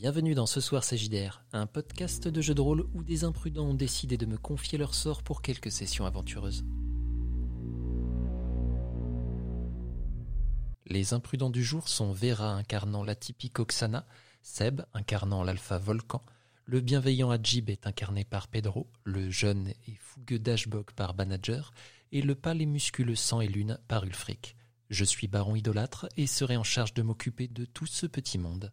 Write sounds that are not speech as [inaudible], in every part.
Bienvenue dans Ce Soir JDR, un podcast de jeux de rôle où des imprudents ont décidé de me confier leur sort pour quelques sessions aventureuses. Les imprudents du jour sont Vera incarnant la typique Oksana, Seb incarnant l'alpha Volcan, le bienveillant Adjib est incarné par Pedro, le jeune et fougueux Dashbog par Banager, et le pâle et musculeux Sang et Lune par Ulfric. Je suis baron idolâtre et serai en charge de m'occuper de tout ce petit monde.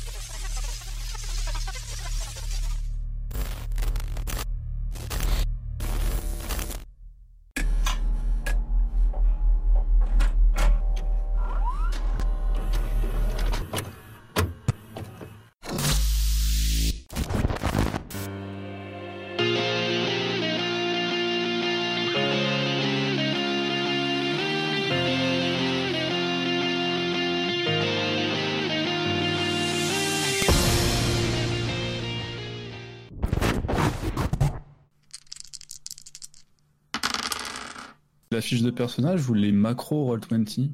De personnage ou les macros Roll20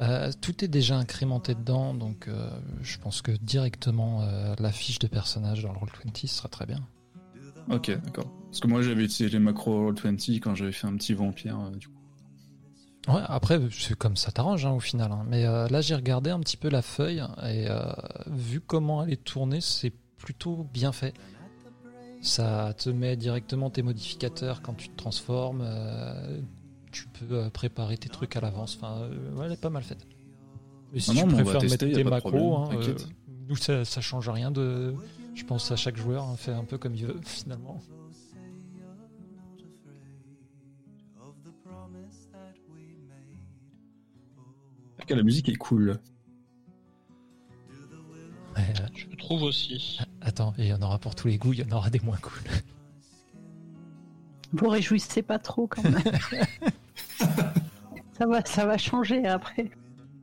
Euh, tout est déjà incrémenté dedans, donc euh, je pense que directement euh, la fiche de personnage dans le Roll20 sera très bien. Ok, d'accord. Parce que moi j'avais utilisé les macros Roll20 quand j'avais fait un petit vampire, euh, du coup. Ouais, après, c'est comme ça t'arrange hein, au final. hein. Mais là, j'ai regardé un petit peu la feuille et vu comment elle est tournée, c'est plutôt bien fait. Ça te met directement tes modificateurs quand tu te transformes. Tu peux euh, préparer tes trucs à l'avance. Enfin, euh, ouais, elle est pas mal faite. Mais si Non, tu non, va préfères tester, mettre tes macros, hein, euh, nous ça, ça change rien de. Je pense à chaque joueur hein, fait un peu comme il veut [laughs] finalement. La musique est cool. Ouais, Je trouve aussi. attends, et il y en aura pour tous les goûts, il y en aura des moins cool. [laughs] Vous réjouissez pas trop quand même. [laughs] ça va, ça va changer après.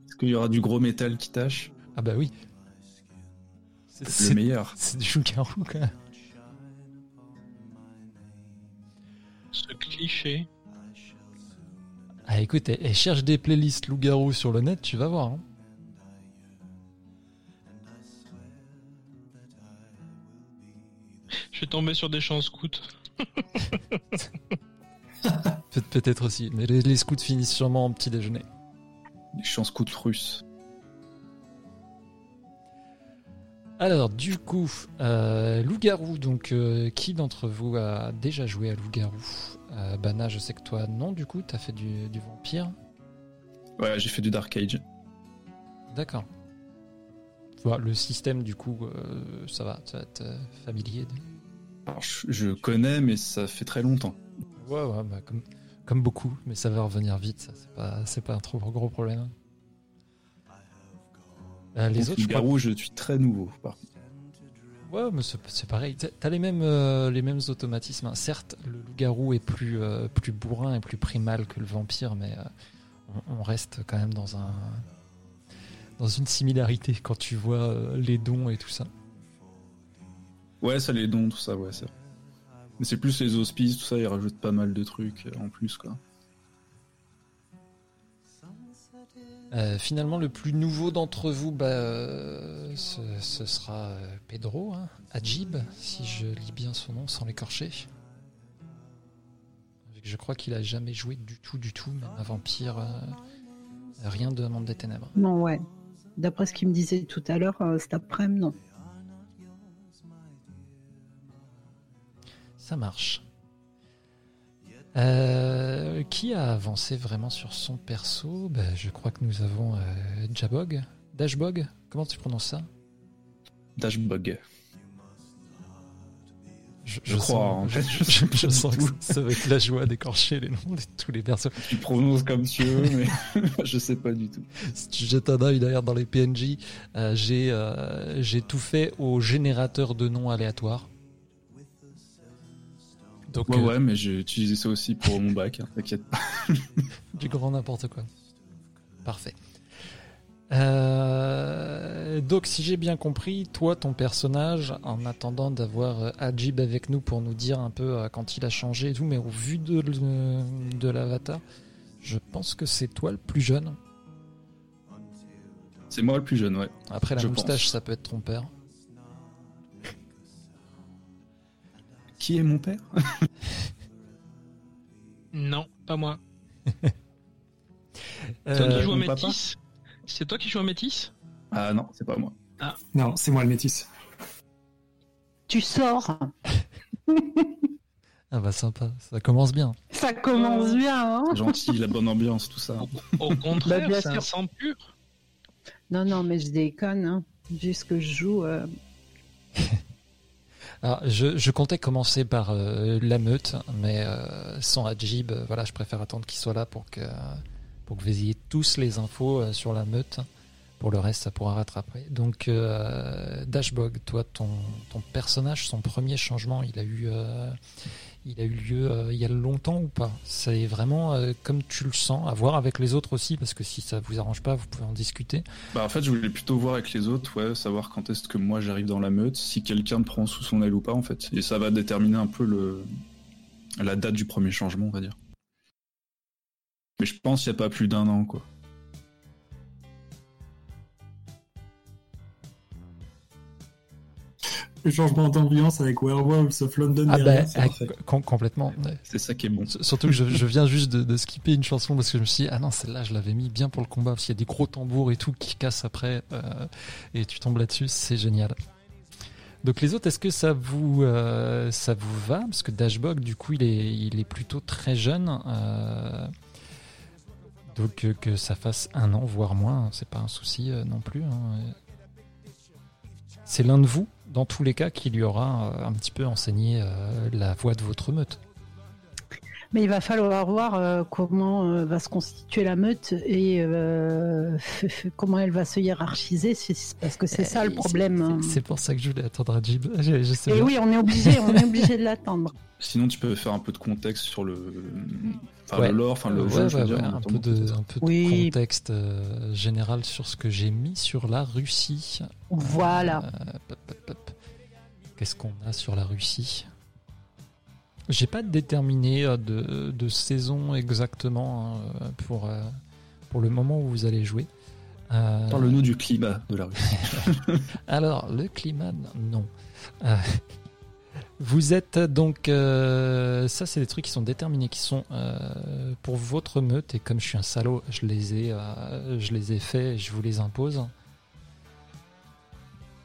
Est-ce qu'il y aura du gros métal qui tâche? Ah bah oui. C'est- Le C'est meilleur. c'est du loup-garou quand même. Ce cliché. Ah écoute, elle, elle cherche des playlists loup-garou sur le net, tu vas voir. hein. Je suis tombé sur des chants scouts. [laughs] Peut- Peut-être aussi, mais les, les scouts finissent sûrement en petit déjeuner. Les chants scouts russes. Alors du coup, euh, loup-garou, donc euh, qui d'entre vous a déjà joué à loup-garou? Euh, Bana, je sais que toi non, du coup, t'as fait du, du vampire. Ouais, j'ai fait du Dark Age. D'accord. Voilà, le système, du coup, euh, ça va, ça va être familier. Alors, je, je connais, mais ça fait très longtemps. Ouais, ouais, bah, comme, comme beaucoup, mais ça va revenir vite, ça, c'est pas, c'est pas un trop gros problème. Euh, les Donc, autres, je crois. Je suis très nouveau. par. Ouais, mais c'est, c'est pareil. T'as- T'as les mêmes, euh, les mêmes automatismes. hein. Certes, le loup-garou est plus, euh, plus bourrin et plus primal que le vampire, mais on, on reste quand même dans un, dans une similarité quand tu vois les dons et tout ça. Ouais, ça les dons, tout ça, ouais, c'est vrai. Mais c'est plus les auspices, tout ça, ils rajoutent pas mal de trucs euh, en plus, quoi. Euh, finalement, le plus nouveau d'entre vous, bah, euh, ce, ce sera Pedro, hein, Adjib, si je lis bien son nom sans l'écorcher. Je crois qu'il a jamais joué du tout, du tout, même un vampire, euh, rien de Monde des Ténèbres. Non, ouais. D'après ce qu'il me disait tout à l'heure, euh, cet après-midi, non. Ça marche. Euh, qui a avancé vraiment sur son perso Bah, Je crois que nous avons euh, Jabog, Dashbog, comment tu prononces ça? Dashbug. Je, Je crois, sens, en fait, je- [laughs] sens que ça va être la joie d'écorcher les noms de tous les persos. Tu prononces comme tu veux, mais [laughs] je sais pas du tout. Si tu jettes un œil d'ailleurs dans les PNJ, euh, j'ai euh, j'ai tout fait au générateur de noms aléatoires. Donc Ouais, euh, ouais, mais j'ai utilisé ça aussi pour mon bac, hein, t'inquiète pas. [laughs] du grand n'importe quoi. Parfait. Euh, donc si j'ai bien compris, toi ton personnage, en attendant d'avoir euh, Ajib avec nous pour nous dire un peu quand il a changé et tout, mais au vu de, l'avatar, je pense que c'est toi le plus jeune. C'est moi le plus jeune, ouais. Après la Je moustache, pense. ça peut être ton Qui est mon père? Non, pas moi. Euh, Toi qui joues à Métis? C'est toi qui joues à Métis? Ah non, c'est pas moi. Non, c'est moi le métis. Tu sors. [laughs] Ah bah sympa, ça commence bien. Ça commence bien, hein Gentil, la bonne ambiance, tout ça. Au contraire, Bah, c'est sûr. sang pur. Non, non, mais je déconne. Hein. Juste que je joue. euh, Je, comptais commencer par euh, la meute, mais euh, sans Adjib, euh, voilà, je préfère attendre qu'il soit là pour que, vous ayez tous les infos sur la meute. Pour le reste, ça pourra rattraper. Donc, Dashbog, toi, ton, personnage, son premier changement, il a eu, il a eu lieu euh, il y a longtemps ou pas? C'est vraiment euh, comme tu le sens, à voir avec les autres aussi, parce que si ça vous arrange pas, vous pouvez en discuter. Bah en fait, je voulais plutôt voir avec les autres, ouais, savoir quand est-ce que moi j'arrive dans la meute, si quelqu'un me prend sous son aile ou pas en fait. Et ça va déterminer un peu le la date du premier changement, on va dire. Mais je pense qu'il n'y a pas plus d'un an, quoi. Le changement d'ambiance avec Werewolves of London Ah derrière, bah, ah, com- complètement. C'est ça qui est bon. S- Surtout que je, je viens juste de, de skipper une chanson parce que je me suis dit, ah non, celle-là, je l'avais mis bien pour le combat parce qu'il y a des gros tambours et tout qui cassent après euh, et tu tombes là-dessus, c'est génial. Donc les autres, est-ce que ça vous, euh, ça vous va? Parce que Dashbog, du coup, il est, il est plutôt très jeune. euh, donc euh, que ça fasse un an, voire moins, c'est pas un souci euh, non plus. hein. C'est l'un de vous, dans tous les cas, qui lui aura euh, un petit peu enseigné euh, la voix de votre meute. Mais il va falloir voir euh, comment euh, va se constituer la meute et euh, comment elle va se hiérarchiser, c'est- parce que c'est ça le Eh, problème. hein. C'est pour ça que je voulais attendre à Jib. Je, je sais Et bien. oui, on est obligé, on est obligé de l'attendre. [laughs] Sinon, tu peux faire un peu de contexte sur le, enfin, Ouais. le lore, enfin le Ouais, jeu, je veux ouais, dire. ouais, en un peu de, un peu de Oui. contexte euh, général sur ce que j'ai mis sur la Russie. Voilà. Euh. Qu'est-ce qu'on a sur la Russie? J'ai pas déterminé euh, de, de saison exactement hein, pour, euh, pour le moment où vous allez jouer. Euh, Parle-nous du climat de la Russie. [laughs] Alors, le climat, non. Euh, vous êtes donc... euh, ça, c'est des trucs qui sont déterminés, qui sont pour votre meute. Et comme je suis un salaud, je les ai, je les ai faits et je vous les impose.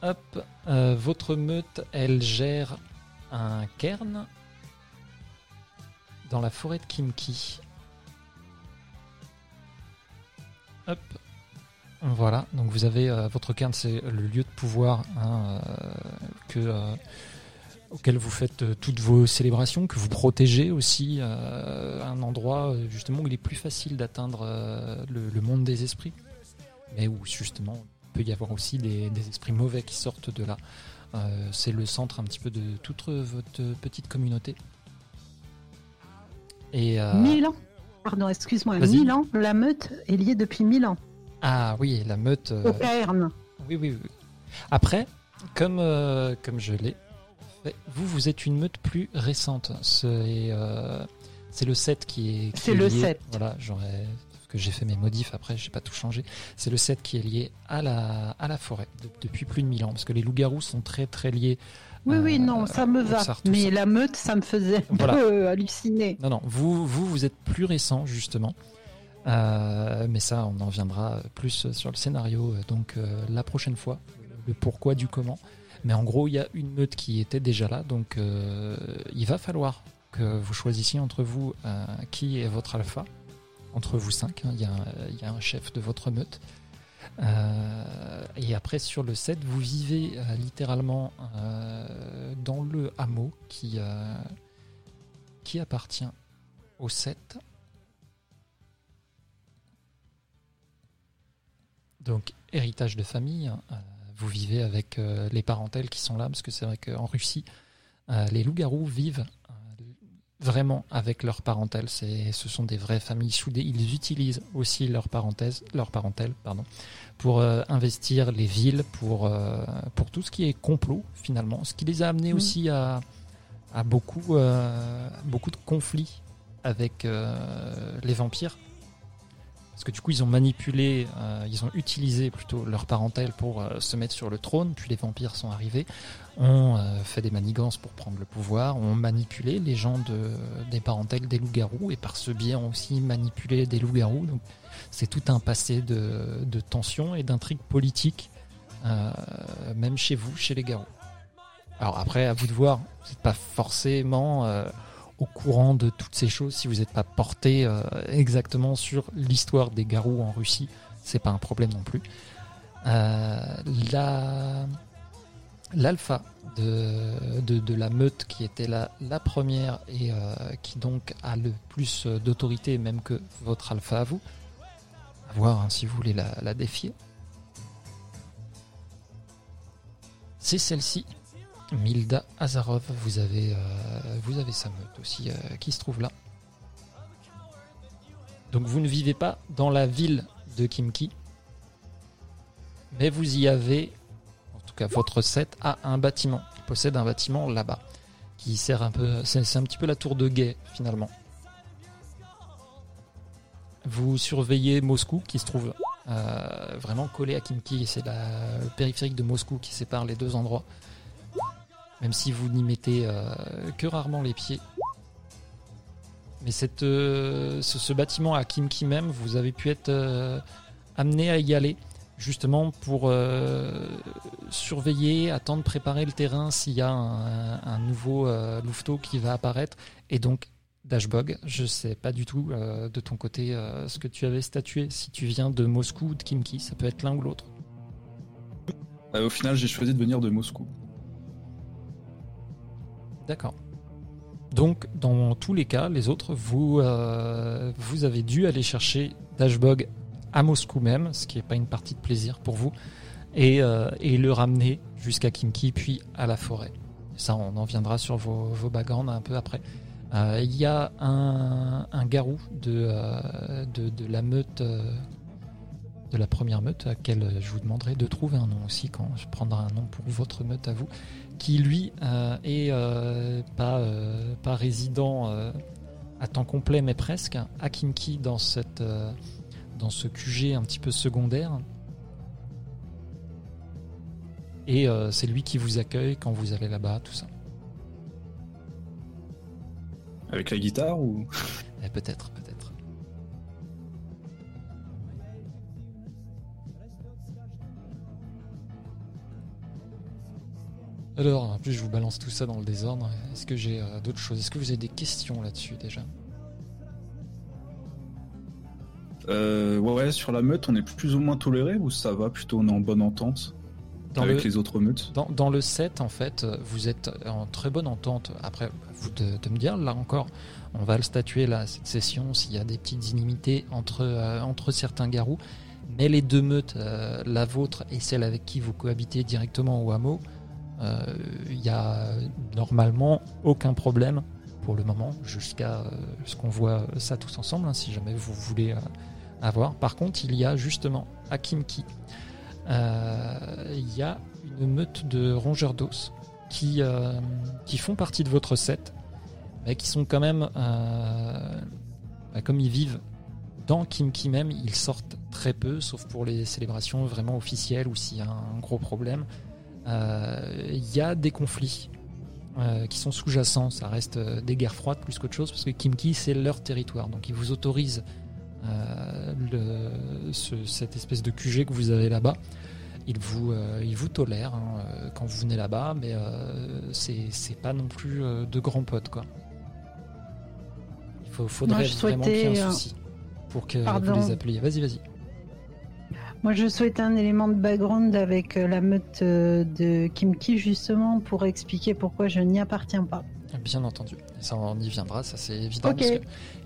Hop. votre meute, elle gère un cairn dans la forêt de Kimki. Hop. Voilà, donc vous avez euh, votre cairn, c'est le lieu de pouvoir hein, euh, euh, auquel vous faites toutes vos célébrations, que vous protégez aussi, un endroit justement où il est plus facile d'atteindre le, monde des esprits, mais où justement il peut y avoir aussi des, esprits mauvais qui sortent de là. C'est le centre un petit peu de toute votre petite communauté. Et, euh, Mille ans Pardon, excuse-moi, mille ans La meute est liée depuis mille ans ah oui, la meute. euh, au cairn. Oui, oui, oui. Après, comme, euh, comme je l'ai fait, vous, vous êtes une meute plus récente. C'est euh, le 7 qui est. C'est est le lié- 7. Voilà, j'aurais. Que j'ai fait mes modifs après, j'ai pas tout changé. C'est le 7 qui est lié à la, à la forêt de- depuis plus de 1000 ans. Parce que les loups-garous sont très très liés. Oui, euh, oui, non, ça me va. Mais ça. la meute, ça me faisait un Voilà. peu euh, halluciner. Non, non, vous, vous, vous êtes plus récent, justement. Euh, mais ça, on en viendra plus sur le scénario, euh, donc euh, la prochaine fois, le pourquoi du comment. Mais en gros, il y a une meute qui était déjà là, donc euh, il va falloir que vous choisissiez entre vous euh, qui est votre alpha, entre vous cinq, hein, y, il y a un chef de votre meute. Euh, et après, sur le 7, vous vivez euh, littéralement euh, dans le hameau qui, qui appartient au 7. Donc, héritage de famille, euh, vous vivez avec les parentèles qui sont là, parce que c'est vrai qu'en Russie, les loups-garous vivent vraiment avec leur parentèle. Ce sont des vraies familles soudées. Ils utilisent aussi leur, parenthèse, pardon, pour euh, investir les villes, pour, euh, pour tout ce qui est complot, finalement. Ce qui les a amenés Mm. aussi à, à beaucoup, euh, beaucoup de conflits avec les vampires. Parce que du coup, ils ont manipulé, ils ont utilisé plutôt leur parentèle pour se mettre sur le trône, puis les vampires sont arrivés, ont fait des manigances pour prendre le pouvoir, ont manipulé les gens de, des parentèles des loups-garous, et par ce biais ont aussi manipulé des loups-garous. Donc c'est tout un passé de, de tensions et d'intrigues politiques, euh, même chez vous, chez les garous. Alors après, à vous de voir, vous n'êtes pas forcément euh, au courant de toutes ces choses si vous n'êtes pas porté euh, exactement sur l'histoire des garous en Russie. C'est pas un problème non plus. Euh, la- L'alpha de, de, de la meute qui était la, la première et qui donc a le plus d'autorité même que votre alpha à vous. Voir hein, si vous voulez la, défier. C'est celle-ci. Milda Azarov, vous avez, euh, vous avez sa meute aussi euh, qui se trouve là. Donc vous ne vivez pas dans la ville de Kimki, mais vous y avez, en tout cas votre set a un bâtiment, il possède un bâtiment là-bas, qui sert un peu, c'est un petit peu la tour de guet finalement. Vous surveillez Moscou qui se trouve euh, vraiment collé à Kimki, c'est la- périphérique de Moscou qui sépare les deux endroits même si vous n'y mettez euh, que rarement les pieds. Mais euh, ce, bâtiment à Kimki même, vous avez pu être amené à y aller, justement pour surveiller, attendre, préparer le terrain s'il y a un, un nouveau louveteau qui va apparaître. Et donc, Dashbog, je sais pas du tout euh, de ton côté euh, ce que tu avais statué, si tu viens de Moscou ou de Kimki, ça peut être l'un ou l'autre. Euh, au final, j'ai choisi de venir de Moscou. D'accord. Donc, dans tous les cas, les autres, vous, euh, vous avez dû aller chercher Dashbog à Moscou même, ce qui n'est pas une partie de plaisir pour vous, et, euh, et le ramener jusqu'à Kimki, puis à la forêt. Ça, on en viendra sur vos, vos backgrounds un peu après. Euh, Il y a un, garou de, euh, de, de la meute, euh, de la première meute, à laquelle je vous demanderai de trouver un nom aussi quand je prendrai un nom pour votre meute à vous qui lui est pas, pas résident à temps complet mais presque à Kimki dans, cette, dans ce QG un petit peu secondaire. Et c'est lui qui vous accueille quand vous allez là-bas, tout ça. Avec la guitare ou? Eh, peut-être, peut-être. Alors, en plus, je vous balance tout ça dans le désordre? Est-ce que j'ai euh, d'autres choses? Est-ce que vous avez des questions là-dessus déjà? Euh, ouais, ouais, sur la meute, on est plus ou moins toléré ou ça va plutôt on est en bonne entente? Dans avec le, les autres meutes dans, dans le set, en fait, euh, vous êtes en très bonne entente. Après, vous de, de me dire, là encore, on va le statuer là, cette session, s'il y a des petites inimités entre, euh, entre certains garous. Mais les deux meutes, euh, la vôtre et celle avec qui vous cohabitez directement au hameau, euh, il y a normalement aucun problème pour le moment, jusqu'à euh, ce qu'on voit ça tous ensemble, hein, si jamais vous voulez euh, avoir. Par contre, il y a justement à Kimki, euh, il y a une meute de rongeurs d'os qui, euh, qui font partie de votre set, mais qui sont quand même, euh, bah, comme ils vivent dans Kimki même, ils sortent très peu, sauf pour les célébrations vraiment officielles ou s'il y a un gros problème. Euh, Il y a des conflits euh, qui sont sous-jacents, ça reste euh, des guerres froides plus qu'autre chose, parce que Kimki c'est leur territoire, donc ils vous autorisent euh, le, ce- cette espèce de QG que vous avez là-bas. Ils vous, euh, ils vous tolèrent hein, euh, quand vous venez là-bas, mais euh, c'est pas non plus euh, de grands potes quoi. Il faut, faudrait Moi, vraiment qu'il y ait un euh, souci pour que pardon. vous les appeliez. Vas-y, vas-y. Moi, je souhaitais un élément de background avec euh, la meute euh, de Kimki, justement, pour expliquer pourquoi je n'y appartiens pas. Bien entendu. Ça, on y viendra, ça c'est évident. Parce que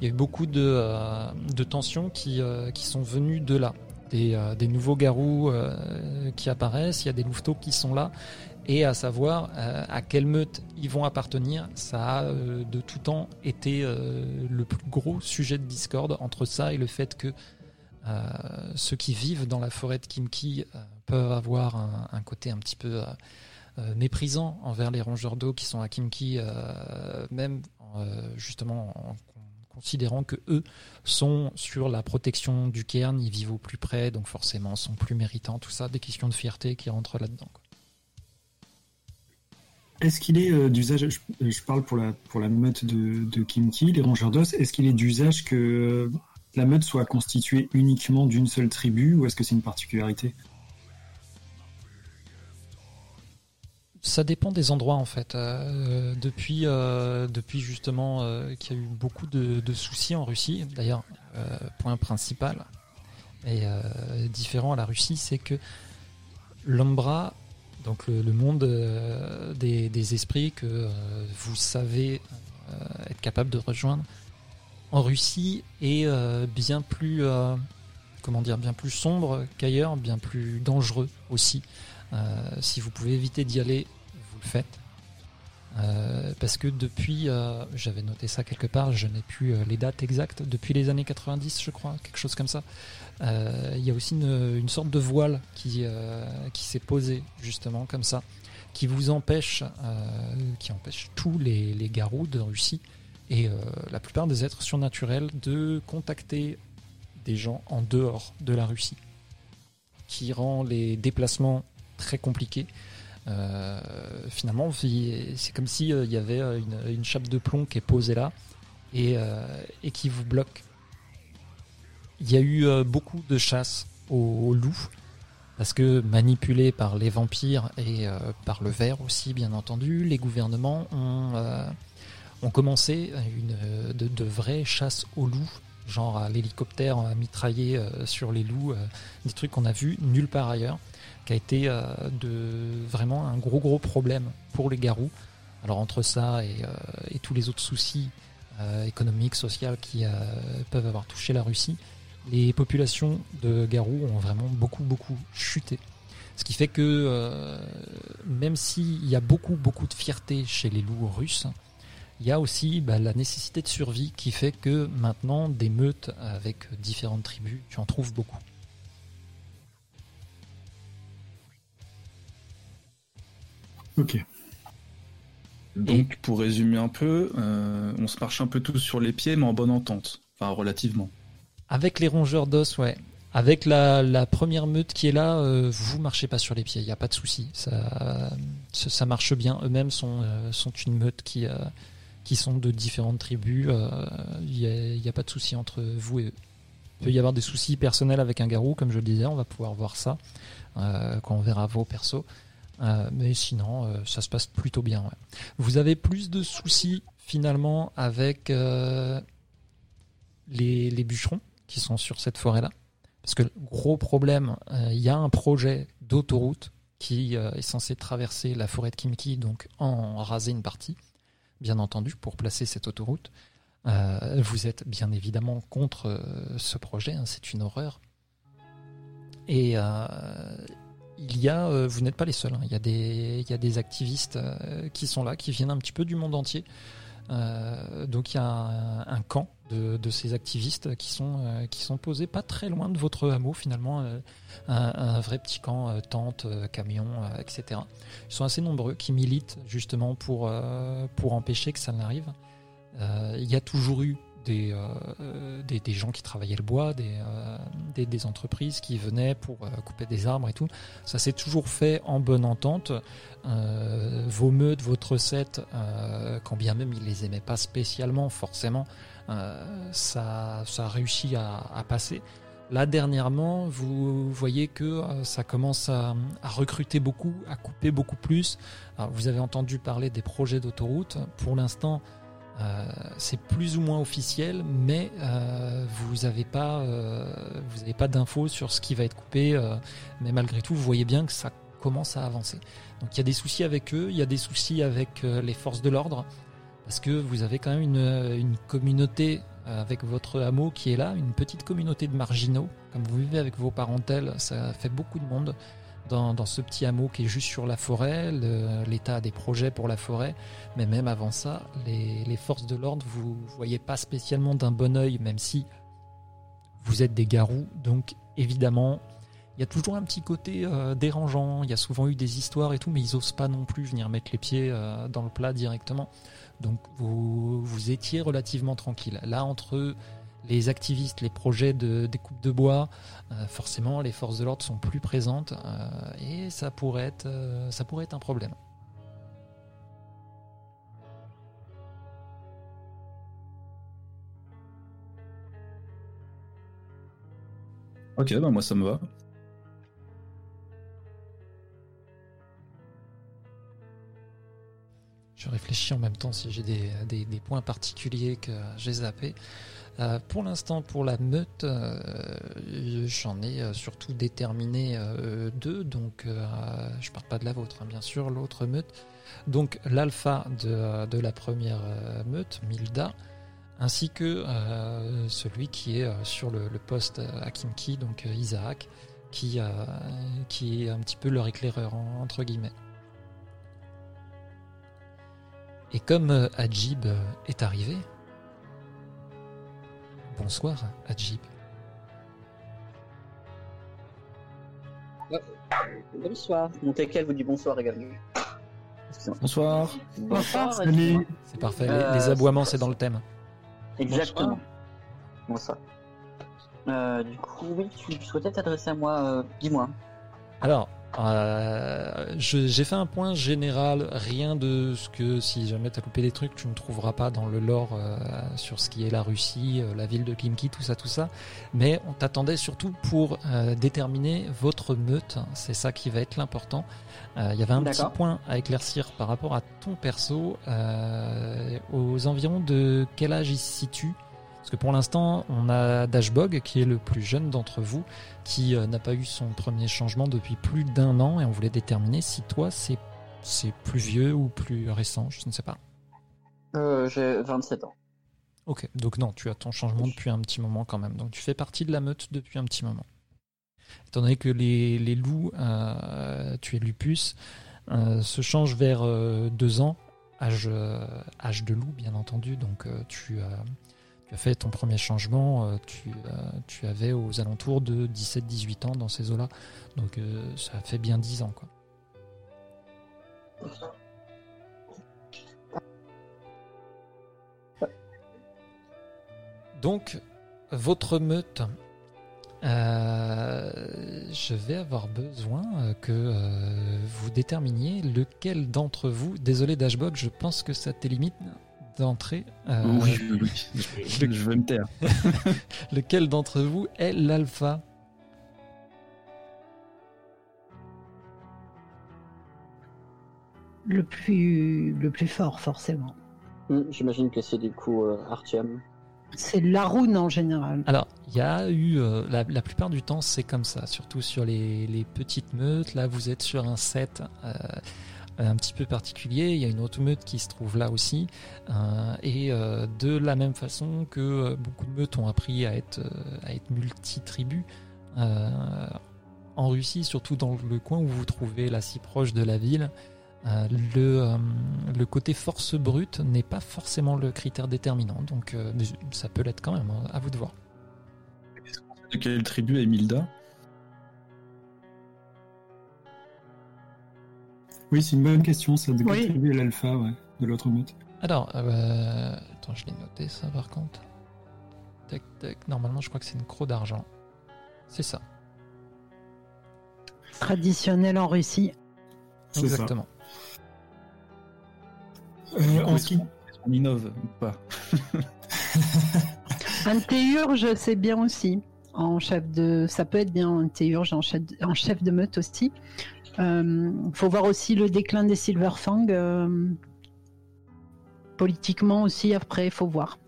il y a eu beaucoup de, euh, de tensions qui, euh, qui sont venues de là. Des, euh, des nouveaux garous qui apparaissent, il y a des louveteaux qui sont là. Et à savoir à quelle meute ils vont appartenir, ça a de tout temps été le plus gros sujet de discorde entre ça et le fait que ceux qui vivent dans la forêt de Kimki peuvent avoir un, un côté un petit peu méprisant envers les rongeurs d'eau qui sont à Kimki, euh, même euh, justement en con- considérant que eux sont sur la protection du cairn, ils vivent au plus près, donc forcément sont plus méritants, tout ça, des questions de fierté qui rentrent là-dedans. Est-ce qu'il est euh, d'usage, je, parle pour la, pour la meute de, de les rongeurs d'os, est-ce qu'il est d'usage que euh, la meute soit constituée uniquement d'une seule tribu ou est-ce que c'est une particularité? Ça dépend des endroits en fait. Euh, depuis, euh, depuis justement euh, qu'il y a eu beaucoup de, soucis en Russie, d'ailleurs, point principal et différent à la Russie, c'est que l'Ombra, donc le, monde des, esprits que vous savez être capable de rejoindre en Russie est bien plus, comment dire, bien plus sombre qu'ailleurs, bien plus dangereux aussi. Si vous pouvez éviter d'y aller, Euh, parce que depuis, euh, j'avais noté ça quelque part, je n'ai plus euh, les dates exactes, depuis les années 90 je crois, quelque chose comme ça, il y a aussi une, sorte de voile qui, qui s'est posée justement comme ça, qui vous empêche, qui empêche tous les, les garous de Russie et la plupart des êtres surnaturels de contacter des gens en dehors de la Russie, qui rend les déplacements très compliqués. Euh, finalement, c'est comme si euh, y avait euh, une, chape de plomb qui est posée là et, qui vous bloque. Il y a eu beaucoup de chasse aux, loups parce que manipulés par les vampires et par le ver aussi, bien entendu, les gouvernements ont, commencé une, de, vraies chasses aux loups, genre à l'hélicoptère euh, sur les loups, des trucs qu'on a vus nulle part ailleurs a été euh, vraiment un gros gros problème pour les garous. Alors entre ça et, euh, tous les autres soucis euh, économiques, sociaux qui peuvent avoir touché la Russie, les populations de garous ont vraiment beaucoup beaucoup chuté. Ce qui fait que même s'il y a beaucoup beaucoup de fierté chez les loups russes, il y a aussi bah, la nécessité de survie qui fait que maintenant des meutes avec différentes tribus, tu en trouves beaucoup. Ok. Donc, pour résumer un peu, euh, on se marche un peu tous sur les pieds, mais en bonne entente. Enfin, relativement. Avec les rongeurs d'os, ouais. Avec la, la première meute qui est là, euh, vous marchez pas sur les pieds, il n'y a pas de souci. Ça, marche bien. Eux-mêmes sont, euh, sont une meute qui, euh, qui sont de différentes tribus. euh, Il n'y a, a pas de souci entre vous et eux. Il peut y avoir des soucis personnels avec un garou, comme je le disais, on va pouvoir voir ça euh, quand on verra vos persos. Euh, mais sinon, euh, ça se passe plutôt bien. Vous avez plus de soucis finalement avec euh, les, bûcherons qui sont sur cette forêt-là? Parce que gros problème, il y a un projet d'autoroute qui est censé traverser la forêt de Kimki, donc en raser une partie, bien entendu, pour placer cette autoroute. Vous êtes bien évidemment contre ce projet, hein, c'est une horreur. Et il y a, euh, vous n'êtes pas les seuls, hein, il, y a des, il y a des activistes euh, qui sont là, qui viennent un petit peu du monde entier. Euh, donc il y a un, camp de, ces activistes qui sont, qui sont posés pas très loin de votre hameau finalement, un, vrai petit camp, tente, camion, etc. Ils sont assez nombreux qui militent justement pour, pour empêcher que ça n'arrive. Il y a toujours eu des, euh, des, gens qui travaillaient le bois, des, euh, entreprises qui venaient pour euh, couper des arbres et tout. Ça s'est toujours fait en bonne entente. Euh, vos meutes, votre recette, euh, quand bien même ils les aimaient pas spécialement, forcément, euh, ça, ça a réussi à, passer. Là, dernièrement, vous voyez que euh, ça commence à, recruter beaucoup, à couper beaucoup plus. Vous avez entendu parler des projets d'autoroute. Pour l'instant, euh, c'est plus ou moins officiel, mais euh, vous n'avez pas, euh, pas d'infos sur ce qui va être coupé. euh, mais malgré tout, vous voyez bien que ça commence à avancer. Donc il y a des soucis avec eux, il y a des soucis avec euh, les forces de l'ordre, parce que vous avez quand même une, une communauté euh, avec votre hameau qui est là, une petite communauté de marginaux. Comme vous vivez avec vos parentèles, ça fait beaucoup de monde dans, ce petit hameau qui est juste sur la forêt. L'État a des projets pour la forêt, mais même avant ça, les, forces de l'ordre, vous voyez pas spécialement d'un bon œil, même si vous êtes des garous. Donc évidemment, il y a toujours un petit côté euh, dérangeant. Il y a souvent eu des histoires et tout, mais ils osent pas non plus venir mettre les pieds euh, dans le plat directement. Donc vous, étiez relativement tranquille. Là, entre les activistes, les projets de découpe de bois, euh, forcément, les forces de l'ordre sont plus présentes euh, et ça pourrait être, euh, ça pourrait être un problème. Ok, bah moi ça me va. Je réfléchis en même temps si j'ai des, des- des points particuliers que j'ai zappés. Euh, pour l'instant, pour la meute, euh, j'en ai euh, surtout déterminé deux, donc je parle pas de la vôtre, hein, bien sûr, l'autre meute. Donc l'alpha de, de la première meute, Milda, ainsi que celui qui est sur le, poste à donc Isaac, qui, qui est un petit peu leur éclaireur, en- entre guillemets. Et comme euh, est arrivé, bonsoir Ajib. Bonsoir. Mon Tekel vous dit bonsoir également. Bonsoir. Bonsoir. Salut. C'est parfait, les- Euh, les, aboiements c'est dans le thème. Exactement. Bonsoir. Euh, du coup, oui, tu souhaitais t'adresser à moi. euh, Dis-moi. Alors, euh, j'ai fait un point général, rien de ce que si jamais tu as loupé des trucs, tu ne trouveras pas dans le lore euh, sur ce qui est la Russie, euh, la ville de Kimki, tout ça, tout ça. Mais on t'attendait surtout pour euh, déterminer votre meute, c'est ça qui va être l'important. Euh, Il y avait un petit point à éclaircir par rapport à ton perso, euh, aux environs de quel âge il se situe? Parce que pour l'instant, on a Dashbog, qui est le plus jeune d'entre vous, qui euh, n'a pas eu son premier changement depuis plus d'un an, et on voulait déterminer si toi, c'est c'est plus vieux ou plus récent, je ne sais pas. Euh, J'ai 27 ans. Ok, donc non, tu as ton changement depuis un petit moment quand même. Donc tu fais partie de la meute depuis un petit moment. Étant donné que les, les loups, euh, tu es lupus, euh, se changent vers euh, deux ans, âge, âge de loup bien entendu. Donc tu, tu as fait ton premier changement, euh, tu, euh, tu avais aux alentours de 17-18 ans dans ces eaux-là. Donc euh, ça fait bien 10 ans. Quoi. Donc, votre meute, je vais avoir besoin que vous déterminiez lequel d'entre vous, désolé Dashbog, je pense que ça t'élimine d'entrée, euh, Oui, oui, oui. Je, je vais me taire. [laughs] lequel d'entre vous est l'alpha Le plus, le plus fort, forcément. Hmm, J'imagine que c'est du coup euh. C'est Laroun en général. Alors, il y a eu, euh, la, la plupart du temps, c'est comme ça, surtout sur les, les petites meutes. Là, vous êtes sur un set euh, un petit peu particulier. Il y a une autre meute qui se trouve là aussi. Euh, et euh, de la même façon que euh, beaucoup de meutes ont appris à être, euh, à être multi-tribus, euh, en Russie, surtout dans le coin où vous trouvez là si proche de la ville, euh, le, euh, le côté force brute n'est pas forcément le critère déterminant. Donc, euh, ça peut l'être quand même, hein, à vous de voir. De quelle tribu est Milda? Oui, c'est une bonne question, ça. De Oui. est l'alpha, ouais, de l'autre meute Alors, euh, attends, je l'ai noté ça par contre. Tac, tac. Normalement, je crois que c'est une croix d'argent. C'est ça, Traditionnel en Russie. Ça. exactement. Euh, en qui- On innove ou pas [laughs] Un théurge, c'est bien aussi. En chef de, ça peut être bien un théurge en chef, en chef de meute aussi. Euh, faut voir aussi le déclin des Silverfang. euh, politiquement aussi, après, il faut voir.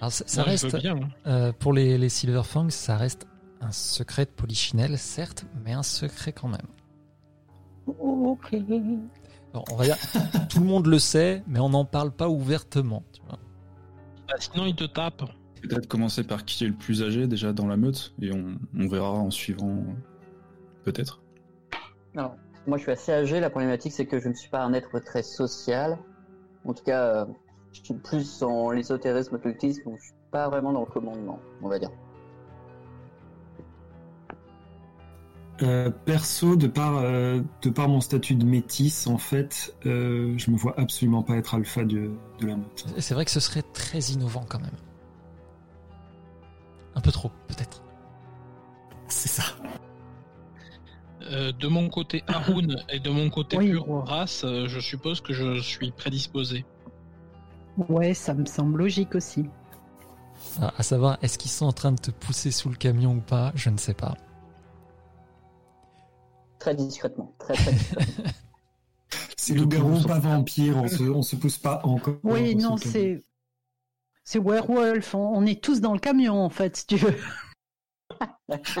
Alors, ça, reste, bien. hein. euh, pour les, les Silverfangs, ça reste un secret de Polichinelle, certes, mais un secret quand même. Ok. Alors, on va dire, [laughs] tout le monde le sait, mais on n'en parle pas ouvertement. tu vois. Bah, sinon, il te tape. Peut-être commencer par qui est le plus âgé déjà dans la meute et on, on verra en suivant. Peut-être. Alors, moi, je suis assez âgé. La problématique, c'est que je ne suis pas un être très social. En tout cas, euh, je suis plus en l'ésotérisme, occultisme, donc je suis pas vraiment dans le commandement, on va dire. Euh, perso, de par, euh, de par mon statut de métis, en fait, euh, je me vois absolument pas être alpha de, de la meute. C'est vrai que ce serait très innovant quand même. Un peu trop, peut-être. C'est ça. Euh, de mon côté Haroun [coughs] et de mon côté Oui. pure race, euh, je suppose que je suis prédisposé. Ouais, ça me semble logique aussi. Ah, à savoir, est-ce qu'ils sont en train de te pousser sous le camion ou pas Je ne sais pas. Très discrètement. Très, très discrètement. [laughs] C'est loup-garou, pas vampire, on se, on se pousse pas encore. Oui, non, c'est. C'est werewolf, on, on est tous dans le camion en fait, si tu veux.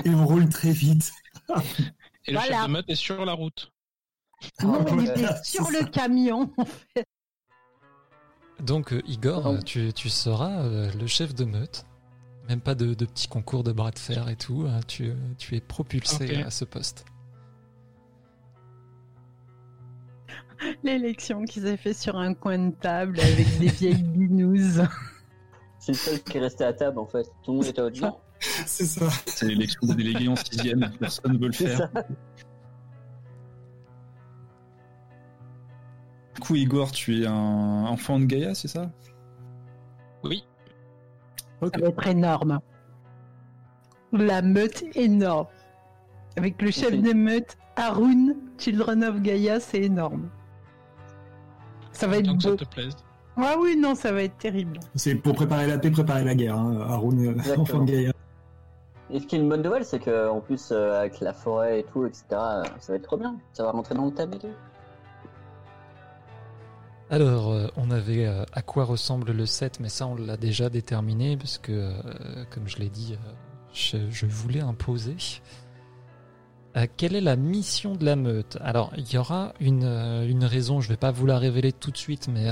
Et on roule très vite. [laughs] Et le chef de meute est sur la route. Non, on ouais, était [laughs] sur le camion. Donc, euh, Igor, euh, tu, tu seras euh, le chef de meute. Même pas de, de petits concours de bras de fer et tout. hein, tu, tu es propulsé à ce poste. L'élection qu'ils avaient fait sur un coin de table avec des vieilles binouses. [laughs] C'est le seul qui est resté à table en fait. Tout le monde était au. [laughs] C'est ça. C'est l'élection des délégués en sixième, personne ne veut le faire. ça. Du coup, Igor, tu es un enfant de Gaïa, c'est ça? Oui. Ok. Ça va être énorme. La meute énorme. Avec le chef Ok. de meute, Haroun, Children of Gaia, c'est énorme. Ça va être que ça te plaise. Ah oui, non, ça va être terrible. C'est pour préparer la paix, préparer la guerre. Hein. Haroun, euh, enfant de Gaïa. Et ce qui est une bonne nouvelle, c'est que en plus euh, avec la forêt et tout, etc., euh, ça va être trop bien. Ça va rentrer dans le thème et tout. Alors, euh, on avait à quoi ressemble le set, mais ça, on l'a déjà déterminé, parce que, comme je l'ai dit, je, voulais imposer. Quelle est la mission de la meute? Alors, il y aura une, une raison, je vais pas vous la révéler tout de suite, mais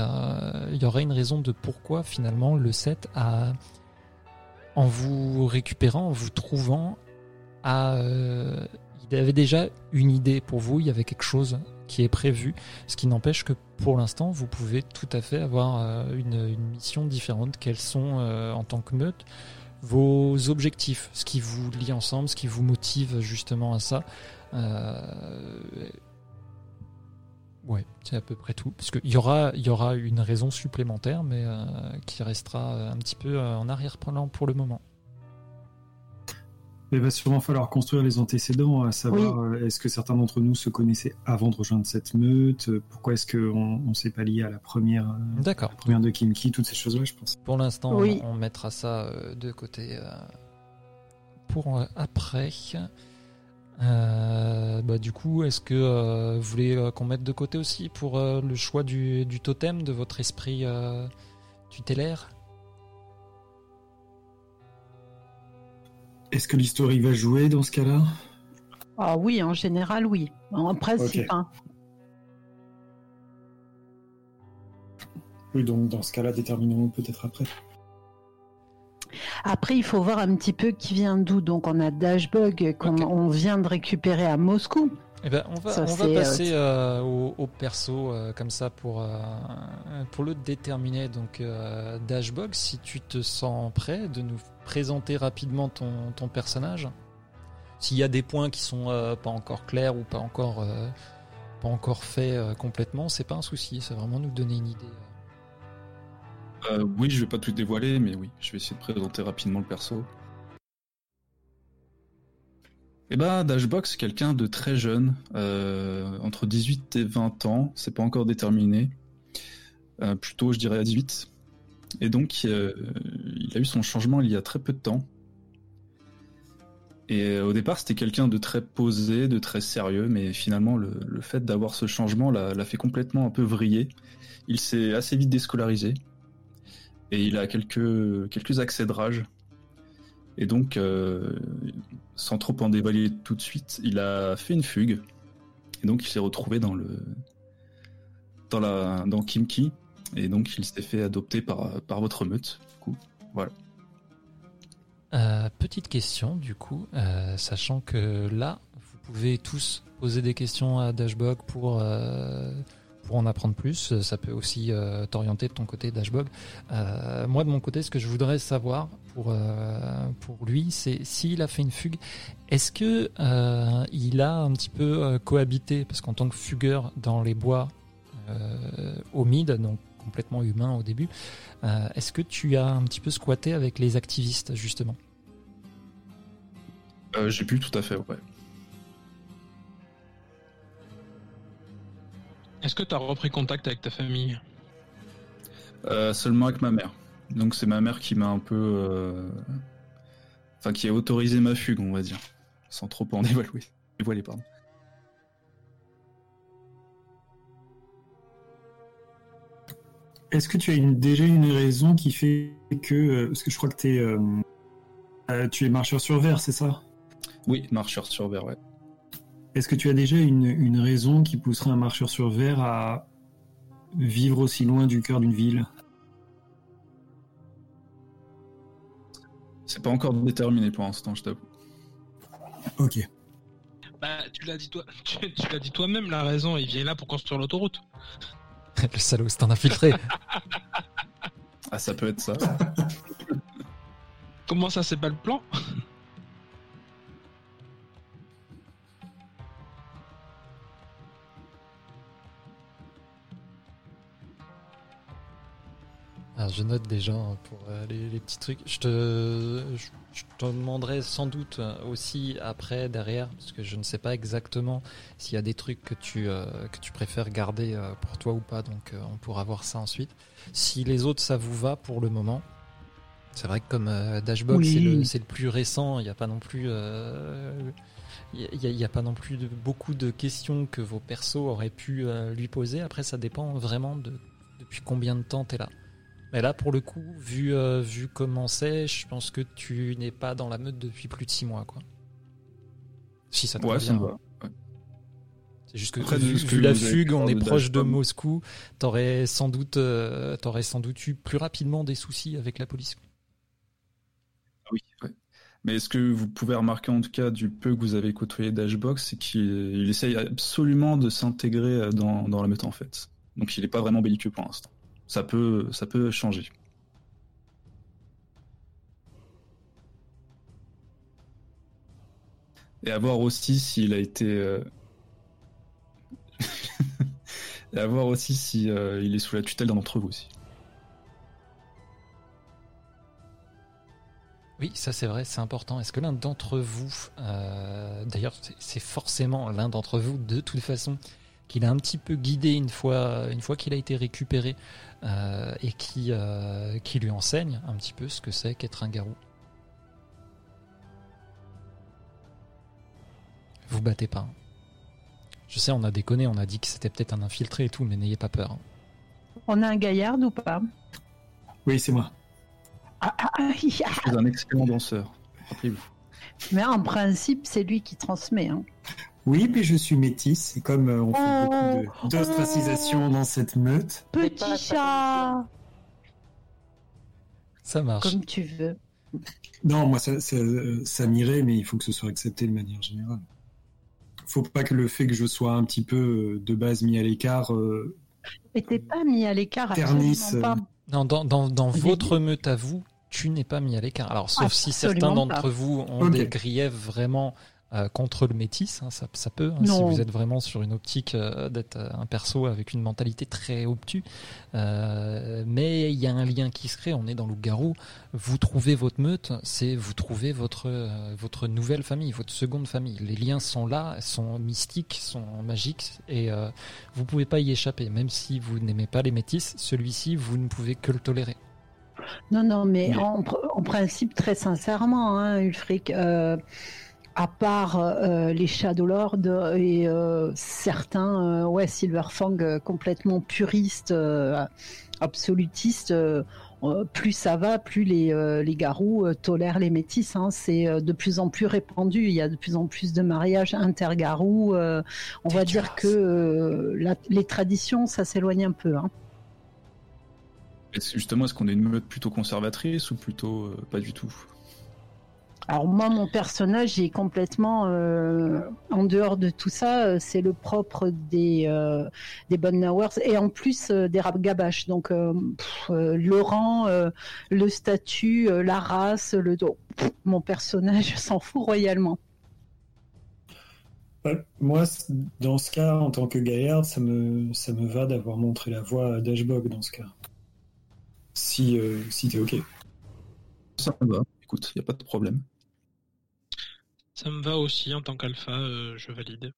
il y aura une raison de pourquoi, finalement, le set a, en vous récupérant, en vous trouvant, a, euh, il avait déjà une idée pour vous, il y avait quelque chose qui est prévu. Ce qui n'empêche que pour l'instant, vous pouvez tout à fait avoir euh, une, une mission différente. Quels sont, euh, en tant que meute, vos objectifs, ce qui vous lie ensemble, ce qui vous motive justement à ça. Euh, Ouais, c'est à peu près tout. Parce qu'il y aura, il y aura une raison supplémentaire, mais euh, qui restera un petit peu euh, en arrière-plan pour le moment. Il va sûrement falloir construire les antécédents, à savoir euh, est-ce que certains d'entre nous se connaissaient avant de rejoindre cette meute? Euh, Pourquoi est-ce qu'on on, s'est pas lié à la première, euh, D'accord. la première de Kimki Toutes ces choses-là, je pense. Pour l'instant, Oui. on, on mettra ça euh, de côté euh, pour euh, après. Euh, bah, du coup, est-ce que euh, vous voulez euh, qu'on mette de côté aussi pour euh, le choix du, du totem de votre esprit euh, tutélaire? Est-ce que l'histoire va jouer dans ce cas-là? Ah oui, en général, oui. En principe, hein. Oui, donc dans ce cas-là, déterminons peut-être après. Après, il faut voir un petit peu qui vient d'où. Donc, on a Dashbug qu'on vient de récupérer à Moscou. Eh ben, on va, Ça, on va c'est, euh, passer euh, au, au perso euh, comme ça pour, euh, pour le déterminer. Donc, Dashbog, si tu te sens prêt de nous présenter rapidement ton, ton personnage. S'il y a des points qui sont pas encore clairs ou pas encore, pas encore faits complètement, c'est pas un souci. C'est vraiment nous donner une idée. Euh, oui, je vais pas tout dévoiler, mais oui, je vais essayer de présenter rapidement le perso. Eh ben, Dashbox, c'est quelqu'un de très jeune, euh, entre 18 et 20 ans, c'est pas encore déterminé. Euh, plutôt, je dirais à 18. Et donc, il a eu son changement il y a très peu de temps. Et au départ, c'était quelqu'un de très posé, de très sérieux, mais finalement, le, fait d'avoir ce changement l'a fait complètement un peu vriller. Il s'est assez vite déscolarisé. Et il a quelques, quelques accès de rage. Et donc, euh, sans trop en dévoiler tout de suite, il a fait une fugue. Et donc, il s'est retrouvé dans le dans la dans Kimki. Et donc, il s'est fait adopter par, par votre meute. Du coup, voilà. Euh, petite question, du coup, euh, sachant que là, vous pouvez tous poser des questions à Dashbog pour, pour en apprendre plus. Ça peut aussi euh, t'orienter de ton côté, Dashbog. Euh, moi, de mon côté, ce que je voudrais savoir pour, euh, pour lui, c'est s'il a fait une fugue, est-ce que euh, il a un petit peu euh, cohabité? Parce qu'en tant que fugueur dans les bois euh, humides, donc complètement humain au début, euh, est-ce que tu as un petit peu squatté avec les activistes, justement? Euh, J'ai pu tout à fait, ouais. Est-ce que tu as repris contact avec ta famille? Euh, seulement avec ma mère. Donc c'est ma mère qui m'a un peu... euh, Enfin, qui a autorisé ma fugue, on va dire. Sans trop en dévoiler. [laughs] dévoiler pardon. Est-ce que tu as une- déjà une raison qui fait que. euh, Parce que je crois que t'es, euh, euh, tu es marcheur sur verre, c'est ça? Oui, marcheur sur verre, ouais. Est-ce que tu as déjà une, une raison qui pousserait un marcheur sur verre à vivre aussi loin du cœur d'une ville? C'est pas encore déterminé pour l'instant, je t'avoue. Ok. Bah, tu l'as dit toi, [laughs] tu, tu l'as dit toi-même. La raison, il vient là pour construire l'autoroute. [laughs] Le salaud, c'est un infiltré. Ah, ça peut être ça. [laughs] Comment ça, c'est pas le plan? Alors, je note déjà hein, pour euh, les, les petits trucs. Je te, je, je te demanderai sans doute euh, aussi après, derrière, parce que je ne sais pas exactement s'il y a des trucs que tu, euh, que tu préfères garder euh, pour toi ou pas, donc euh, on pourra voir ça ensuite. Si les autres, ça vous va pour le moment. C'est vrai que comme Dashbox, Oui. c'est le, c'est le plus récent, il n'y a pas non plus... il a- n'y a, pas non plus de, beaucoup de questions que vos persos auraient pu lui poser. Après, ça dépend vraiment de depuis combien de temps tu es là. Mais là, pour le coup, vu, euh, vu comment c'est, je pense que tu n'es pas dans la meute depuis plus de 6 mois. Quoi. Si ça te Ouais, convient. C'est juste que Après, vu, la fugue, on est proche de. Moscou, t'aurais sans doute, euh, t'aurais sans doute eu plus rapidement des soucis avec la police. Ah Oui, ouais. Mais ce que vous pouvez remarquer en tout cas du peu que vous avez côtoyé Dashbox, c'est qu'il il essaye absolument de s'intégrer euh, dans, dans la meute en fait. Donc il n'est pas vraiment belliqueux pour l'instant. Ça peut, ça peut changer. Et à voir aussi s'il a été. euh, [laughs] Et à voir aussi si euh, est sous la tutelle d'un d'entre vous aussi. Oui, ça c'est vrai, c'est important. Est-ce que l'un d'entre vous, euh, d'ailleurs c'est- forcément l'un d'entre vous de toute façon, qu'il a un petit peu guidé une fois, une fois qu'il a été récupéré et qui, euh, qui lui enseigne un petit peu ce que c'est qu'être un garou Vous battez pas. hein. Je sais, on a déconné, on a dit que c'était peut-être un infiltré et tout, mais n'ayez pas peur. hein. On a un gaillard ou pas? Oui, c'est moi. ah, ah, ah, ah. Je suis un excellent danseur. Rappelez-vous. Mais en principe, c'est lui qui transmet. hein. Oui, mais je suis métisse, et comme euh, on fait Oh, beaucoup de- d'ostracisation dans cette meute, Petit chat Ça marche. Comme tu veux. non, moi ça, ça, ça m'irait, mais il faut que ce soit accepté de manière générale. Faut pas que le fait que je sois un petit peu euh, de base mis à l'écart euh, t'es pas mis à l'écart, Ternisse, pas. Non, dans, dans, votre meute à vous, tu n'es pas mis à l'écart. Alors, sauf si certains d'entre vous ont des griefs vraiment euh, contre le métis, hein, ça, ça peut, hein, si vous êtes vraiment sur une optique euh, d'être euh, un perso avec une mentalité très obtue. Mais il y a un lien qui se crée, on est dans loup-garou. Vous trouvez votre meute, c'est vous trouvez votre, votre nouvelle famille, votre seconde famille. Les liens sont là, sont mystiques, sont magiques, et vous pouvez pas y échapper. Même si vous n'aimez pas les métis, celui-ci, vous ne pouvez que le tolérer. Non, non, mais en, pr- en principe, très sincèrement, hein, Ulfric, euh, à part euh, les Shadowlords et euh, certains, euh, ouais, Silverfang euh, complètement puristes, euh, absolutistes, euh, euh, plus ça va, plus les, euh, les garous euh, tolèrent les métis. hein. C'est euh, de plus en plus répandu. Il y a de plus en plus de mariages intergarous. euh, on va dire que euh, la- les traditions, ça s'éloigne un peu. hein. Justement, est-ce qu'on est une meute plutôt conservatrice ou plutôt euh, pas du tout? Alors moi, mon personnage est complètement euh, en dehors de tout ça. euh, C'est le propre des euh, des bonnes Nawers et en plus euh, des rap gabaches. Donc euh, pff, euh, le rang, euh, le statut, euh, la race, le dos. Mon personnage [laughs] s'en fout royalement. Moi, dans ce cas, en tant que gaillard, ça me, ça me va d'avoir montré la voie à Dashbog dans ce cas. Si, euh, si t'es OK. Ça me va. Écoute, il n'y a pas de problème. Ça me va aussi en tant qu'alpha, euh, je valide.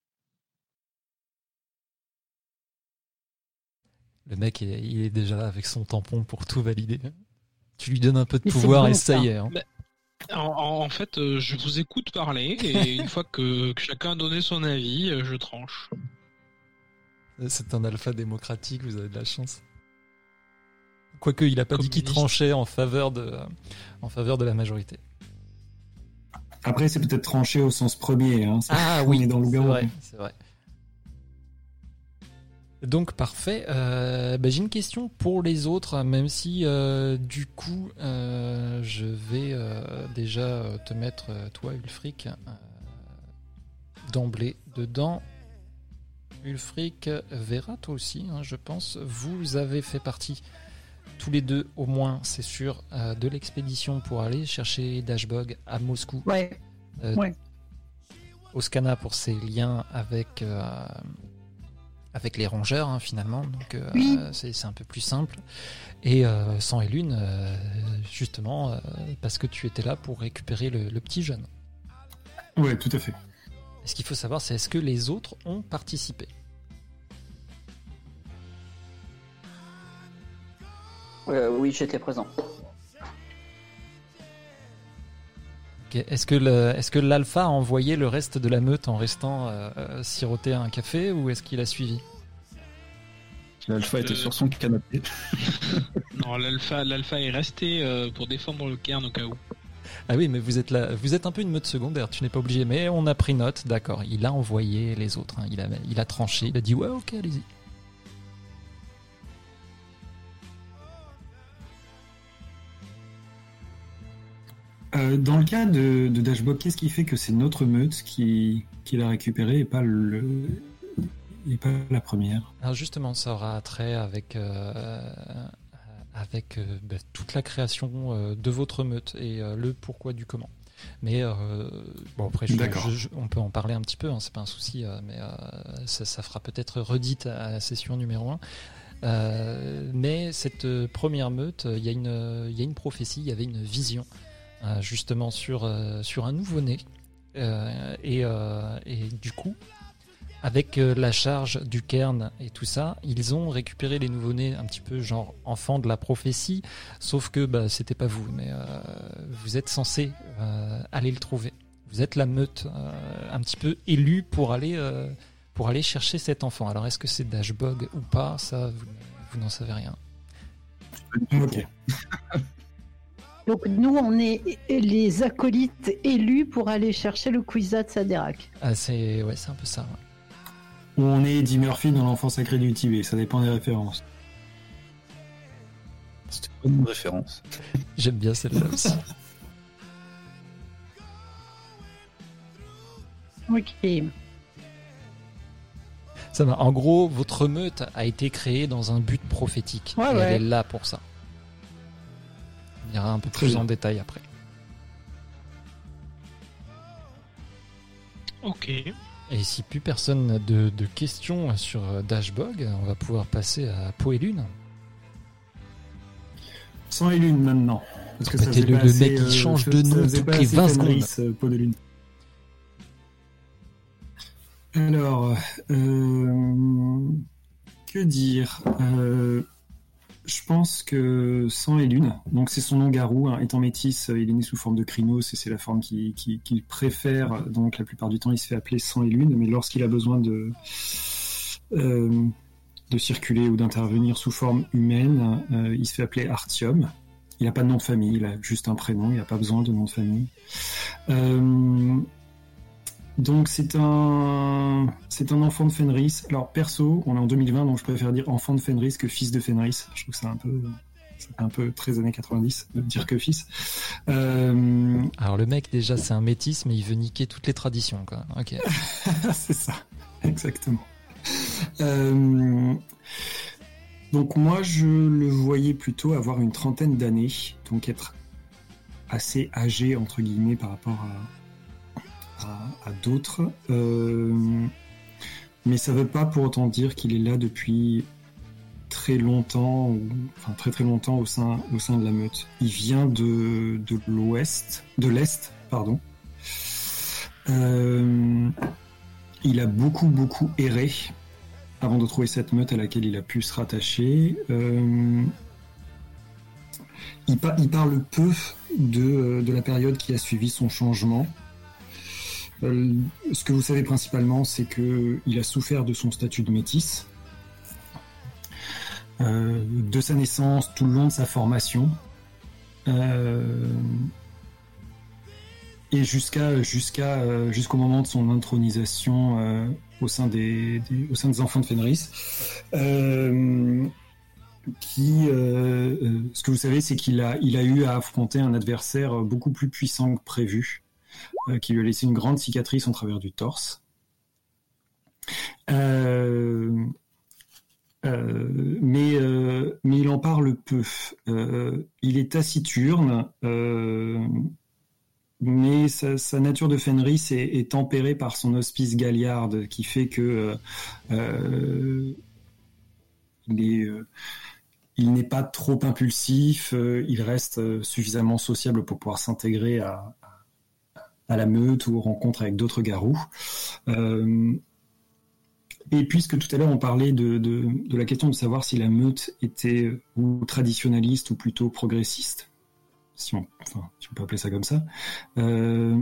Le mec, il est, il est déjà avec son tampon pour tout valider. Tu lui donnes un peu de Mais pouvoir bon, et ça ça. y est. hein. En, en- en fait, euh, je vous écoute parler et [laughs] une fois que, que chacun a donné son avis, euh, je tranche. C'est un alpha démocratique, vous avez de la chance. Quoique, il a pas dit qu'il tranchait en faveur de, en faveur de la majorité. Après, c'est peut-être tranché au sens premier. Hein. Ah oui, est dans le vrai. Donc parfait. Euh, bah, J'ai une question pour les autres, même si euh, du coup euh, je vais euh, déjà te mettre toi Ulfric euh, d'emblée dedans. Ulfric, Vera toi aussi, hein, je pense. Vous avez fait partie tous les deux, au moins, c'est sûr, euh, de l'expédition pour aller chercher Dashbog à Moscou. Ouais. Euh, Ouais. Oskana pour ses liens avec, euh, avec les rongeurs, hein, finalement. Donc, euh, Oui. c'est c'est un peu plus simple. Et euh, Sang et Lune, euh, justement, euh, parce que tu étais là pour récupérer le, le petit jeune. Ouais, tout à fait. Et ce qu'il faut savoir, c'est est-ce que les autres ont participé? Euh, oui, j'étais présent. Est-ce que le- est-ce que l'alpha a envoyé le reste de la meute en restant euh, euh, siroter un café ou est-ce qu'il a suivi? L'alpha était sur son canapé. [laughs] Non, l'alpha, l'alpha est resté euh, pour défendre le cairn au cas où. Ah oui, mais vous êtes là, vous êtes un peu une meute secondaire, tu n'es pas obligé. Mais on a pris note, d'accord. Il a envoyé les autres, hein, il, a, il a tranché, il a dit ouais, ok, allez-y. Euh, dans le cas de, de qu'est-ce qui fait que c'est notre meute qui, qui l'a récupéré et pas, le, et pas la première? Alors justement, ça aura trait avec, euh, avec euh, bah, toute la création euh, de votre meute et euh, le pourquoi du comment. Mais euh, bon, après, je- D'accord. je- je- on peut en parler un petit peu, hein, c'est pas un souci, euh, mais euh, ça, ça fera peut-être redite à la session numéro 1. mais cette première meute, il y, a une- il y a une prophétie, il y avait une vision euh, justement sur, euh, sur un nouveau-né. Euh, et, euh, et du coup, avec euh, la charge du cairn et tout ça, ils ont récupéré les nouveau-nés un petit peu genre enfants de la prophétie, sauf que bah, c'était pas vous, mais euh, vous êtes censé euh, aller le trouver. Vous êtes la meute euh, un petit peu élue pour aller, euh, pour aller chercher cet enfant. Alors est-ce que c'est Dashbog ou pas? Ça, vous, vous n'en savez rien. Ok. [laughs] Donc nous, on est les acolytes élus pour aller chercher le Kwisatz Haderach. Ah, c'est ouais, c'est un peu ça. ouais. Ou on est Eddie Murphy dans l'enfant sacré du Tibet, ça dépend des références. C'était une bonne référence. [laughs] J'aime bien celle-là aussi. Ok. Ça va. En gros, votre meute a été créée dans un but prophétique. Ouais, et ouais. Elle est là pour ça. On ira un peu Très plus bien. en détail après. Ok. Et si plus personne n'a de, de questions sur euh, Dashbog, on va pouvoir passer à Peau et Lune. Sans et lune maintenant. Parce que ça le- pas le assez, mec qui euh, change de nom toutes les assez 20 Fenris, secondes. euh, peau de lune. Alors, euh, que dire Euh, Je pense que Sang et Lune, donc c'est son nom garou, hein, étant métis, euh, il est né sous forme de crinos et c'est la forme qu'il qui, qu'il préfère. Donc la plupart du temps, il se fait appeler Sang et Lune, mais lorsqu'il a besoin de euh, de circuler ou d'intervenir sous forme humaine, euh, il se fait appeler Artium. Il n'a pas de nom de famille, il a juste un prénom, il n'a pas besoin de nom de famille. Donc c'est un c'est un enfant de Fenris. Alors perso, on est en 2020, donc je préfère dire enfant de Fenris que fils de Fenris. Je trouve ça un peu un peu très années 90 de dire que fils. Euh, Alors le mec déjà c'est un métis mais il veut niquer toutes les traditions quoi. Ok. [laughs] c'est ça, exactement. Euh, donc moi je le voyais plutôt avoir une trentaine d'années, donc être assez âgé entre guillemets par rapport à, à, d'autres. Euh, mais ça veut pas pour autant dire qu'il est là depuis très longtemps, enfin très très longtemps au sein, au sein de la meute. Il vient de, de l'ouest, de l'est, pardon. Euh, il a beaucoup beaucoup erré avant de trouver cette meute à laquelle il a pu se rattacher. Euh, il, il parle peu de, de la période qui a suivi son changement. Euh, ce que vous savez principalement, c'est que il a souffert de son statut de métis, euh, de sa naissance, tout le long de sa formation, euh, et jusqu'au moment de son intronisation au sein des, au sein des enfants de Fenris. Ce que vous savez, c'est qu'il a, il a eu à affronter un adversaire beaucoup plus puissant que prévu qui lui a laissé une grande cicatrice en travers du torse. Euh, euh, mais, euh, mais il en parle peu. Euh, il est taciturne, euh, mais sa, nature de Fenris est, tempérée par son hospice galliarde, qui fait que euh, euh, il est, euh, il n'est pas trop impulsif, euh, il reste euh, suffisamment sociable pour pouvoir s'intégrer à, à la meute ou aux rencontres avec d'autres garous. Euh, et puisque tout à l'heure on parlait de, de, la question de savoir si la meute était ou traditionnaliste ou plutôt progressiste, si on, peut appeler ça comme ça, euh,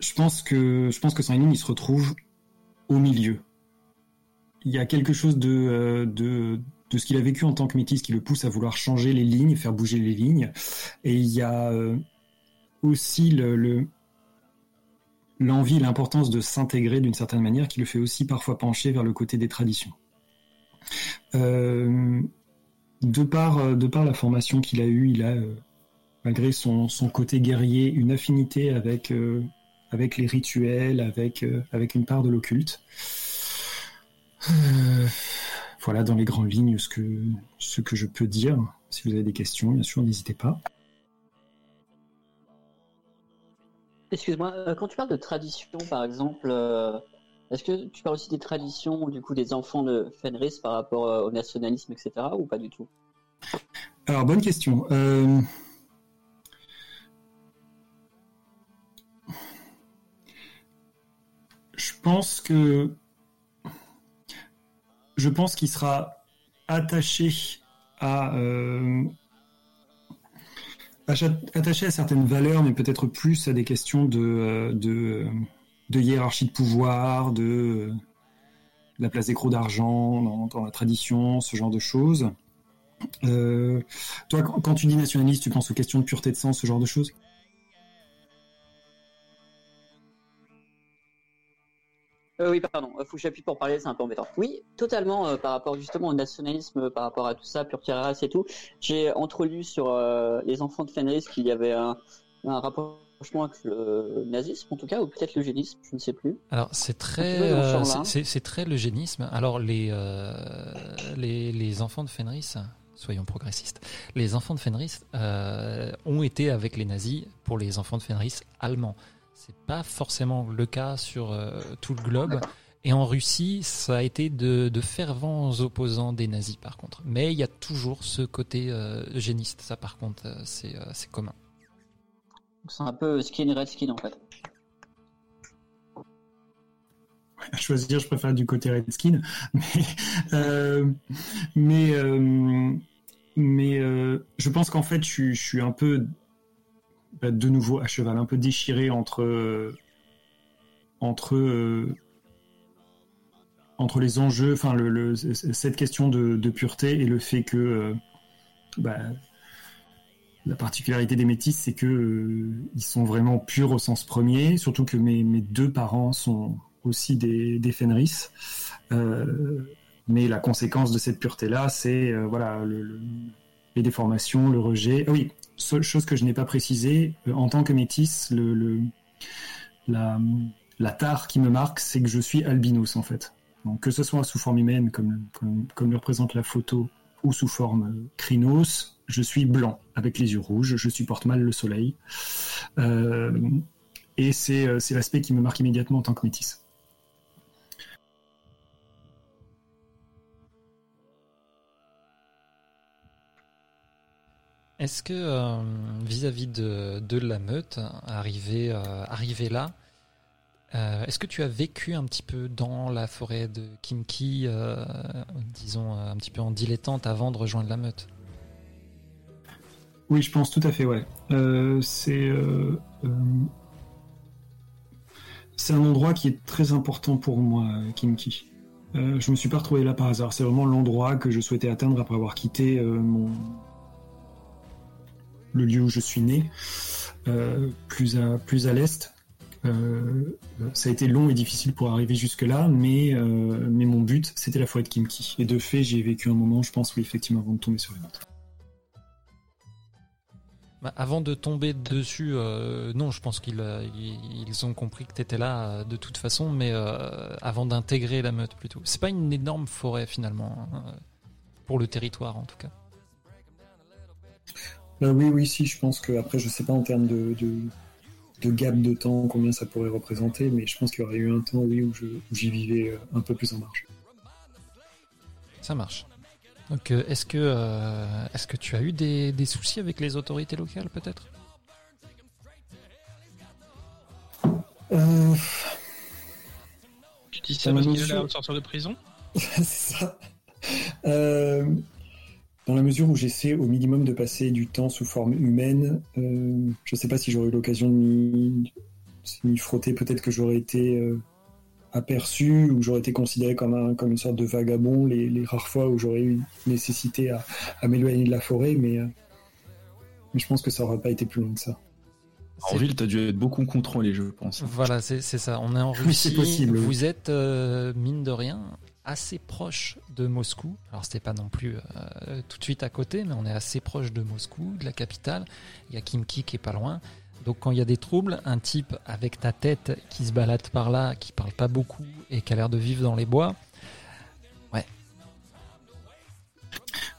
je pense que que Sanguine il se retrouve au milieu. Il y a quelque chose de, euh, de, de ce qu'il a vécu en tant que métis qui le pousse à vouloir changer les lignes, faire bouger les lignes. Et il y a aussi le, le- l'envie, l'importance de s'intégrer d'une certaine manière qui le fait aussi parfois pencher vers le côté des traditions. Euh, de, par, euh, de par la formation qu'il a eue, il a, euh, malgré son, côté guerrier, une affinité avec, avec les rituels, avec, avec une part de l'occulte. Voilà dans les grandes lignes ce que, ce que je peux dire. Si vous avez des questions, bien sûr, n'hésitez pas. Excuse-moi, euh, quand tu parles de tradition, par exemple, euh, est-ce que tu parles aussi des traditions du coup des enfants de Fenris par rapport euh, au nationalisme, etc., ou pas du tout? Alors, bonne question. Je pense que. Je pense qu'il sera attaché à. Attaché à certaines valeurs, mais peut-être plus à des questions de, euh, de, de hiérarchie de pouvoir, de euh, la place des crocs d'argent dans, la tradition, ce genre de choses. Euh, toi, quand tu dis nationaliste, tu penses aux questions de pureté de sang, ce genre de choses? Euh, oui, pardon, euh, faut que j'appuie pour parler, c'est un peu embêtant. Oui, totalement, euh, par rapport justement au nationalisme, par rapport à tout ça, pureté race et tout. J'ai entrelu sur euh, les enfants de Fenris qu'il y avait un, un rapprochement avec le nazisme, en tout cas, ou peut-être l'eugénisme, je ne sais plus. Alors c'est très, euh, c'est- très l'eugénisme. Alors les, euh, les les enfants de Fenris, soyons progressistes, les enfants de Fenris euh, ont été avec les nazis pour les enfants de Fenris allemands. C'est pas forcément le cas sur euh, tout le globe. Et en Russie, ça a été de, de fervents opposants des nazis, par contre. Mais il y a toujours ce côté euh, eugéniste. Ça, par contre, euh, c'est euh, c'est commun. C'est un peu skin red skin en fait. à choisir, je préfère du côté Redskin. Mais, euh, mais, euh, mais euh, je pense qu'en fait, je suis un peu, bah, de nouveau, à cheval, un peu déchiré entre, euh, euh, les enjeux, enfin, cette question de, pureté et le fait que euh, bah, la particularité des métis, c'est que ils sont vraiment purs au sens premier, surtout que mes, mes deux parents sont aussi des, des Fenris. Mais la conséquence de cette pureté-là, c'est voilà le- le- les déformations, le rejet. Ah oui, seule chose que je n'ai pas précisé, euh, en tant que métisse, la, tare qui me marque, c'est que je suis albinos en fait. Que ce soit sous forme humaine, comme, le représente la photo, ou sous forme euh, crinos, je suis blanc, avec les yeux rouges, je supporte mal le soleil. Euh, et c'est l'aspect qui me marque immédiatement en tant que métisse. Est-ce que euh, vis-à-vis de, la meute, arrivé, euh, là, euh, est-ce que tu as vécu un petit peu dans la forêt de Kimki, disons un petit peu en dilettante avant de rejoindre la meute? Oui, je pense tout à fait, ouais. C'est un endroit qui est très important pour moi, Kimki. Je me suis pas retrouvé là par hasard. C'est vraiment l'endroit que je souhaitais atteindre après avoir quitté mon le lieu où je suis né, euh, plus à plus à l'est. Euh, ça a été long et difficile pour arriver jusque-là, mais, euh, mais mon but, c'était la forêt de Kimki. Et de fait, j'y ai vécu un moment, je pense, oui, effectivement, avant de tomber sur les notes. Bah, Avant de tomber dessus, non, je pense qu'ils ils ont compris que tu étais là de toute façon, mais avant d'intégrer la meute plutôt. C'est pas une énorme forêt finalement, pour le territoire en tout cas. Bah oui, oui, si, je pense que après, je sais pas en termes de, de, de gap de temps combien ça pourrait représenter, mais je pense qu'il y aurait eu un temps, oui, où j'y vivais euh, un peu plus en marge. Ça marche. Donc, euh, est-ce que, euh, est-ce que tu as eu des, des soucis avec les autorités locales, peut-être? Euh, Tu dis ça parce qu'il a mesure- l'air de sortir de prison? [laughs] C'est ça. Euh, dans la mesure où j'essaie au minimum de passer du temps sous forme humaine, euh, je sais pas si j'aurais eu l'occasion de m'y frotter. Peut-être que j'aurais été euh, aperçu ou j'aurais été considéré comme, un, comme une sorte de vagabond les, les rares fois où j'aurais eu nécessité à, à m'éloigner de la forêt, mais, euh, mais je pense que ça aurait pas été plus loin que ça. En ville, t'as dû être beaucoup contrôlé, je pense. Voilà, c'est ça. On est en [laughs] Oui, Russie. c'est possible, oui. Vous êtes, euh, mine de rien, assez proche de Moscou. Alors, c'était pas non plus euh, tout de suite à côté, mais on est assez proche de Moscou, de la capitale. Il y a Kimki qui est pas loin. Donc, quand il y a des troubles, un type avec ta tête qui se balade par là, qui parle pas beaucoup et qui a l'air de vivre dans les bois,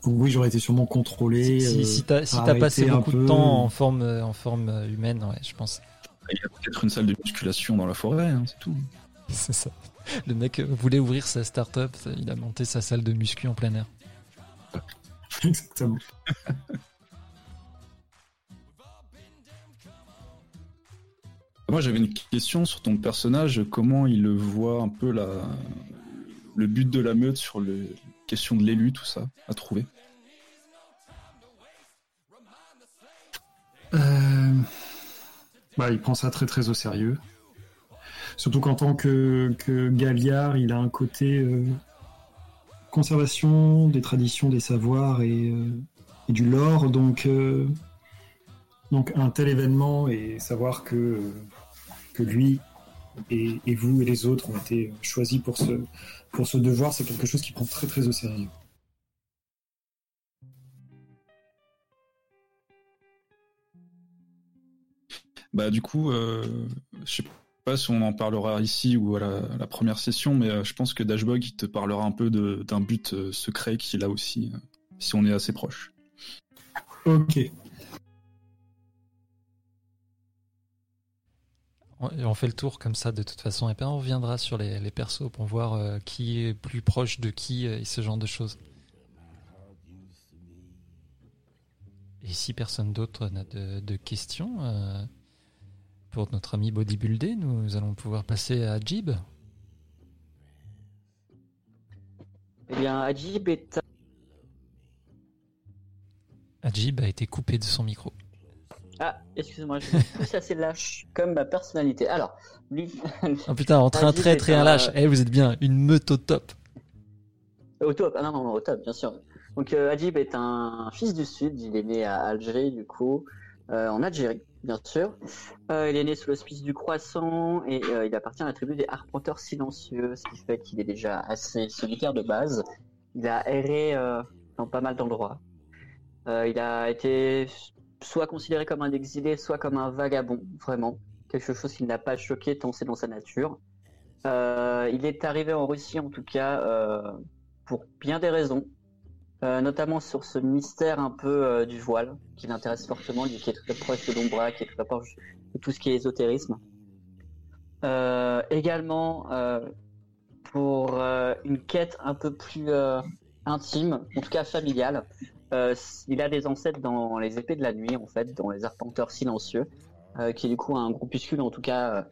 Donc oui, j'aurais été sûrement contrôlé. si, euh, si t'as si t'as arrêté passé beaucoup de temps en forme, euh, en forme euh, humaine, ouais, je pense. Il y a peut-être une salle de musculation dans la forêt, hein, c'est tout. [laughs] C'est ça. Le mec euh, voulait ouvrir sa start-up, il a monté sa salle de muscu en plein air. [laughs] Exactement. Moi, j'avais une question sur ton personnage. Comment il le voit un peu la... le but de la meute sur la question de l'élu, tout ça, à trouver Euh, bah, il prend ça très très au sérieux. Surtout qu'en tant que, que Galliard, il a un côté euh, conservation des traditions, des savoirs et, euh, du lore. Donc, euh, donc un tel événement et savoir que, que lui et, et vous et les autres ont été choisis pour ce, pour ce devoir, c'est quelque chose qui prend très très au sérieux. Bah du coup, je sais pas si on en parlera ici ou à la, la première session, mais euh, je pense que Dashbog il te parlera un peu d'un but euh, secret qu'il a aussi, euh, si on est assez proche. Ok. On, on fait le tour comme ça de toute façon, et puis on reviendra sur les, les persos pour voir euh, qui est plus proche de qui euh, et ce genre de choses. Et si personne d'autre n'a de, de questions euh, pour notre ami bodybuildé, nous allons pouvoir passer à Jib. Eh bien, Ajib est Ajib a été coupé de son micro. Ah, excusez-moi, je suis plus assez lâche comme ma personnalité. Alors, lui, [laughs] Oh putain, entre un traître et un lâche, eh, vous êtes bien, une meute au top. au top, ah non, non, non, au top, bien sûr. Donc, euh, Ajib est un fils du Sud, il est né à Alger, du coup, euh, en Algérie. Bien sûr. Euh, il est né sous l'hospice du Croissant et euh, il appartient à la tribu des Arpenteurs Silencieux, ce qui fait qu'il est déjà assez solitaire de base. Il a erré euh, dans pas mal d'endroits. Il a été soit considéré comme un exilé, soit comme un vagabond, vraiment. Quelque chose qui ne l'a pas choqué tant c'est dans sa nature. Il est arrivé en Russie en tout cas pour bien des raisons. Euh, notamment sur ce mystère un peu euh, du voile qui l'intéresse fortement, qui est très proche de l'Ombra, qui est très proche de tout ce qui est ésotérisme. Euh, également pour une quête un peu plus intime, en tout cas familiale. Il a des ancêtres dans les épées de la nuit, en fait, dans les arpenteurs silencieux, qui est du coup un groupuscule, en tout cas,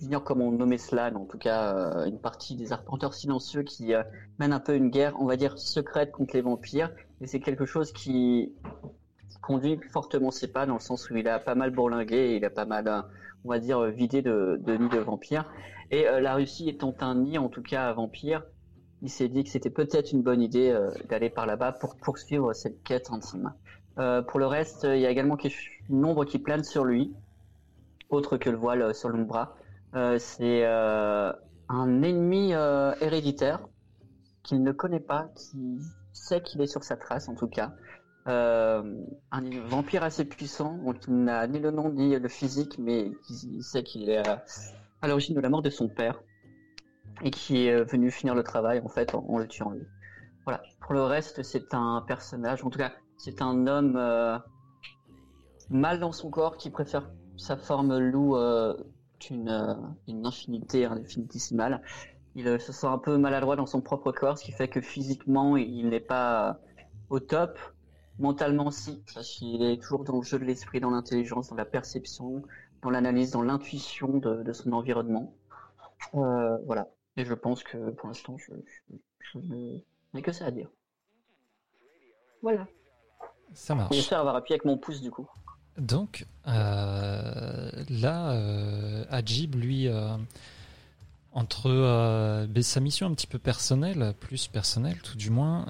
j'ignore comment nommer cela, mais en tout cas, euh, une partie des arpenteurs silencieux qui euh, mène un peu une guerre, on va dire, secrète contre les vampires. Et c'est quelque chose qui conduit fortement ses pas, dans le sens où il a pas mal bourlingué il a pas mal, euh, on va dire, vidé de, de nids de vampires. Et la Russie étant un nid, en tout cas, à vampires, il s'est dit que c'était peut-être une bonne idée d'aller par là-bas pour poursuivre cette quête intime. Euh, pour le reste, il y a également une ombre qui plane sur lui, autre que le voile sur l'ombra. Euh, c'est euh, un ennemi euh, héréditaire qu'il ne connaît pas, qui sait qu'il est sur sa trace en tout cas. Un vampire assez puissant, dont il n'a ni le nom ni le physique, mais qui sait qu'il est à, l'origine de la mort de son père et qui est venu finir le travail en fait en, le tuant lui. Voilà. Pour le reste, c'est un personnage, en tout cas, c'est un homme mal dans son corps qui préfère sa forme loup qu'une euh, une infinité indéfinitissimale. Il euh, se sent un peu maladroit dans son propre corps, ce qui fait que physiquement, il n'est pas euh, au top. Mentalement, si, parce qu'il est toujours dans le jeu de l'esprit, dans l'intelligence, dans la perception, dans l'analyse, dans l'intuition de, de son environnement. Euh, voilà. Et je pense que pour l'instant, je, je, je n'ai que ça à dire. Voilà. Ça marche. J'espère avoir appuyé avec mon pouce du coup. Donc, euh, là, euh, Ajib, lui, euh, entre euh, ben, sa mission un petit peu personnelle, plus personnelle tout du moins,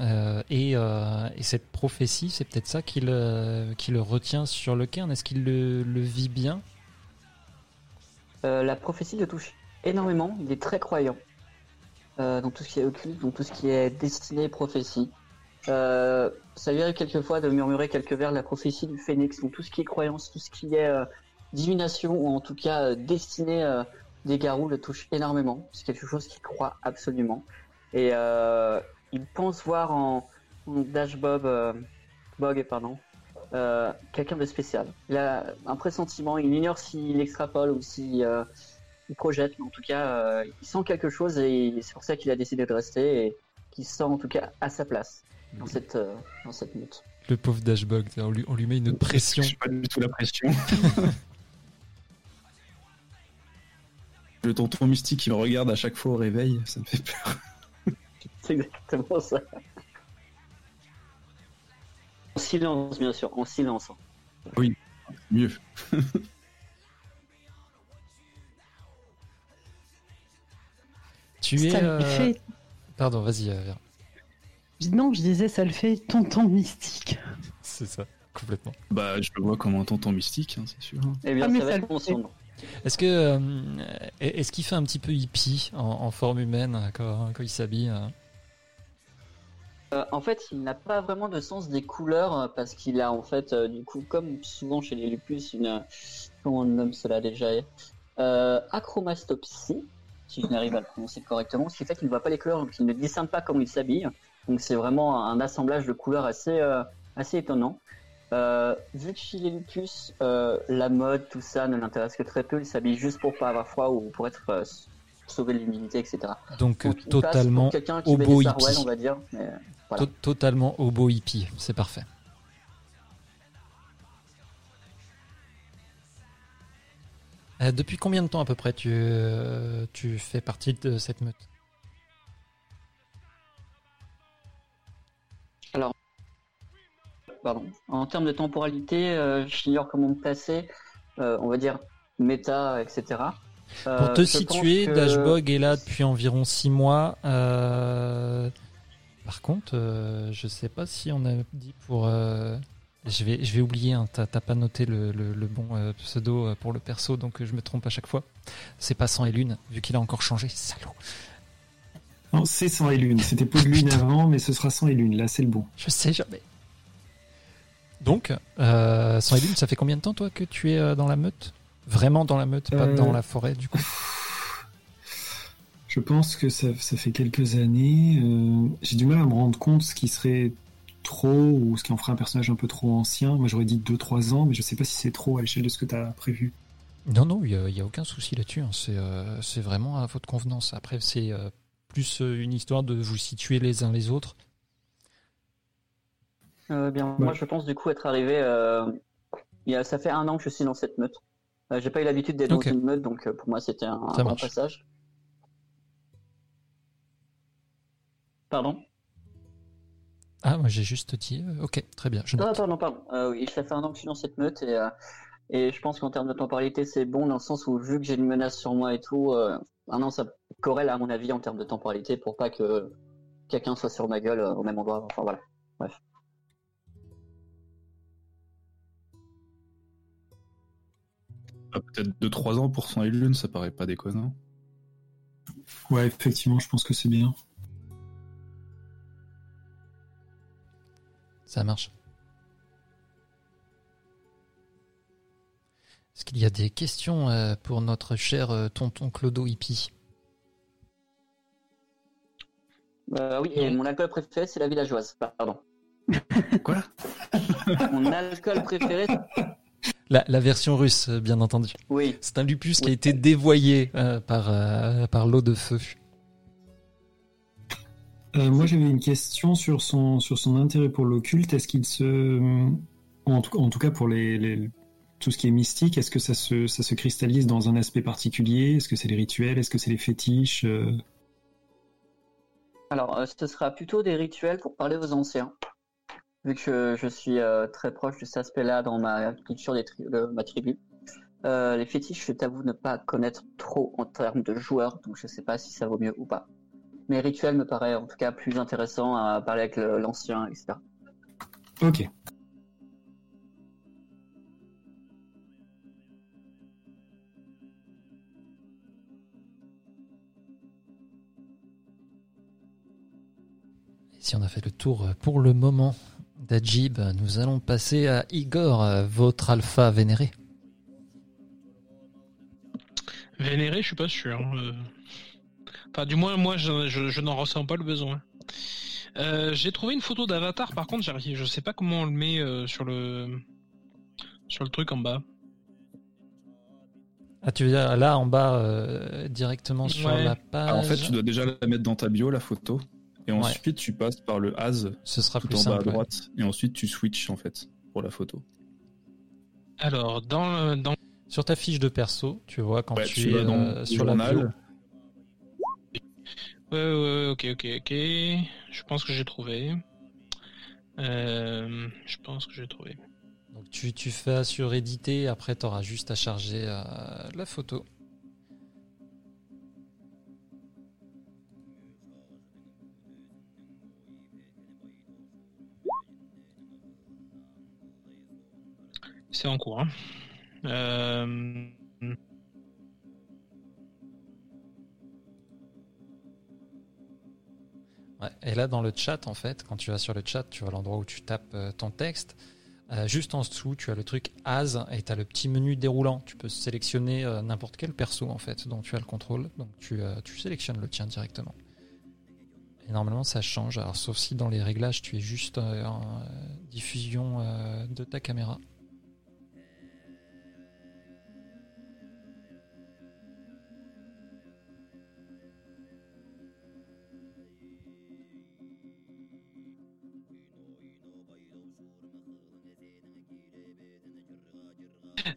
et, et cette prophétie, c'est peut-être ça qui le, retient sur le cairn. Est-ce qu'il le, vit bien? La prophétie le touche énormément. Il est très croyant dans tout ce qui est occulte, dans tout ce qui est destiné prophétie. Euh, ça lui arrive quelquefois de murmurer quelques vers de la prophétie du phénix, donc tout ce qui est croyance, tout ce qui est euh, divination ou en tout cas euh, destinée euh, des garous le touche énormément. C'est quelque chose qu'il croit absolument. Et euh, il pense voir en, Dash Bob, Bog, pardon, quelqu'un de spécial. Il a un pressentiment, il ignore s'il extrapole ou s'il il projette, mais en tout cas, il sent quelque chose et c'est pour ça qu'il a décidé de rester et qu'il se sent en tout cas à sa place dans cette, euh, dans cette meute. Le pauvre Dashbug, on lui, on lui met une pression. Je suis pas du tout la pression. [laughs] le tonton mystique qui me regarde à chaque fois au réveil, ça me fait peur. C'est exactement ça. En silence, bien sûr, en silence. Mieux. Tu es. Euh, fait. Pardon, vas-y, euh, Vera. Non, je disais, ça le fait tonton mystique. C'est ça, complètement. Bah, je le vois comme un tonton mystique, hein, c'est sûr. Eh bien, Ah, mais ça va être. Est-ce que euh, est-ce qu'il fait un petit peu hippie en, en forme humaine quand, quand il s'habille hein Euh, en fait, il n'a pas vraiment de sens des couleurs euh, parce qu'il a en fait, euh, du coup, comme souvent chez les lupus, une comment on nomme cela déjà euh, achromastopsie, si je n'arrive à le prononcer correctement, ce qui fait qu'il ne voit pas les couleurs, donc il ne discerne pas comment il s'habille. Donc c'est vraiment un assemblage de couleurs assez euh, assez étonnant. Euh, vu que chez euh, la mode, tout ça ne l'intéresse que très peu, il s'habille juste pour pas avoir froid ou pour être sauver de l'humidité, etc. Donc, totalement sarouels, hippie. on va dire. Mais... Voilà. to- totalement hobo hippie, c'est parfait. Euh, depuis combien de temps à peu près tu, euh, tu fais partie de cette meute? Pardon. En termes de temporalité, euh, j'ignore comment me placer. Euh, on va dire méta, etc. Euh, Pour te situer, que- Dashbog est là depuis environ 6 mois. Euh, Par contre, euh, je sais pas si on a dit pour euh, Je vais, je vais oublier, hein, t'as t'as pas noté le, le- le bon euh, pseudo pour le perso, donc je me trompe à chaque fois. C'est pas Sang et Lune, vu qu'il a encore changé, salaud. Non, c'est sang et lune. C'était pas de lune avant, mais ce sera sang et lune. Là, c'est le bon. Je sais jamais. Donc, euh, Lune, ça fait combien de temps, toi, que tu es euh, dans la meute? Vraiment dans la meute, pas Euh, dans la forêt, du coup? Je pense que ça, ça fait quelques années. euh, J'ai du mal à me rendre compte ce qui serait trop ou ce qui en ferait un personnage un peu trop ancien. Moi, j'aurais dit 2-3 ans, mais je sais pas si c'est trop à l'échelle de ce que tu as prévu. Non, non, il n'y a, il y a aucun souci là-dessus. hein. C'est euh, vraiment à votre convenance. Après, c'est euh, plus euh, une histoire de vous situer les uns les autres. Euh, bien, moi je pense du coup être arrivé. euh, il y a, ça fait un an que je suis dans cette meute. Euh, J'ai pas eu l'habitude d'être dans une meute, donc euh, pour moi c'était un, marche. passage. Pardon? Ah, moi j'ai juste dit, euh, ok, très bien. Je pardon, pardon. Euh, oui, ça fait un an que je suis dans cette meute et, euh, et je pense qu'en termes de temporalité c'est bon dans le sens où vu que j'ai une menace sur moi et tout, euh, un an ça corrèle à mon avis en termes de temporalité pour pas que quelqu'un soit sur ma gueule au même endroit. Enfin voilà. Ah, Peut-être 2-3 ans pour sang et lune, ça paraît pas déconnant. Ouais, effectivement, je pense que c'est bien. Ça marche. Est-ce qu'il y a des questions euh, pour notre cher euh, tonton Clodo Hippie? Euh, oui, et mon alcool préféré c'est la villageoise. Pardon. Quoi? Mon alcool préféré, la, la version russe, bien entendu. oui. C'est un lupus qui a été dévoyé euh, par, euh, par l'eau de feu. Euh, moi, j'avais une question sur son, sur son intérêt pour l'occulte. Est-ce qu'il se. En tout, en tout cas, pour les, les- tout ce qui est mystique, est-ce que ça se, ça se cristallise dans un aspect particulier? Est-ce que c'est les rituels? Est-ce que c'est les fétiches Euh, Alors, euh, ce sera plutôt des rituels pour parler aux anciens. Vu que je suis euh, très proche de cet aspect-là dans ma culture des tri- de ma tribu. Euh, les fétiches, je t'avoue ne pas connaître trop en termes de joueurs, donc je sais pas si ça vaut mieux ou pas. Mais rituels me paraît en tout cas plus intéressant à parler avec l'ancien, etc. Ok. Et si on a fait le tour pour le moment d'Ajib, nous allons passer à Igor, votre alpha vénéré. Vénéré, je suis pas sûr. euh. Enfin, du moins, moi, je, je- je n'en ressens pas le besoin. Euh, J'ai trouvé une photo d'Avatar, par contre, j'arrive, je sais pas comment on le met euh, sur le sur le truc en bas. Ah, tu veux dire là en bas, euh, directement sur Ouais. la page Ah, en fait, tu dois déjà la mettre dans ta bio, la photo. Et ensuite, tu passes par le as Ce sera tout plus en bas à ouais. droite. Et ensuite, tu switches, en fait, pour la photo. Alors, dans, le- dans Sur ta fiche de perso, tu vois quand Ouais, tu, tu es dans euh, sur la bio. ouais, ouais, ok, ok, ok. Je pense que j'ai trouvé. Euh, je pense que j'ai trouvé. Donc tu, tu fais sur éditer, après tu auras juste à charger euh, la photo. C'est en cours. hein. Euh, Et là dans le chat en fait, quand tu vas sur le chat, tu vois l'endroit où tu tapes euh, ton texte. Euh, juste en dessous, tu as le truc As et tu as le petit menu déroulant. Tu peux sélectionner n'importe quel perso en fait dont tu as le contrôle. Donc tu, tu sélectionnes le tien directement. Et normalement ça change. Alors sauf si dans les réglages tu es juste en diffusion de ta caméra.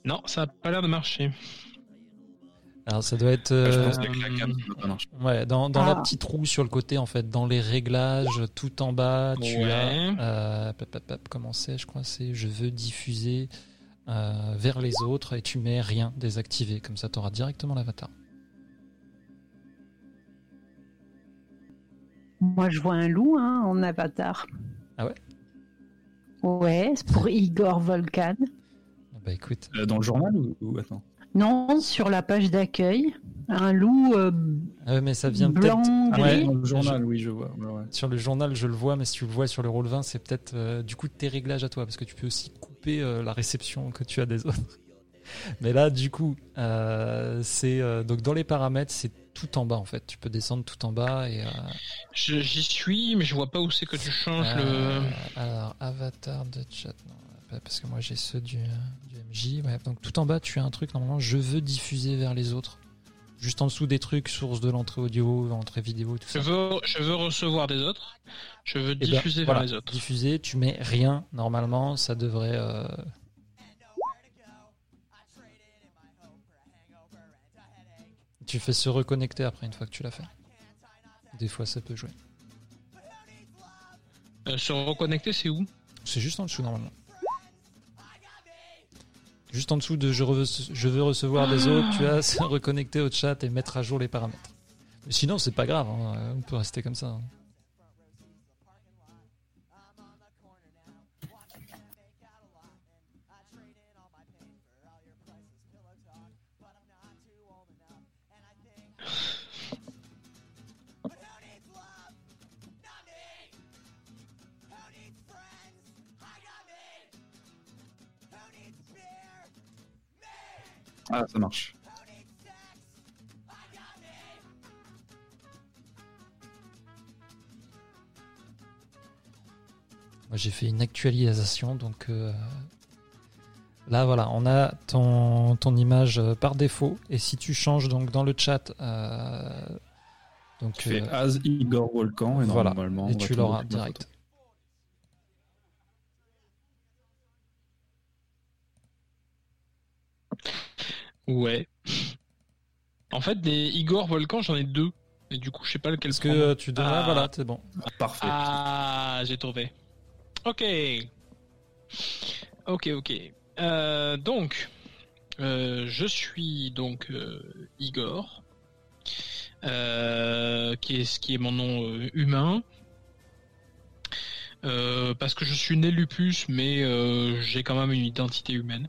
Non, ça a pas l'air de marcher. Alors ça doit être Ah, je euh, pense la cam, ouais, dans, dans la Ah. petite roue sur le côté en fait, dans les réglages, tout en bas, tu Ouais. as euh, pap, pap, pap, comment c'est Je crois que c'est je veux diffuser euh, vers les autres et tu mets rien désactivé comme ça tu auras directement l'avatar. Moi, je vois un loup hein, en avatar. Ouais, c'est pour Igor Volkan. Bah écoute, Euh, Dans le journal ou, ou- attends Non, sur la page d'accueil, un loup euh, Ah ouais, mais ça vient peut-être. Ah ouais, dans le journal, oui, je vois. ouais, ouais. Sur le journal, je le vois, mais si tu le vois sur le roll 20, c'est peut-être euh, du coup tes réglages à toi, parce que tu peux aussi couper euh, la réception que tu as des autres. [laughs] Mais là, du coup, euh, c'est euh, donc dans les paramètres, c'est tout en bas en fait. Tu peux descendre tout en bas et. euh, J'y suis, mais je vois pas où c'est que tu changes euh, le. Alors, avatar de chat, non, parce que moi j'ai ceux du, du MJ. Donc tout en bas, tu as un truc normalement. Je veux diffuser vers les autres. Juste en dessous des trucs, source de l'entrée audio, entrée vidéo, tout Je ça. veux, je veux recevoir des autres. Je veux Eh ben, diffuser voilà, vers les autres. Diffuser, tu mets rien. Normalement, ça devrait. euh, Tu fais se reconnecter après une fois que tu l'as fait. Des fois, ça peut jouer. Euh, se reconnecter, c'est où? C'est juste en dessous normalement. Juste en dessous de je, veux recevoir des autres, tu as se [laughs] reconnecter au chat et mettre à jour les paramètres. Mais sinon, c'est pas grave, hein, on peut rester comme ça. Ah, ça marche. Moi, j'ai fait une actualisation, donc euh, là, voilà, on a ton, ton image euh, par défaut. Et si tu changes donc dans le chat, euh, donc Tu fais euh, As Igor Volcan et voilà, normalement. et tu l'auras direct. Ouais. En fait, des Igor Volcan, j'en ai deux. Et du coup, je sais pas lequel Est-ce que prendre. euh, tu devrais, Ah. voilà, c'est bon. Ah, parfait. Ah, j'ai trouvé. Ok. Ok, ok. Euh, donc, euh, je suis donc euh, Igor, euh, qui est ce qui est mon nom euh, humain. Euh, parce que je suis né lupus, mais euh, j'ai quand même une identité humaine.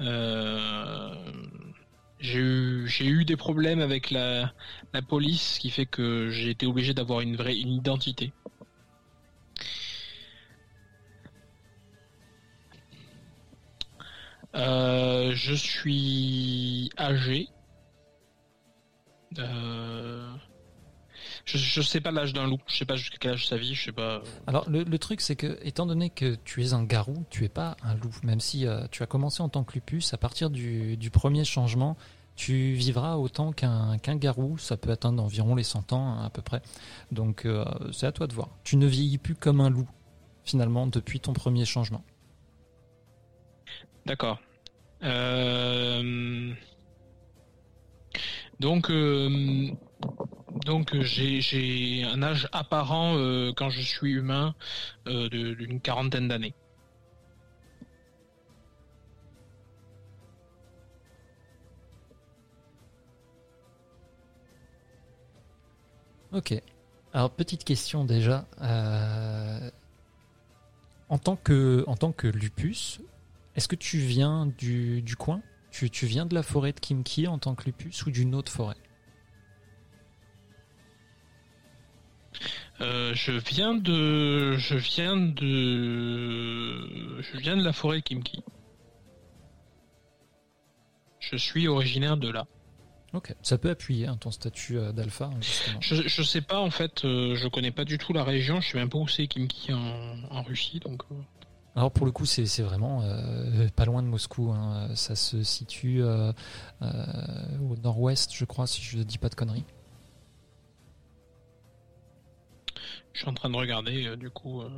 Euh, j'ai eu, eu des problèmes avec la, la police, ce qui fait que j'ai été obligé d'avoir une vraie une identité. Euh, je suis âgé. Euh, je, je sais pas l'âge d'un loup. Je sais pas jusqu'à quel âge ça vit. Je sais pas. Alors le, le truc c'est que étant donné que tu es un garou, tu es pas un loup. Même si euh, tu as commencé en tant que lupus, à partir du, du premier changement, tu vivras autant qu'un qu'un garou. Ça peut atteindre environ les 100 ans à peu près. Donc euh, c'est à toi de voir. Tu ne vieillis plus comme un loup finalement depuis ton premier changement. D'accord. Euh, Donc, euh, donc euh, j'ai un âge apparent euh, quand je suis humain euh, d'une quarantaine d'années. Ok. Alors petite question déjà. En tant que lupus, est-ce que tu viens du, du coin? Tu, tu viens de la forêt de Kimki en tant que lupus ou d'une autre forêt? Euh, je viens de, je viens de, je viens de la forêt Kimki. Je suis originaire de là. Ok. Ça peut appuyer hein, ton statut euh, d'alpha hein. Je, je sais pas en fait, euh, je connais pas du tout la région. Je sais même pas où c'est Kimki en, en Russie, donc. euh, Alors pour le coup, c'est c'est vraiment euh, pas loin de Moscou. hein. Ça se situe euh, euh, au nord-ouest, je crois, si je ne dis pas de conneries. Je suis en train de regarder, euh, du coup. euh.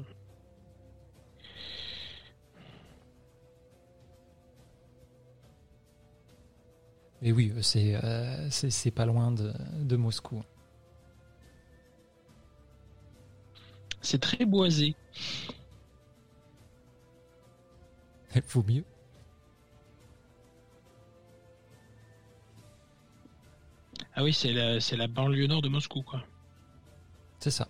Mais oui, euh, c'est euh, c'est c'est pas loin de, de Moscou. C'est très boisé. Il vaut mieux. Ah oui, c'est la, c'est la banlieue nord de Moscou, quoi. C'est ça.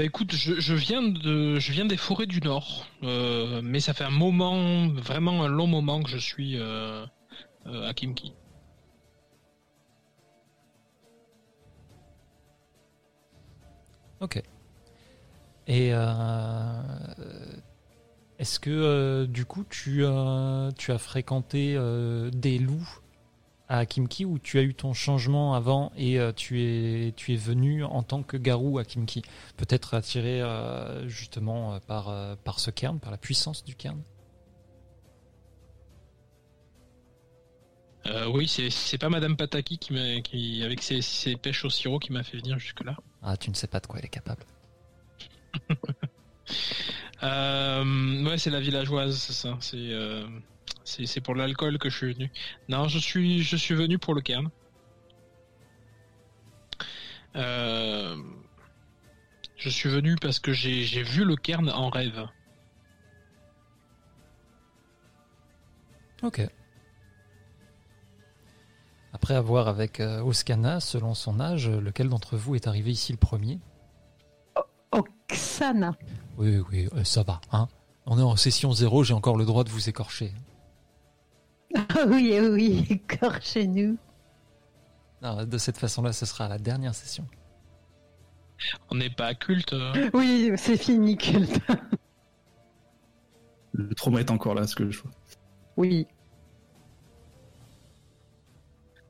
Bah écoute, je, viens de, je viens des forêts du Nord, euh, mais ça fait un moment, vraiment un long moment que je suis euh, euh, à Kimki. Ok. Et est-ce que du coup tu, tu as fréquenté des loups à Kimki ou tu as eu ton changement avant et euh, tu, es, tu es venu en tant que garou à Kimki Peut-être attiré euh, justement euh, par, par ce cairn, par la puissance du cairn? Oui, c'est pas Madame Pataki qui, qui avec ses, ses, pêches au sirop qui m'a fait venir jusque-là. Ah, tu ne sais pas de quoi elle est capable. [laughs] ouais, c'est la villageoise, c'est ça. C'est c'est pour l'alcool que je suis venu. Non, je suis, je suis venu pour le cairn. Euh, je suis venu parce que j'ai vu le cairn en rêve. Ok. Après avoir avec euh, Oskana, selon son âge, lequel d'entre vous est arrivé ici le premier? Oksana. Oui, oui, euh, ça va. Hein On est en session zéro, j'ai encore le droit de vous écorcher. [laughs] Ah oui, oui, corps chez nous. de cette façon-là, ce sera la dernière session. On n'est pas culte. Hein. Oui, c'est fini culte. Le trauma est encore là, ce que je vois. Oui.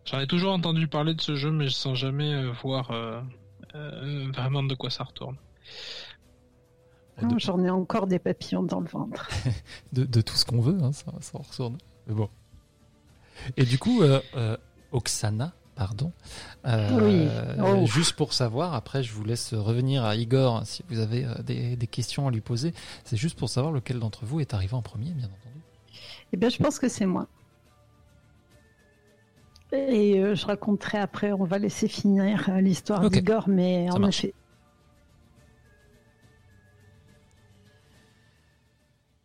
J'en ai toujours entendu parler de ce jeu, mais sans jamais euh, voir euh, euh, vraiment de quoi ça retourne. J'en ai encore des papillons dans le ventre. [laughs] de, tout ce qu'on veut, hein, ça, ça retourne. Mais bon. Et du coup, euh, euh, Oksana, pardon. Euh, oh. Juste pour savoir, après je vous laisse revenir à Igor hein, si vous avez des, questions à lui poser. C'est juste pour savoir lequel d'entre vous est arrivé en premier, bien entendu. Eh bien, je pense que c'est moi. Et je raconterai après, on va laisser finir l'histoire d'Igor, mais en effet,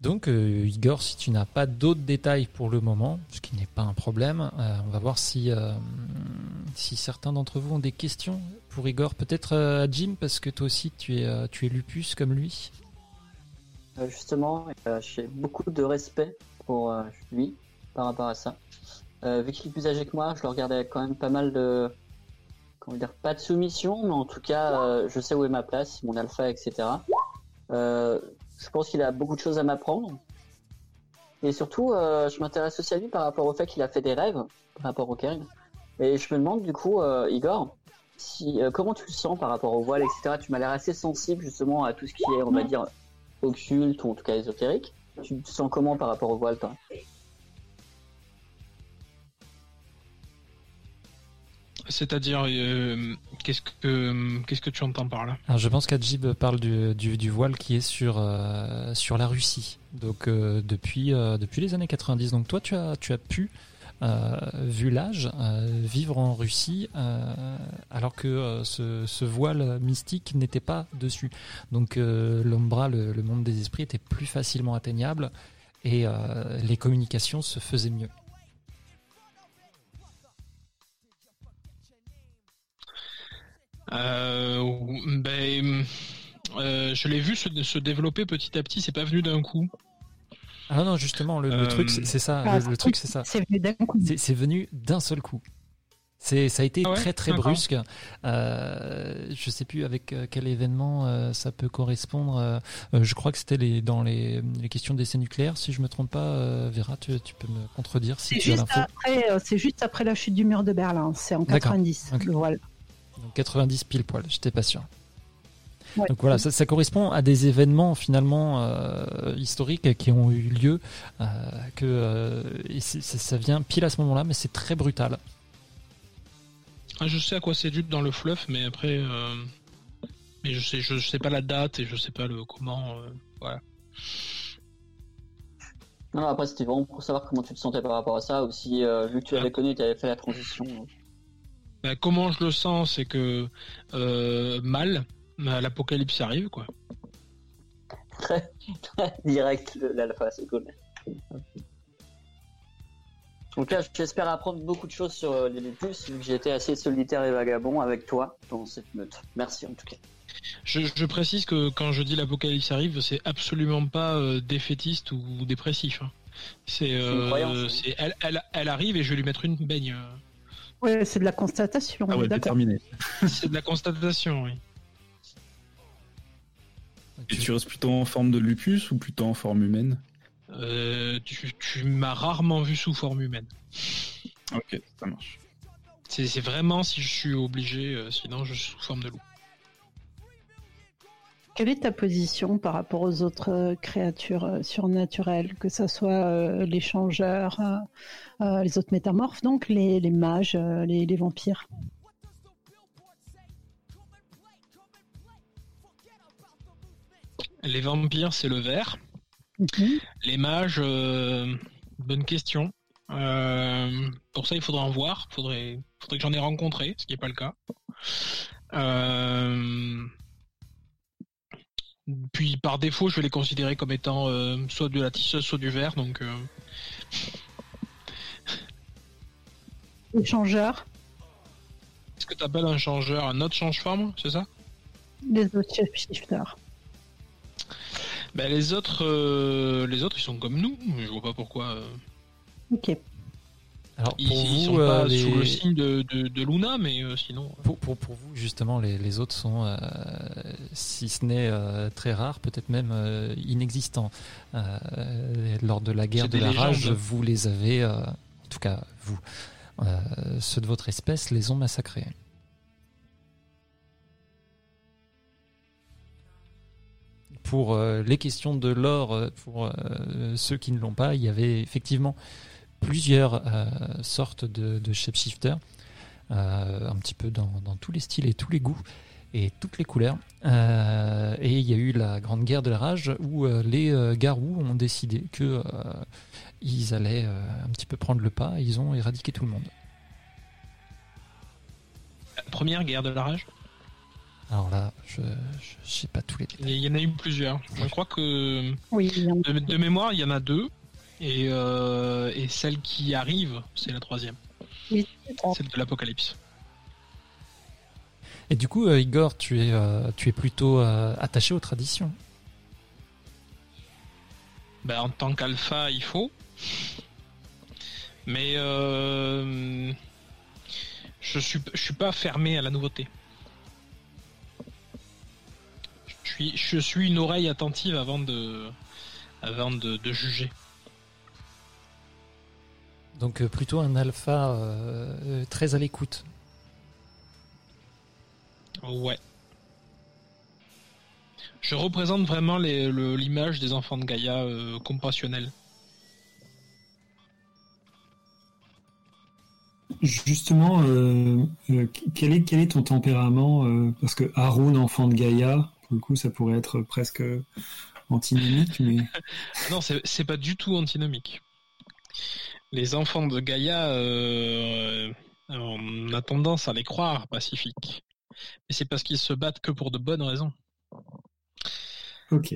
Donc, euh, Igor, si tu n'as pas d'autres détails pour le moment, ce qui n'est pas un problème, euh, on va voir si, euh, si certains d'entre vous ont des questions pour Igor. Peut-être à Jim, parce que toi aussi, tu es, lupus comme lui. justement, j'ai beaucoup de respect pour lui par rapport à ça. vu qu'il est plus âgé que moi, je le regardais quand même pas mal de. Comment dire Pas de soumission, mais en tout cas, je sais où est ma place, mon alpha, etc. Je pense qu'il a beaucoup de choses à m'apprendre. Et surtout, euh, je m'intéresse aussi à lui par rapport au fait qu'il a fait des rêves par rapport au Kering. Et je me demande du coup, euh, Igor, si, euh, comment tu le sens par rapport au voile, etc. Tu m'as l'air assez sensible justement à tout ce qui est, on va dire, occulte ou en tout cas ésotérique. Tu te sens comment par rapport au voile, toi? C'est-à-dire, euh, qu'est-ce que qu'est-ce que tu entends par là? Je pense qu'Adjib parle du, du, voile qui est sur euh, sur la Russie. Donc euh, depuis depuis les années 90. Donc toi, tu as tu as pu vu l'âge, vivre en Russie alors que ce, ce, voile mystique n'était pas dessus. Donc l'ombra, le, le, monde des esprits, était plus facilement atteignable et les communications se faisaient mieux. Ben, euh, je l'ai vu se, développer petit à petit. C'est pas venu d'un coup. Ah non, justement, le, truc, c'est ça. Ah, le, truc, c'est ça. C'est venu d'un coup. C'est venu d'un seul coup. C'est, ça a été ah très très brusque. Euh, je sais plus avec euh, quel événement euh, ça peut correspondre. je crois que c'était les, dans les, les questions d'essais nucléaires, si je me trompe pas. Vera, tu, tu, peux me contredire si tu as l'info. C'est juste après la chute du mur de Berlin. C'est en 90. Voilà. 90 pile poil, j'étais pas sûr. Donc voilà, ça, correspond à des événements finalement euh, historiques qui ont eu lieu, euh, que euh, ça vient pile à ce moment-là, mais c'est très brutal. Ah, je sais à quoi c'est dû dans le fluff, mais après, mais je sais, je, sais pas la date et je sais pas le comment. voilà. Non, après c'était vraiment pour savoir comment tu te sentais par rapport à ça, ou si vu que tu avais connu, tu avais fait la transition. Bah, comment je le sens, c'est que euh, mal, bah, l'apocalypse arrive, quoi. Très, direct l'alpha, c'est cool. Donc là, j'espère apprendre beaucoup de choses sur euh, les lupus, vu que j'ai été assez solitaire et vagabond avec toi dans cette meute. Merci en tout cas. Je, je précise que quand je dis l'apocalypse arrive, c'est absolument pas euh, défaitiste ou dépressif. hein. C'est, une euh, c'est elle, elle arrive et je vais lui mettre une baigne. Ouais, c'est de la constatation. Ah ouais, déterminé. [laughs] C'est de la constatation, oui. Et tu restes plutôt en forme de lupus ou plutôt en forme humaine Euh, tu, tu m'as rarement vu sous forme humaine. Ok, ça marche. C'est, c'est vraiment si je suis obligé, euh, sinon je suis sous forme de loup. Quelle est ta position par rapport aux autres euh, créatures euh, surnaturelles, que ce soit euh, les changeurs, euh, les autres métamorphes, donc les, les mages, les, les vampires? Les vampires, c'est le vert. Mhm. Les mages, euh, bonne question. Pour ça, il faudra en voir. Faudrait, faudrait que j'en ai rencontré, ce qui n'est pas le cas. Euh, puis par défaut, je vais les considérer comme étant euh, soit de la tisseuse, soit du vert. Donc, euh, Les changeurs, est-ce que tu appelles un changeur un autre change-forme, c'est ça? Les autres shapeshifters. ben, Les autres, euh, les autres, ils sont comme nous. Je vois pas pourquoi. euh, Ok. Alors pour ils vous, sont euh, pas les- sous le signe de, de, de Luna, mais euh, sinon. Pour, pour, pour vous, justement, les, les autres sont, euh, si ce n'est euh, très rares, peut-être même euh, inexistants. Euh, lors de la guerre de la rage, vous les avez, euh, en tout cas vous, euh, ceux de votre espèce les ont massacrés. Pour euh, les questions de l'or, euh, pour euh, ceux qui ne l'ont pas, il y avait effectivement plusieurs euh, sortes de, de shapeshifters euh, un petit peu dans, dans tous les styles et tous les goûts et toutes les couleurs. Euh, et il y a eu la Grande Guerre de la Rage où euh, les euh, garous ont décidé que euh, ils allaient euh, un petit peu prendre le pas. et Ils ont éradiqué tout le monde. La première guerre de la rage? Alors là, je ne sais pas tous les détails. Il y en a eu plusieurs. Je crois que Oui, de mémoire, il y en a deux. Et, euh, et celle qui arrive, c'est la troisième. oui. Celle de l'apocalypse. Et du coup, euh, Igor, tu es, euh, tu es plutôt attaché aux traditions. Ben, en tant qu'alpha, il faut. Mais euh, je suis je suis pas fermé à la nouveauté. Je suis je suis une oreille attentive avant de avant de, de juger. Donc euh, plutôt un alpha euh, euh, très à l'écoute. Ouais. Je représente vraiment le- l'image des enfants de Gaïa euh, compassionnels. Justement, euh, euh, quel, est, quel est ton tempérament euh, Parce que Haroun, enfant de Gaïa, pour le coup, ça pourrait être presque antinomique, mais [laughs] Non, c'est pas du tout antinomique. Les enfants de Gaïa, euh, on a tendance à les croire pacifiques. Mais c'est parce qu'ils se battent que pour de bonnes raisons. ok.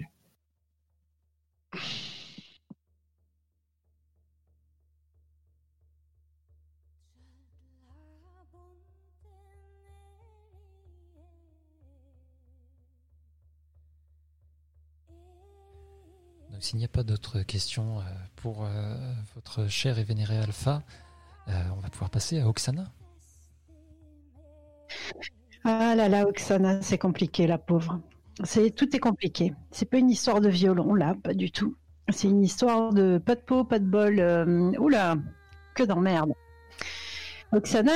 S'il n'y a pas d'autres questions euh, pour euh, votre cher et vénéré alpha, euh, on va pouvoir passer à Oksana. Ah là là, Oksana, c'est compliqué, la pauvre. C'est tout est compliqué. C'est pas une histoire de violon là, pas du tout. C'est une histoire de pas de peau, pas de bol. oula, que d'emmerde. Oksana,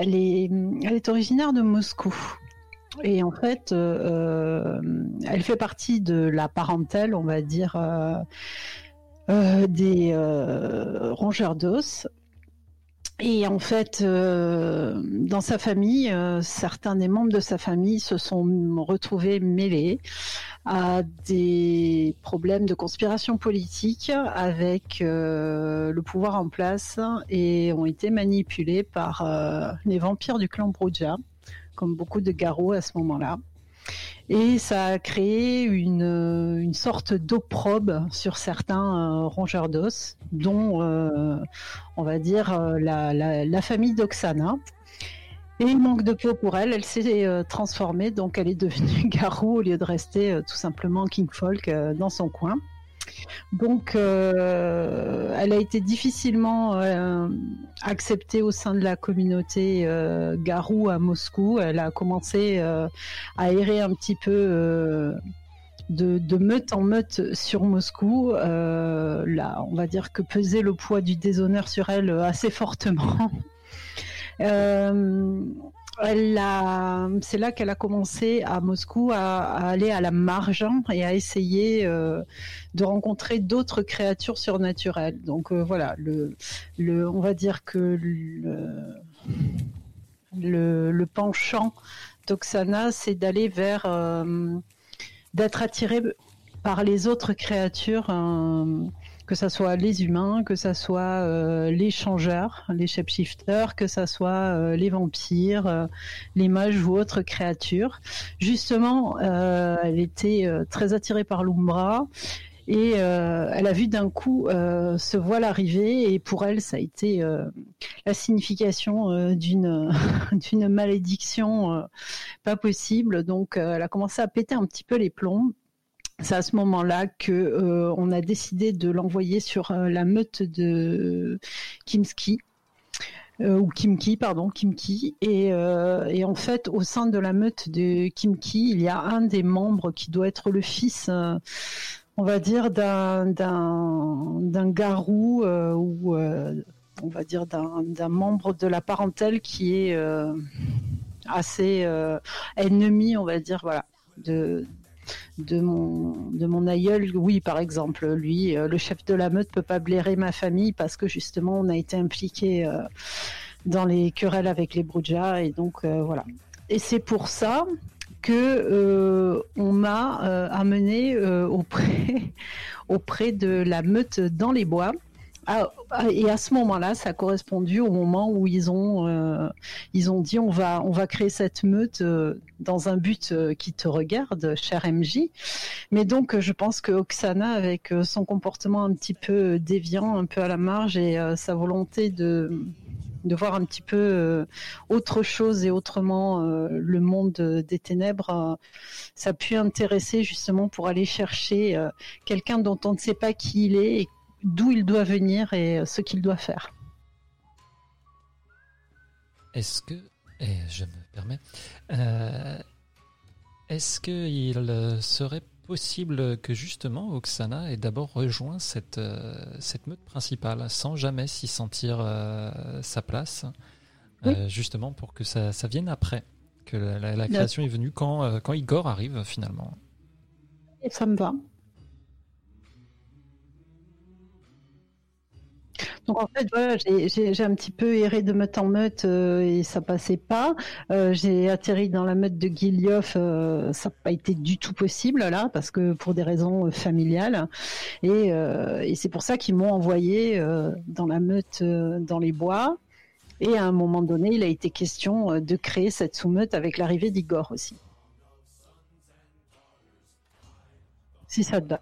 elle est, elle est originaire de Moscou. Et en fait, euh, euh, elle fait partie de la parentèle, on va dire, euh, des rongeurs d'os. Et en fait, dans sa famille, certains des membres de sa famille se sont retrouvés mêlés à des problèmes de conspiration politique avec le pouvoir en place et ont été manipulés par les vampires du clan Broja, comme beaucoup de garous à ce moment-là. Et ça a créé une, une sorte d'opprobre sur certains rongeurs d'os, dont, on va dire, la, la, la famille d'Oksana. Et manque de peau pour elle, elle s'est transformée, donc elle est devenue [laughs] garou au lieu de rester tout simplement King Folk dans son coin. Donc, euh, elle a été difficilement euh, acceptée au sein de la communauté euh, Garou à Moscou. Elle a commencé à errer un petit peu. De, meute en meute sur Moscou. là, on va dire que pesait le poids du déshonneur sur elle assez fortement. [laughs] c'est là qu'elle a commencé à Moscou à, aller à la marge et à essayer euh, de rencontrer d'autres créatures surnaturelles. Donc euh, voilà, on va dire que le, penchant d'Oksana, c'est d'aller vers, euh, d'être attiré par les autres créatures que ça soit les humains, que ça soit euh, les changeurs, les shapeshifters, que ça soit euh, les vampires, euh, les mages ou autres créatures. Justement, elle était très attirée par l'Umbra et elle a vu d'un coup ce voile arriver et pour elle ça a été la signification d'une [laughs] d'une malédiction pas possible donc elle a commencé à péter un petit peu les plombs c'est à ce moment-là que euh, on a décidé de l'envoyer sur euh, la meute de Kimski. Euh, ou Kimki, pardon, Kimki. Et, en fait, au sein de la meute de Kimki, il y a un des membres qui doit être le fils, on va dire, d'un, d'un, garou ou on va dire d'un, membre de la parentèle qui est assez ennemi, on va dire, voilà, de, de mon, de mon aïeul, oui, par exemple, lui, euh, le chef de la meute peut pas blairer ma famille parce que justement, on a été impliqué euh, dans les querelles avec les Brujas et donc euh, voilà. Et c'est pour ça que on m'a amené auprès [laughs] auprès de la meute dans les bois ah, ah, et à ce moment-là, ça a correspondu au moment où ils ont, euh, ils ont dit on va, on va créer cette meute euh, dans un but euh, qui te regarde, cher MJ. Mais donc, je pense que Oksana, avec son comportement un petit peu déviant, un peu à la marge et sa volonté de, de voir un petit peu autre chose et autrement le monde des ténèbres, ça a pu intéresser justement pour aller chercher quelqu'un dont on ne sait pas qui il est d'où il doit venir et ce qu'il doit faire. Est-ce que, et je me permets, euh, est-ce qu'il serait possible que justement Oksana ait d'abord rejoint cette, euh, cette meute principale sans jamais s'y sentir euh, sa place, justement pour que ça, ça, vienne après, que la, création est venue quand, quand Igor arrive finalement? Et ça me va. Donc en fait, voilà, j'ai un petit peu erré de meute en meute euh, et ça passait pas. Euh, j'ai atterri dans la meute de Gilioff, euh, ça n'a pas été du tout possible là, parce que pour des raisons familiales. Et, et c'est pour ça qu'ils m'ont envoyé dans la meute dans les bois. Et à un moment donné, il a été question de créer cette sous-meute avec l'arrivée d'Igor aussi. Si ça te va.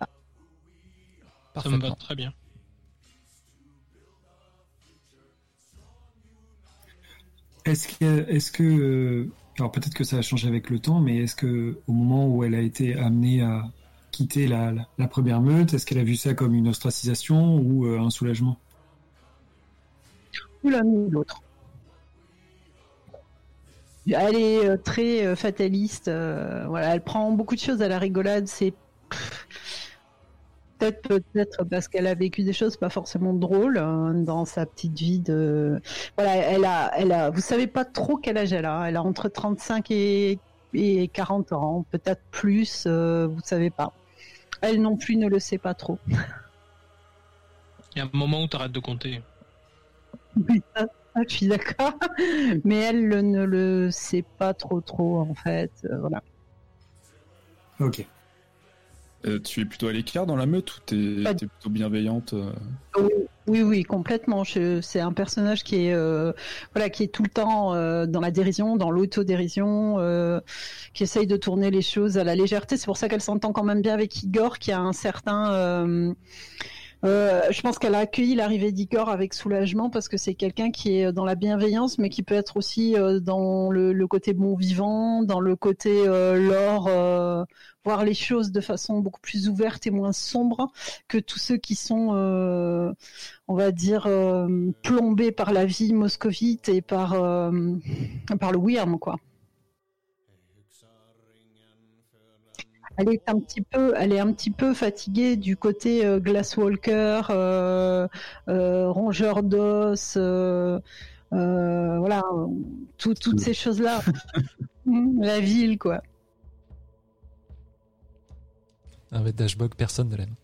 Ça me va très bien. Est-ce que, euh, alors peut-être que ça a changé avec le temps, mais est-ce que au moment où elle a été amenée à quitter la, première meute, est-ce qu'elle a vu ça comme une ostracisation ou euh, un soulagement? Ou l'un ou l'autre. Elle est euh, très fataliste. voilà, elle prend beaucoup de choses à la rigolade. C'est peut-être peut-être parce qu'elle a vécu des choses pas forcément drôles hein, dans sa petite vie de voilà elle a elle a vous savez pas trop quel âge elle a elle a entre 35 et, et 40 ans peut-être plus euh, vous savez pas. Elle non plus ne le sait pas trop. Il y a un moment où tu arrêtes de compter. Oui je suis d'accord. Mais elle ne le sait pas trop trop en fait euh, voilà. Ok euh, tu es plutôt à l'écart dans la meute ou t'es es plutôt bienveillante euh Oui, Oui, oui, complètement. C'est un personnage qui est, euh, voilà, qui est tout le temps euh, dans la dérision, dans l'autodérision, qui essaye de tourner les choses à la légèreté. C'est pour ça qu'elle s'entend quand même bien avec Igor, qui a un certain. Euh, je pense qu'elle a accueilli l'arrivée d'Igor avec soulagement parce que c'est quelqu'un qui est dans la bienveillance, mais qui peut être aussi euh, dans le, côté bon vivant, dans le côté euh, lore, euh, voir les choses de façon beaucoup plus ouverte et moins sombre que tous ceux qui sont, on va dire, plombés par la vie moscovite et par le Wyrm, quoi. Elle est un petit peu, elle est un petit peu fatiguée du côté euh, Glasswalker, euh, euh, rongeur d'os, euh, euh, voilà, tout- toutes ces choses-là. [laughs] Mm, la ville, quoi. Avec Dashbog, personne ne l'aime.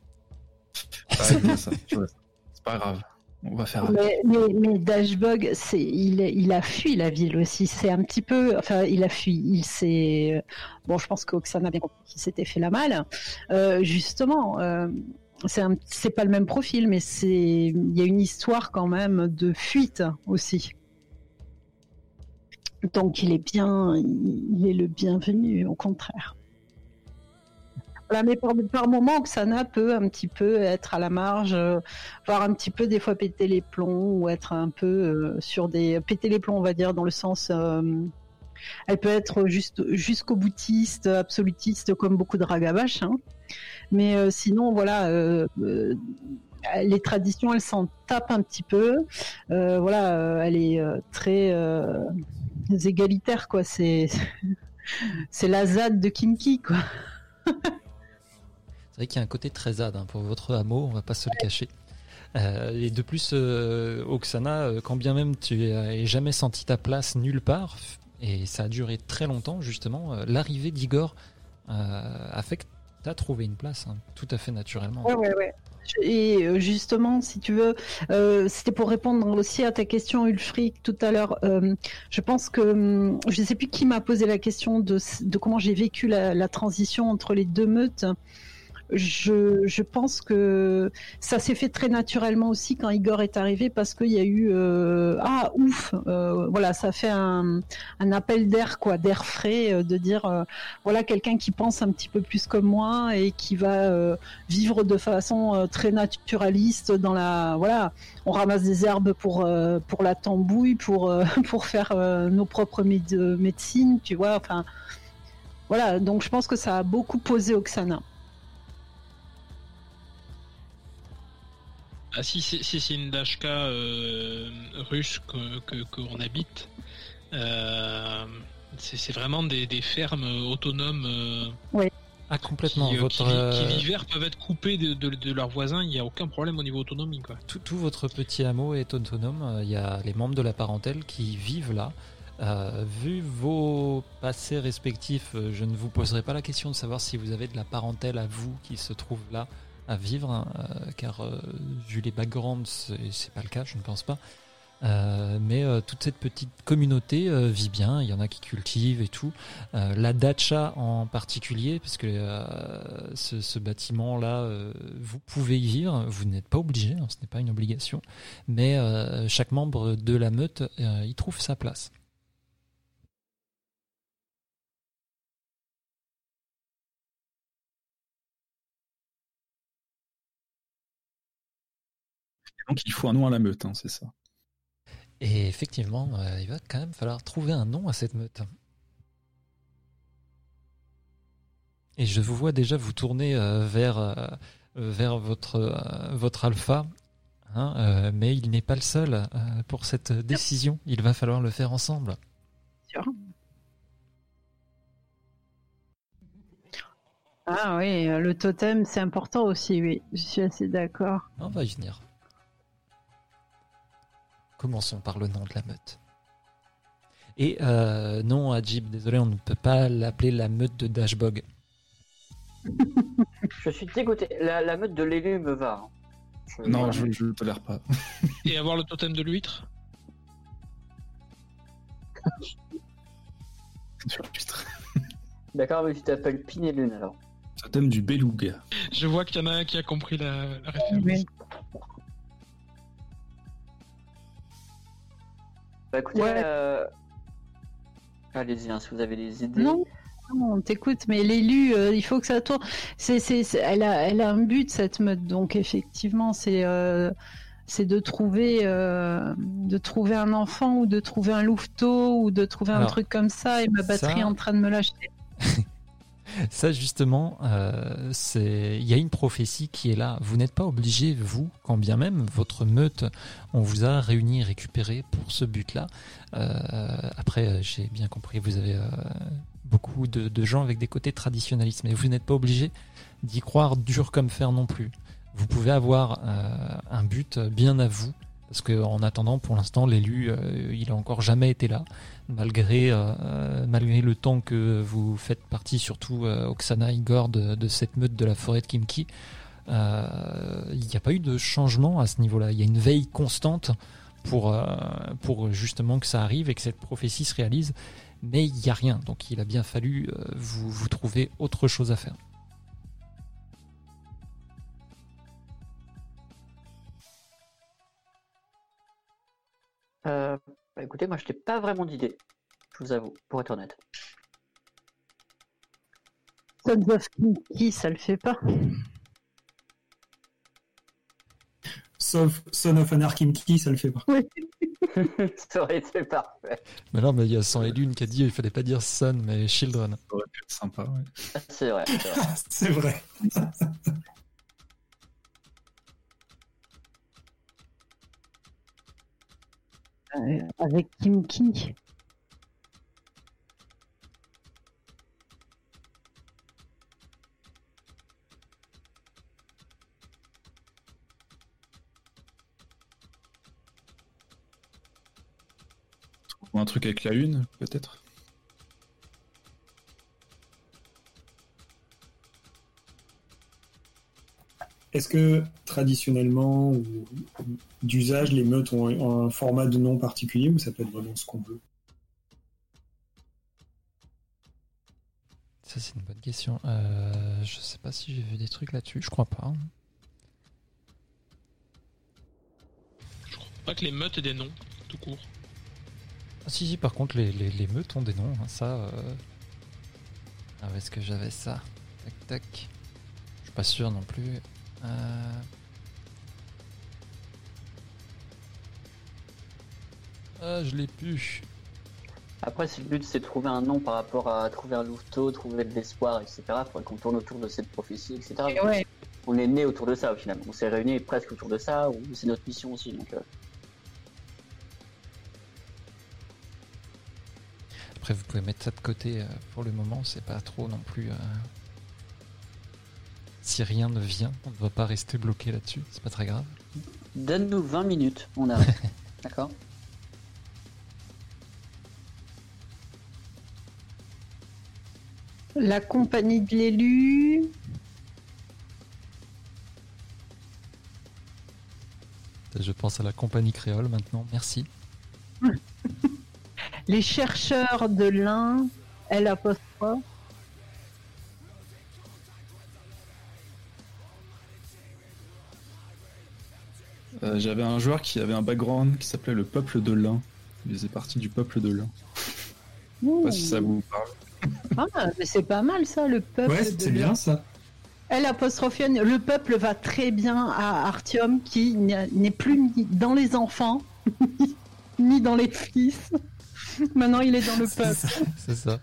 C'est pas grave. On va faire avec. Mais, mais, mais Dashbug, c'est, il, a fui la ville aussi. C'est un petit peu, enfin, il a fui. Il s'est, bon, je pense qu'Oxana a bien compris qu'il s'était fait la malle. Euh, justement, euh, c'est, un- c'est pas le même profil, mais c'est, il y a une histoire quand même de fuite aussi. Donc, il est bien, il est le bienvenu, au contraire. Mais par, par moment, Oksana peut un petit peu être à la marge, euh, voire un petit peu des fois péter les plombs ou être un peu euh, sur des péter les plombs, on va dire dans le sens. euh, elle peut être juste jusqu'au boutiste, absolutiste comme beaucoup de ragabaches, hein. mais euh, sinon voilà. les traditions, elle s'en tape un petit peu. Voilà, elle est très égalitaire, quoi. C'est [laughs] c'est la ZAD de Kinky, quoi. [laughs] C'est vrai qu'il y a un côté très zad hein, pour votre hameau, on va pas se le cacher. Euh, et de plus, euh, Oksana, euh, quand bien même tu n'aies jamais senti ta place nulle part, et ça a duré très longtemps justement, l'arrivée d'Igor a fait que tu as trouvé une place, hein, tout à fait naturellement. Ouais, ouais, ouais. Et justement, si tu veux, c'était pour répondre aussi à ta question, Ulfric, tout à l'heure. Je pense que hum, je ne sais plus qui m'a posé la question de, comment j'ai vécu la transition entre les deux meutes. Je, je pense que ça s'est fait très naturellement aussi quand Igor est arrivé parce qu'il y a eu euh, ah ouf euh, voilà ça fait un, un appel d'air quoi d'air frais euh, de dire euh, voilà quelqu'un qui pense un petit peu plus comme moi et qui va euh, vivre de façon très naturaliste dans la voilà on ramasse des herbes pour pour la tambouille pour [laughs] pour faire nos propres méde- médecines tu vois enfin voilà donc je pense que ça a beaucoup posé Oksana Ah, si c'est si c'est une Dashka euh, russe que que- qu'on habite, euh, c'est vraiment des, des fermes autonomes euh, Ah complètement, qui, votre, qui, qui l'hiver peuvent être coupés de, de, de leurs voisins. Il n'y a aucun problème au niveau autonomie quoi. tout, tout votre petit hameau est autonome, il y a les membres de la parentèle qui vivent là. Euh, vu vos passés respectifs, je ne vous poserai pas la question de savoir si vous avez de la parentèle à vous qui se trouve là à vivre, hein, euh, car euh, vu les backgrounds, c'est pas le cas, je ne pense pas. Euh, mais euh, toute cette petite communauté euh, vit bien, il y en a qui cultivent et tout. Euh, la dacha en particulier, parce que ce, ce bâtiment-là, vous pouvez y vivre, vous n'êtes pas obligé, hein, ce n'est pas une obligation, mais chaque membre de la meute y trouve sa place. Donc il faut un nom à la meute, hein, c'est ça. Et effectivement, euh, il va quand même falloir trouver un nom à cette meute. Et je vous vois déjà vous tourner euh, vers, euh, vers votre, euh, votre alpha, hein, euh, mais il n'est pas le seul euh, pour cette décision. Il va falloir le faire ensemble. ah oui le totem c'est important aussi oui je suis assez d'accord On va y venir. Commençons par le nom de la meute. Et euh, non, Ajib, désolé, on ne peut pas l'appeler la meute de Dashbog. [laughs] Je suis dégoûté. La, la meute de l'élu me va. hein. Je- Non, voilà. je ne tolère pas. [laughs] Et avoir le totem de l'huître? [laughs] D'accord, mais tu t'appelles Pinelune alors. Totem du beluga. Je vois qu'il y en a un qui a compris la, la référence. Bah écoutez, Ouais. euh, allez-y, hein, si vous avez des idées. Non, non, on t'écoute, mais l'élu, euh, il faut que ça tourne. C'est, c'est, c'est- elle, a, elle a un but, cette meute, donc effectivement, c'est, euh, c'est de trouver, euh, de trouver un enfant ou de trouver un louveteau ou de trouver un truc comme ça, et ma batterie ça- est en train de me lâcher. [laughs] Ça, justement, euh, il y a une prophétie qui est là. Vous n'êtes pas obligé, vous, quand bien même votre meute, on vous a réunis, récupéré pour ce but-là. Euh, après, euh, j'ai bien compris, vous avez beaucoup de, gens avec des côtés traditionnalistes, mais vous n'êtes pas obligé d'y croire dur comme fer non plus. Vous pouvez avoir un but bien à vous, parce que en attendant, pour l'instant, l'élu, il a encore jamais été là malgré, euh, euh, malgré le temps que vous faites partie, surtout euh, Oksana Igor, de, cette meute de la forêt de Kimki, il n'y a pas eu de changement à ce niveau-là. Il y a une veille constante pour, justement que ça arrive et que cette prophétie se réalise, mais il n'y a rien. Donc il a bien fallu vous, vous trouver autre chose à faire. Bah écoutez, moi je n'ai pas vraiment d'idée, je vous avoue, pour être honnête. Sons of Kinky, ça le fait pas. Sauf Son of Anarchy, ça le fait pas. [laughs] Ça aurait été parfait. Mais non, mais il y a Sang et Lune qui a dit il fallait pas dire Sun, mais Children. Ça aurait pu être sympa, ouais. C'est vrai. c'est vrai. [laughs] [laughs] avec Kimki. Ou un truc avec la une, peut-être Est-ce que traditionnellement ou d'usage, les meutes ont un, format de nom particulier ou ça peut être vraiment ce qu'on veut Ça, c'est une bonne question. Euh, je sais pas si j'ai vu des trucs là-dessus, je crois pas. Je crois pas que les meutes aient des noms, tout court. Ah, si, si, par contre, les, les, les meutes ont des noms. hein, ça. euh. Ah, est-ce que j'avais ça? Tac, tac. Je suis pas sûr non plus. Euh. Ah, je l'ai pu. Après, si le but c'est de trouver un nom par rapport à trouver un louveteau, trouver de l'espoir, etc., il faudrait qu'on tourne autour de cette prophétie, etc. Et ouais, On est né autour de ça au final. On s'est réunis presque autour de ça, ou c'est notre mission aussi. Donc, euh, Après, vous pouvez mettre ça de côté euh, pour le moment. C'est pas trop non plus. euh, Si rien ne vient, on ne va pas rester bloqué là-dessus. C'est pas très grave. Donne-nous 20 minutes, on arrête. [laughs] D'accord la compagnie de l'élu. Je pense à la compagnie créole maintenant. Merci. [laughs] Les chercheurs de l'un, L apostrophe. Euh, J'avais un joueur qui avait un background qui s'appelait le peuple de l'Ain. Il faisait partie du peuple de l'Ain. Je sais pas si ça vous parle. Ah, mais c'est pas mal ça, le peuple. Ouais, c'est bien ça. L apostrophe N, le peuple va très bien à Artium qui n'est plus ni dans les enfants, [laughs] ni dans les fils. Maintenant il est dans le peuple. C'est ça.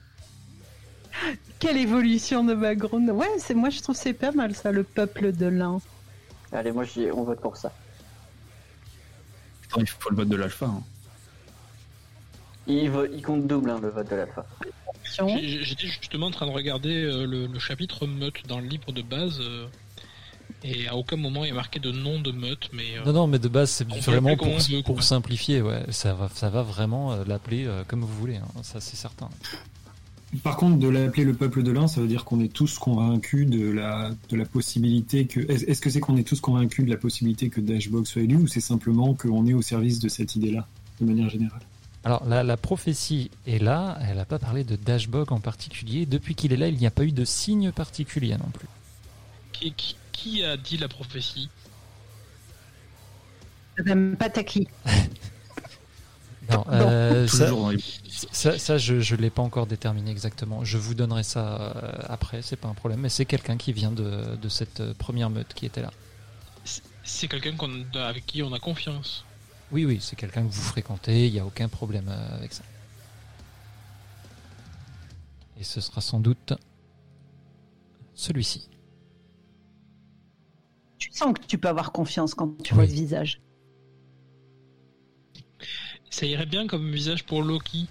Quelle évolution de background. Ouais, c'est moi je trouve c'est pas mal ça, le peuple de l'un. Allez, moi on vote pour ça. Putain, il faut le vote de l'alpha. hein. Il, il compte double hein, le vote de l'alpha. J'étais justement en train de regarder euh, le, le chapitre meute dans le livre de base. euh, et à aucun moment il y a marqué de nom de meute, mais euh, Non, non, mais de base, c'est vraiment pour, veut, simplifier. Ouais, ça va, ça va vraiment l'appeler euh, comme vous voulez. hein, ça, c'est certain. Par contre, de l'appeler le peuple de l'Ain, ça veut dire qu'on est tous convaincus de la, de la possibilité que. Est-ce est-ce que c'est qu'on est tous convaincus de la possibilité que Dashbox soit élu ou c'est simplement qu'on est au service de cette idée-là, de manière générale? Alors, la, la prophétie est là. Elle n'a pas parlé de Dashbog en particulier. Depuis qu'il est là, il n'y a pas eu de signe particulier non plus. qui, qui- qui a dit la prophétie? Madame Pataki. [laughs] Non, euh, ça, ça, ça, je ne l'ai pas encore déterminé exactement. Je vous donnerai ça euh, après, c'est pas un problème. Mais c'est quelqu'un qui vient de, de cette euh, première meute qui était là. C'est quelqu'un qu'on- avec qui on a confiance. Oui, oui, c'est quelqu'un que vous fréquentez, il n'y a aucun problème euh, avec ça. Et ce sera sans doute celui-ci. Tu sens que tu peux avoir confiance quand tu vois le visage. Ça irait bien comme visage pour Loki.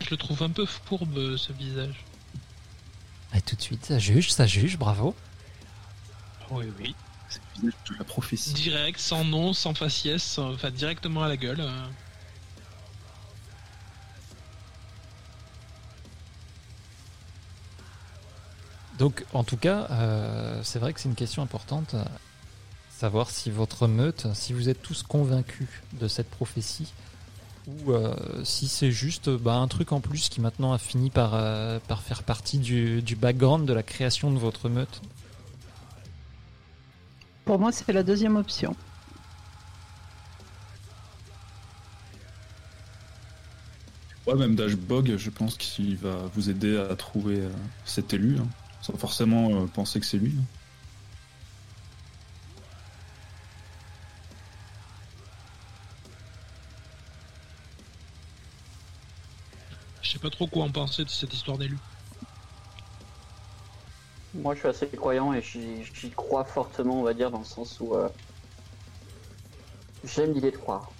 Je le trouve un peu fourbe ce visage. Tout de suite, ça juge, ça juge, bravo. Oui, oui. C'est de la prophétie. Direct, sans nom, sans faciès, sans- enfin directement à la gueule. euh. Donc, en tout cas, euh, c'est vrai que c'est une question importante. euh, savoir si votre meute, si vous êtes tous convaincus de cette prophétie, ou euh, si c'est juste bah, un truc en plus qui maintenant a fini par, euh, par faire partie du, du background de la création de votre meute. Pour moi, c'est la deuxième option. Ouais, même Dashbog, je pense qu'il va vous aider à trouver euh, cet élu, hein, sans forcément euh, penser que c'est lui. hein. Pas trop quoi en penser de cette histoire d'élu. Moi, je suis assez croyant et j'y crois fortement, on va dire, dans le sens où euh, j'aime l'idée de croire.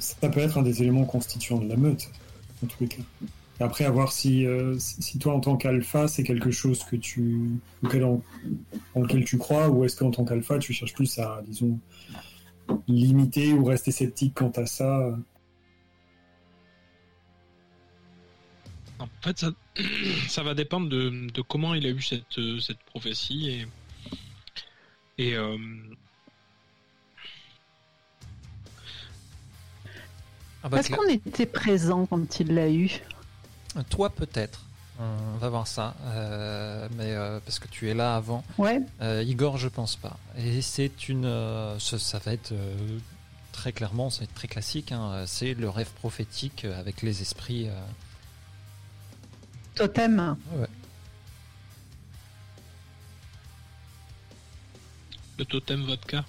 Ça peut être un des éléments constituants de la meute, en tous les cas. Et après, à voir si, euh, si si toi, en tant qu'alpha, c'est quelque chose que tu, auquel en, en lequel tu crois, ou est-ce qu'en tant qu'alpha, tu cherches plus à, disons, limiter ou rester sceptique quant à ça En fait, ça, [clears throat] ça va dépendre de, de comment il a eu cette, euh, cette prophétie et. Et. euh, Ah bah, Est-ce qu'on était présent quand il l'a eu? Toi peut-être. On va voir ça. Euh, mais euh, parce que tu es là avant. Ouais. Euh, Igor, je pense pas. Et c'est une. euh, ça, ça va être euh, très clairement, c'est très classique. hein, c'est le rêve prophétique avec les esprits. Totem. le totem vodka.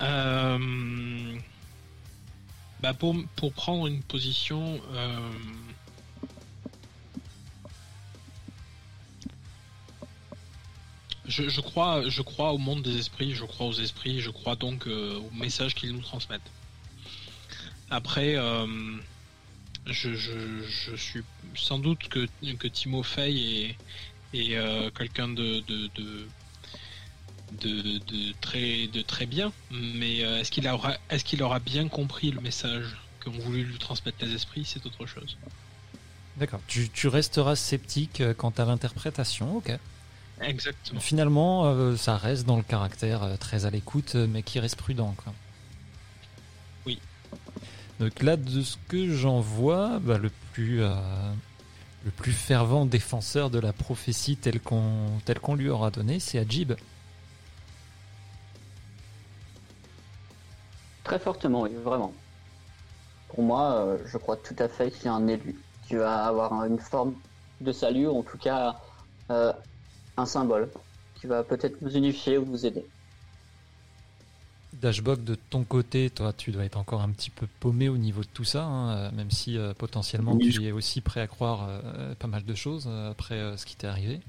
Euh, bah pour, pour prendre une position, euh, je, crois, je crois au monde des esprits, je crois aux esprits, je crois donc euh, au message qu'ils nous transmettent. Après, euh, je, suis sans doute que, que Timo Fey est, est euh, quelqu'un de, de, de, très, de très bien, mais euh, est-ce qu'il aura, est qu'il aura bien compris le message qu'ont voulu lui transmettre les esprits C'est autre chose. D'accord. Tu, resteras sceptique quant à l'interprétation, ok. Exactement. Finalement, euh, ça reste dans le caractère euh, très à l'écoute, euh, mais qui reste prudent. Quoi. Oui. Donc là, de ce que j'en vois, bah, le plus euh, le plus fervent défenseur de la prophétie telle qu'on telle qu'on lui aura donné, c'est Ajib. Très fortement, oui, vraiment. Pour moi, euh, je crois tout à fait qu'il y a un élu qui va avoir un- une forme de salut, ou en tout cas euh, un symbole, qui va peut-être nous unifier ou nous aider. Dashbog, de ton côté, toi, tu dois être encore un petit peu paumé au niveau de tout ça, hein, euh, même si euh, potentiellement Oui, tu es aussi prêt à croire euh, pas mal de choses euh, après euh, ce qui t'est arrivé.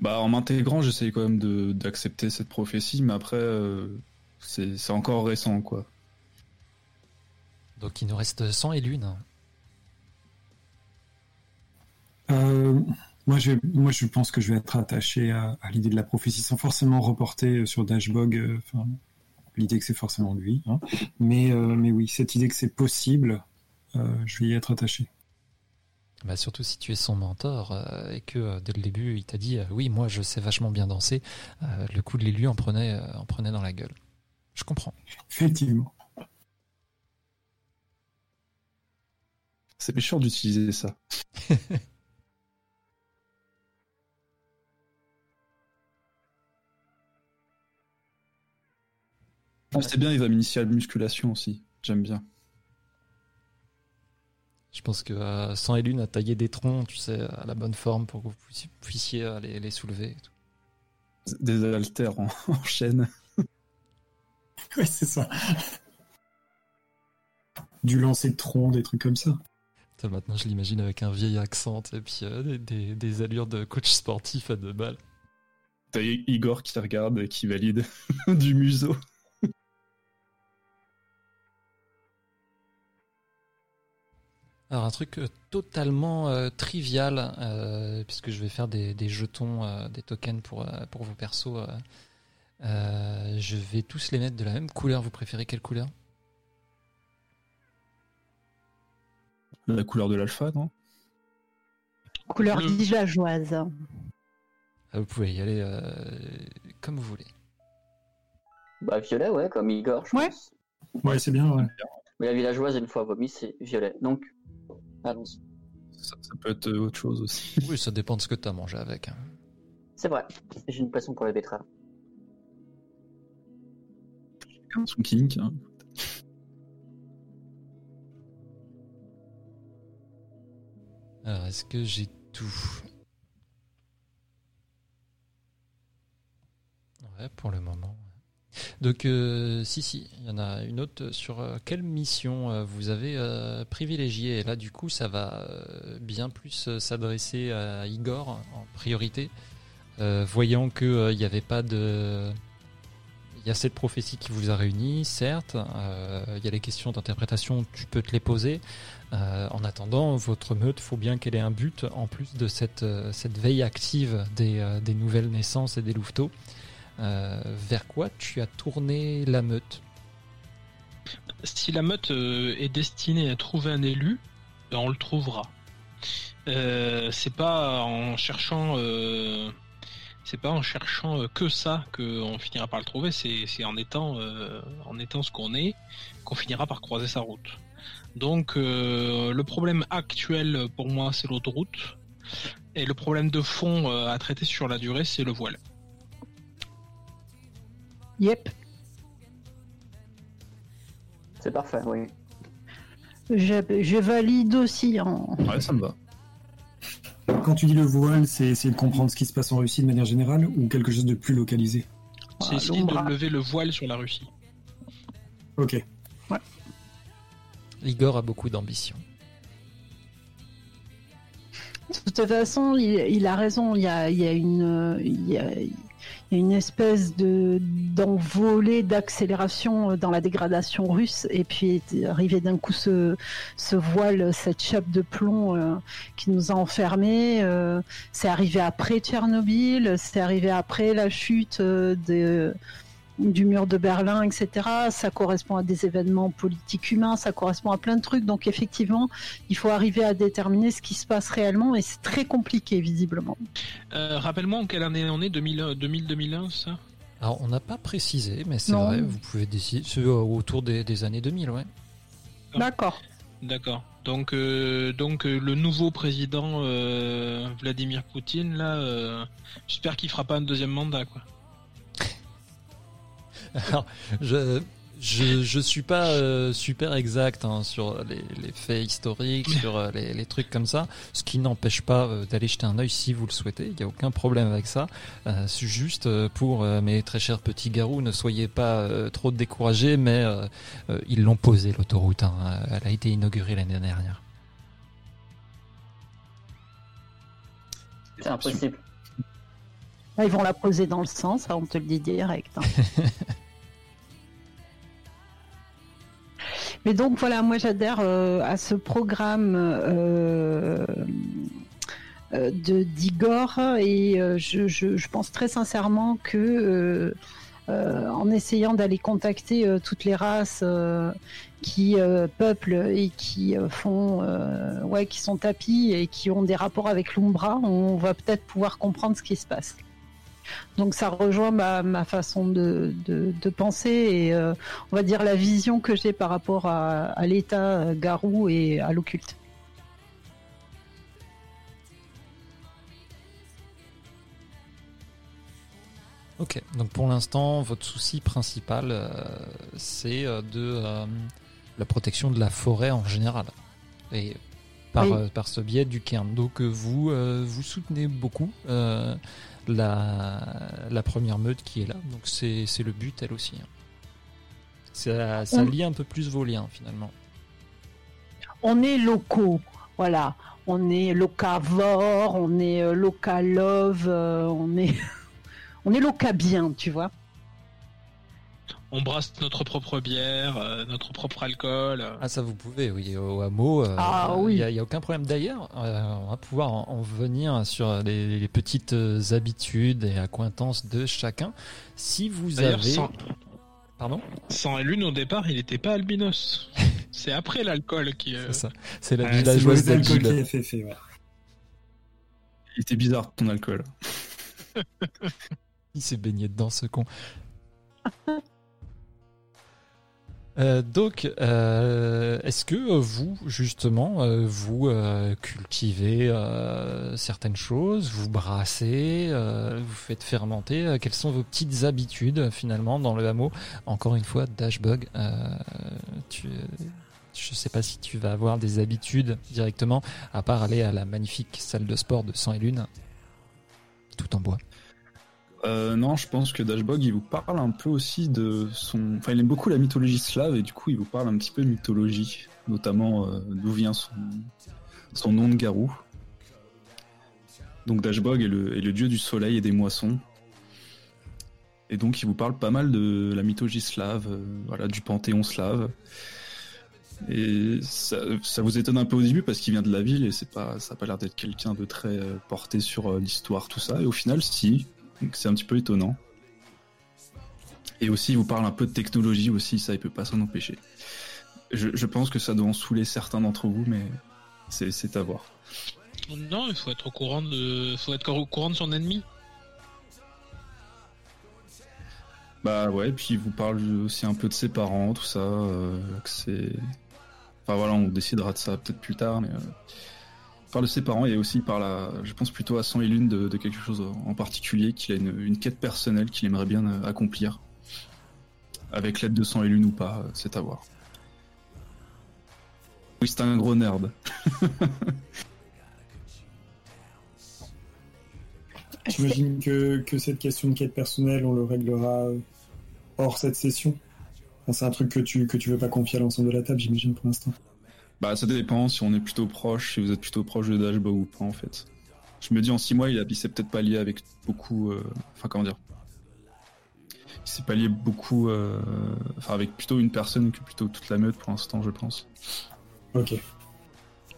Bah, en m'intégrant, j'essaye quand même de- d'accepter cette prophétie, mais après, euh, c'est c'est encore récent, quoi. Donc il nous reste 100 et l'une. Euh, moi, je, moi, je pense que je vais être attaché à, à l'idée de la prophétie sans forcément reporter sur Dashbog euh, l'idée que c'est forcément lui. hein. Mais, euh, mais oui, cette idée que c'est possible, euh, je vais y être attaché. Bah, surtout si tu es son mentor euh, et que euh, dès le début il t'a dit euh, oui moi je sais vachement bien danser, euh, le coup de l'élu en prenait, euh, en prenait dans la gueule. Je comprends. Effectivement. C'est méchant d'utiliser ça. [laughs] Oh, c'est bien, il va m'initier à la musculation aussi. J'aime bien. Je pense que euh, Sang et Lune a taillé des troncs, tu sais, à la bonne forme pour que vous puissiez, puissiez, euh, les, les soulever. et tout. Des haltères en, [laughs] en chaîne. [laughs] Ouais, c'est ça. Du lancer de tronc, des trucs comme ça. Maintenant, je l'imagine avec un vieil accent et puis euh, des, des- des allures de coach sportif à deux balles. T'as Igor qui regarde et qui valide [laughs] du museau. Alors un truc euh, totalement euh, trivial, euh, puisque je vais faire des, des jetons, euh, des tokens pour, euh, pour vos persos. euh, euh, je vais tous les mettre de la même couleur. Vous préférez quelle couleur? La couleur de l'alpha, non? Couleur villageoise. Ah, Vous pouvez y aller euh, comme vous voulez. Bah, violet, ouais, comme Igor, je Ouais. pense. Ouais, c'est bien, ouais. Mais la villageoise, une fois vomi, c'est violet. Donc, allons-y. ça, ça peut être autre chose aussi. [laughs] Oui, ça dépend de ce que tu as mangé avec. hein. C'est vrai. J'ai une passion pour les betteraves. Son kink. hein. Alors, est-ce que j'ai tout? Ouais, pour le moment. Donc, euh, si, si, il y en a une autre sur euh, quelle mission euh, vous avez euh, privilégié. Et là, du coup, ça va bien plus s'adresser à Igor en priorité, voyant qu'il n'y avait pas de. Il y a cette prophétie qui vous a réunis, certes. Il y a les questions d'interprétation, tu peux te les poser. En attendant, votre meute, faut bien qu'elle ait un but en plus de cette, veille active des, des nouvelles naissances et des louveteaux. Euh, vers quoi tu as tourné la meute Si la meute euh, est destinée à trouver un élu, ben, on le trouvera. Euh, c'est pas en cherchant, que ça qu'on finira par le trouver. C'est en étant, en étant ce qu'on est, qu'on finira par croiser sa route. Donc le problème actuel pour moi, c'est l'autoroute, et le problème de fond à traiter sur la durée, c'est le voile. Yep. C'est parfait, oui. Je, je valide aussi. En... Ouais, ça me va. Quand tu dis le voile, c'est essayer de comprendre ce qui se passe en Russie de manière générale ou quelque chose de plus localisé? C'est essayer de lever le voile sur la Russie. Ok. Igor a beaucoup d'ambition. De toute façon, il, il a raison. Il y a, il y a une, il y a, il y a une espèce de d'envolée d'accélération dans la dégradation russe, et puis arrivé d'un coup ce, ce voile, cette chape de plomb euh, qui nous a enfermés. euh, c'est arrivé après Tchernobyl, c'est arrivé après la chute euh, de du mur de Berlin, etc. Ça correspond à des événements politiques humains, ça correspond à plein de trucs. Donc effectivement, il faut arriver à déterminer ce qui se passe réellement et c'est très compliqué visiblement. Euh, Rappelle-moi en quelle année on est 2000, 2000-2001, ça? Alors, on n'a pas précisé, mais c'est vrai, vous pouvez décider. C'est euh, autour des, des années 2000, ouais. D'accord. D'accord. Donc, euh, donc euh, le nouveau président euh, Vladimir Poutine, là, euh, j'espère qu'il fera pas un deuxième mandat, quoi. [laughs] Alors, je, je, je suis pas euh, super exact hein, sur les, les faits historiques, sur euh, les, les trucs comme ça, ce qui n'empêche pas euh, d'aller jeter un œil si vous le souhaitez. Il n'y a aucun problème avec ça. Euh, c'est juste euh, pour euh, mes très chers petits garous, ne soyez pas euh, trop découragés, mais euh, euh, ils l'ont posé l'autoroute. hein. Elle a été inaugurée l'année dernière. C'est impossible. Là, ils vont la poser dans le sens, ça, on te le dit direct. hein. [laughs] Mais donc voilà, moi j'adhère euh, à ce programme euh, euh, de d'Igor et je, je- je pense très sincèrement que en essayant d'aller contacter toutes les races qui peuplent et qui font ouais qui sont tapis et qui ont des rapports avec l'Umbra, on va peut-être pouvoir comprendre ce qui se passe. Donc ça rejoint ma, façon de, penser et euh, on va dire la vision que j'ai par rapport à, l'état euh, garou et à l'occulte. Ok, donc pour l'instant, votre souci principal, euh, c'est de la protection de la forêt en général. Et par, par ce biais du cairn. Donc vous, vous soutenez beaucoup la, la première meute qui est là. Donc c'est le but, elle aussi. hein. Ça, ça On- lie un peu plus vos liens finalement. On est locaux, voilà. On est locavore, on est euh, localove, euh, on est, [laughs] on est locabien, tu vois. On brasse notre propre bière, euh, notre propre alcool. euh. Ah ça vous pouvez, oui, au hameau. euh, Ah, Il oui. n'y a, il y a aucun problème. D'ailleurs, euh, on va pouvoir en, en venir sur les, les petites habitudes et accointances de chacun. Si vous avez... sans, Pardon? sans lune au départ, il n'était pas albinos. [laughs] C'est après l'alcool qui. euh, C'est ça. C'est la Ouais, c'est villageoise le alcool qui a fait fait, ouais. Il était bizarre ton alcool. [laughs] Il s'est baigné dedans, ce con. [laughs] Euh, donc, euh, est-ce que vous, justement, euh, vous euh, cultivez euh, certaines choses, vous brassez, vous faites fermenter Quelles sont vos petites habitudes, finalement, dans le hameau? Encore une fois, Dashbug, tu, je sais pas si tu vas avoir des habitudes directement, à part aller à la magnifique salle de sport de Sang et Lune, tout en bois. Euh, non, je pense que Dashbog, il vous parle un peu aussi de son. Enfin, il aime beaucoup la mythologie slave et du coup, il vous parle un petit peu de mythologie, notamment euh, d'où vient son, son nom de garou. Donc, Dashbog est le, est le dieu du soleil et des moissons. Et donc, il vous parle pas mal de la mythologie slave, euh, voilà, du panthéon slave. Et ça, ça vous étonne un peu au début parce qu'il vient de la ville et c'est pas, ça a pas l'air d'être quelqu'un de très euh, porté sur l'histoire, tout ça. Et au final, si, donc c'est un petit peu étonnant. Et aussi, il vous parle un peu de technologie aussi, ça, il peut pas s'en empêcher. Je, je pense que ça doit en saouler certains d'entre vous, mais c'est, c'est à voir. Non, il faut être au courant de, faut être au courant de son ennemi. Bah ouais, puis il vous parle aussi un peu de ses parents, tout ça, euh, que c'est... Enfin voilà, on décidera de ça peut-être plus tard, mais... Euh... il parle de ses parents et aussi il parle, à, je pense plutôt à Sang et Lune de, quelque chose en particulier, qu'il a une, quête personnelle qu'il aimerait bien euh, accomplir. Avec l'aide de Sang et Lune ou pas, euh, c'est à voir. Oui, c'est un gros nerd. [laughs] J'imagine que, que cette question de quête personnelle, on le réglera euh, hors cette session. C'est un truc que tu, que tu veux pas confier à l'ensemble de la table, j'imagine, pour l'instant. Bah ça dépend si on est plutôt proche, si vous êtes plutôt proche de Dashbog ou pas en fait. Je me dis en 6 mois il, a- il s'est peut-être pas lié avec beaucoup... euh, Enfin comment dire Il s'est pas lié beaucoup... euh, Enfin avec plutôt une personne que plutôt toute la meute pour l'instant je pense. Ok.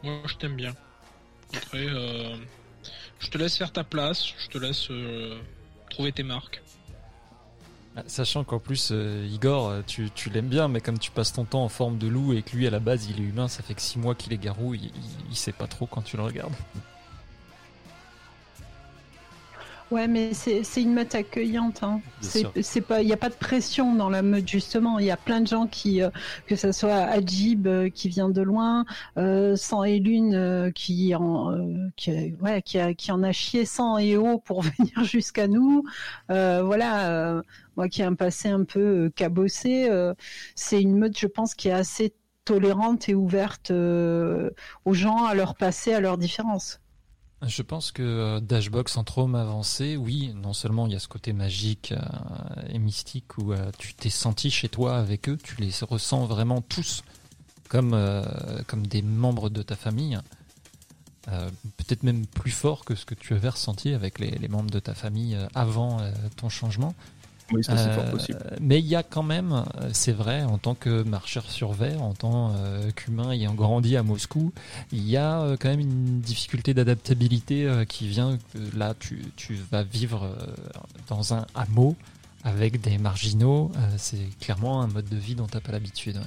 Moi, je t'aime bien. Après, euh, je te laisse faire ta place, je te laisse euh, trouver tes marques. Ah, Sachant qu'en plus, euh, Igor, euh, tu, tu l'aimes bien, mais comme tu passes ton temps en forme de loup et que lui, à la base, il est humain, ça fait que 6 mois qu'il est garou, il, il, il sait pas trop quand tu le regardes. Ouais, mais c'est c'est une meute accueillante. Hein. C'est pas, il n'y a pas de pression dans la meute justement. Il y a plein de gens qui, euh, que ce soit Adjib euh, qui vient de loin, euh, Sang et Lune euh, qui en, euh, qui, ouais, qui, a- qui en a chié sang et eau pour [laughs] venir jusqu'à nous. Euh, voilà, euh, moi qui ai un passé un peu cabossé, euh, c'est une meute, je pense, qui est assez tolérante et ouverte euh, aux gens, à leur passé, à leurs différences. Je pense que euh, Dashbox en Trôme avancé, oui, non seulement il y a ce côté magique euh, et mystique où euh, tu t'es senti chez toi avec eux, tu les ressens vraiment tous comme, comme des membres de ta famille. Peut-être même plus fort que ce que tu avais ressenti avec les, membres de ta famille avant ton changement. Oui ça c'est Euh, fort possible. Mais il y a quand même, euh, c'est vrai, en tant que marcheur sur verre, en tant euh, qu'humain ayant grandi à Moscou, il y a euh, quand même une difficulté d'adaptabilité euh, qui vient. là, tu, tu vas vivre euh, dans un hameau avec des marginaux. euh, c'est clairement un mode de vie dont tu n'as pas l'habitude. ouais.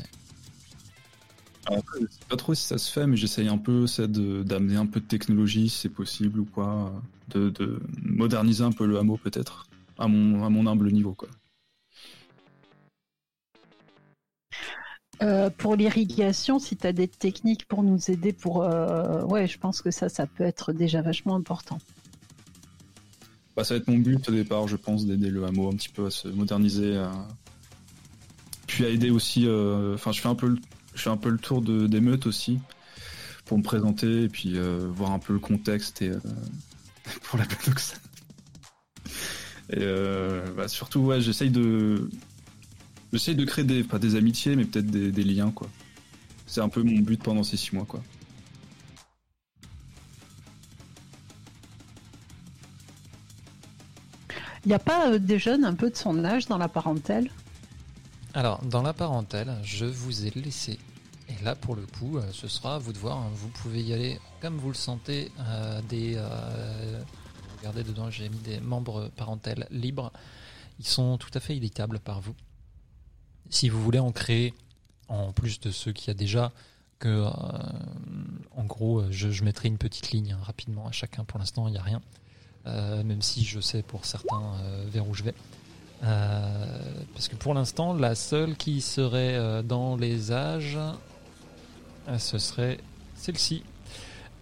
Après, je sais pas trop si ça se fait mais j'essaye un peu d'amener un peu de technologie si c'est possible ou quoi. De, de moderniser un peu le hameau peut-être. À mon, à mon humble niveau quoi. Euh, pour l'irrigation, si tu as des techniques pour nous aider, pour euh, ouais, je pense que ça, ça peut être déjà vachement important. Bah, ça va être mon but au départ, je pense, d'aider le hameau un petit peu à se moderniser, à... puis à aider aussi. euh, Enfin, je fais un peu, le... je fais un peu le tour de aussi pour me présenter et puis voir un peu le contexte et [laughs] pour la Panoxane. Et euh, bah, surtout, ouais, j'essaye de, j'essaye de créer des, pas des amitiés, mais peut-être des, des liens, quoi. C'est un peu mon but pendant ces six mois, quoi. Il n'y a pas euh, des jeunes un peu de son âge dans la parentèle? Alors, dans la parentèle, je vous ai laissé. Et là, pour le coup, euh, ce sera à vous de voir. hein. Vous pouvez y aller comme vous le sentez. euh, des, euh, regardez dedans, j'ai mis des membres parentèles libres. Ils sont tout à fait éditables par vous. Si vous voulez en créer, en plus de ceux qu'il y a déjà, que, euh, en gros, je, mettrai une petite ligne hein, rapidement à chacun. Pour l'instant, il n'y a rien. Euh, même si je sais pour certains euh, vers où je vais. Parce que pour l'instant, la seule qui serait dans les âges, ce serait celle-ci.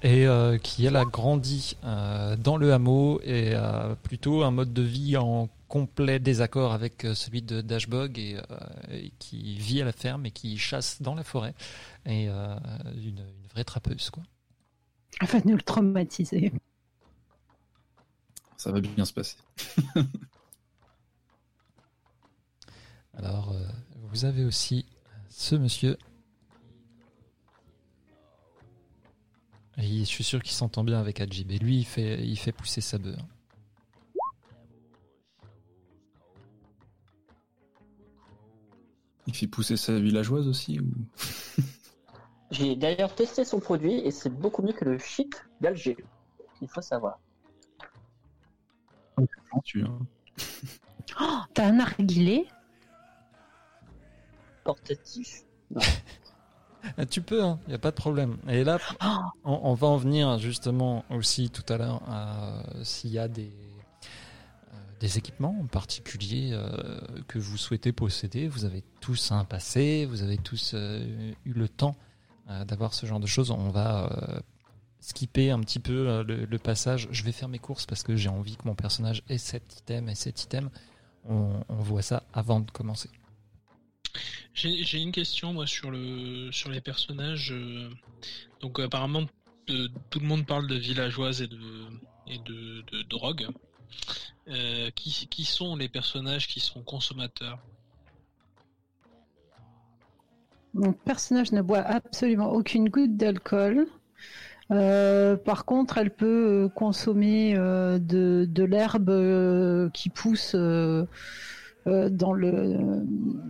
Et euh, qui, elle, a grandi euh, dans le hameau et a plutôt un mode de vie en complet désaccord avec euh, celui de Dashbog et, euh, et qui vit à la ferme et qui chasse dans la forêt. Et euh, une, une vraie trappeuse, quoi. Enfin, nous le traumatiser. Ça va bien se passer. [laughs] Alors, euh, vous avez aussi ce monsieur. Et je suis sûr qu'il s'entend bien avec Ajib. Et lui, il fait, il fait pousser sa bœuf. Il fait pousser sa villageoise aussi ou... [laughs] J'ai d'ailleurs testé son produit et c'est beaucoup mieux que le shit d'Alger. Il faut savoir. Tu, hein. Oh, T'as un narguilé? Portatif? [laughs] tu peux, il n'y a pas de problème. Et là, Oh, on, on va en venir justement aussi tout à l'heure à s'il y a des, euh, des équipements en particulier euh, que vous souhaitez posséder. Vous avez tous un passé, vous avez tous euh, eu le temps euh, d'avoir ce genre de choses. On va euh, skipper un petit peu euh, le, le passage. Je vais faire mes courses parce que j'ai envie que mon personnage ait cet item et cet item. On, on voit ça avant de commencer. J'ai une question moi sur le sur les personnages. euh, donc apparemment euh, tout le monde parle de villageoise et de et de, de drogue. Euh, qui, qui sont les personnages qui sont consommateurs? Mon personnage ne boit absolument aucune goutte d'alcool. Par contre, elle peut consommer de, de l'herbe qui pousse euh, euh, dans le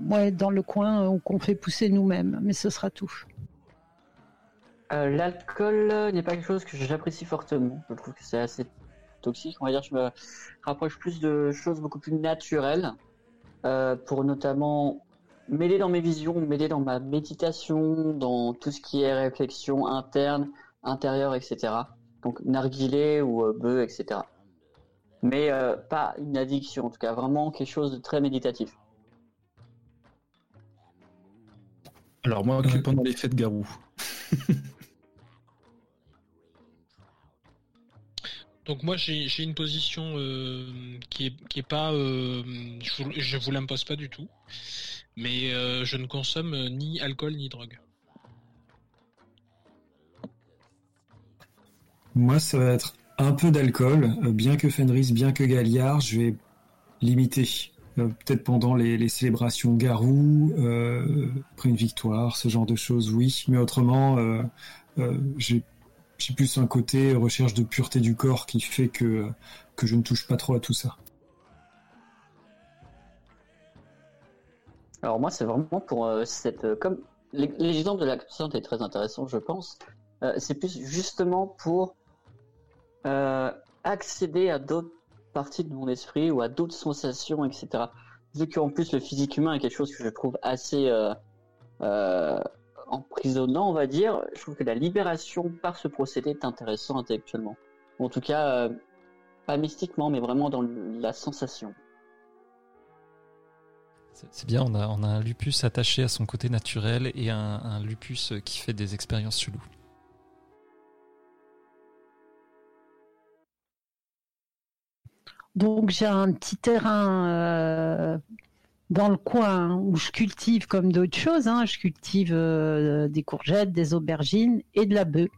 ouais, dans le coin ou qu'on fait pousser nous-mêmes, mais ce sera tout. Euh, L'alcool euh, n'est pas quelque chose que j'apprécie fortement. Je trouve que c'est assez toxique. On va dire je me rapproche plus de choses beaucoup plus naturelles euh, pour notamment m'aider dans mes visions, m'aider dans ma méditation, dans tout ce qui est réflexion interne, intérieure, etc. Donc narguilé ou euh, bœuf, etc. Mais euh, pas une addiction, en tout cas vraiment quelque chose de très méditatif. Alors moi, que pendant les fêtes Garou. Donc moi j'ai j'ai une position euh, qui est qui est pas euh, je vous, je vous l'impose pas du tout, mais euh, je ne consomme ni alcool ni drogue. Moi, ça va être un peu d'alcool. Euh, bien que Fenris, bien que Galliard, je vais limiter. Euh, Peut-être pendant les, célébrations Garou, euh, après une victoire, ce genre de choses, oui. Mais autrement, euh, j'ai plus un côté recherche de pureté du corps qui fait que, que je ne touche pas trop à tout ça. Alors moi, c'est vraiment pour cette... comme l'e- l'exemple de la est très intéressant, je pense. C'est plus justement pour euh, accéder à d'autres parties de mon esprit ou à d'autres sensations, etc. Vu qu'en plus le physique humain est quelque chose que je trouve assez euh, euh, emprisonnant, on va dire, je trouve que la libération par ce procédé est intéressant intellectuellement. En tout cas, pas mystiquement, mais vraiment dans la sensation. C'est bien, on a, un lupus attaché à son côté naturel et un, un lupus qui fait des expériences cheloues. Donc j'ai un petit terrain euh, dans le coin où je cultive comme d'autres choses. hein. Je cultive euh, des courgettes, des aubergines et de la bœuf.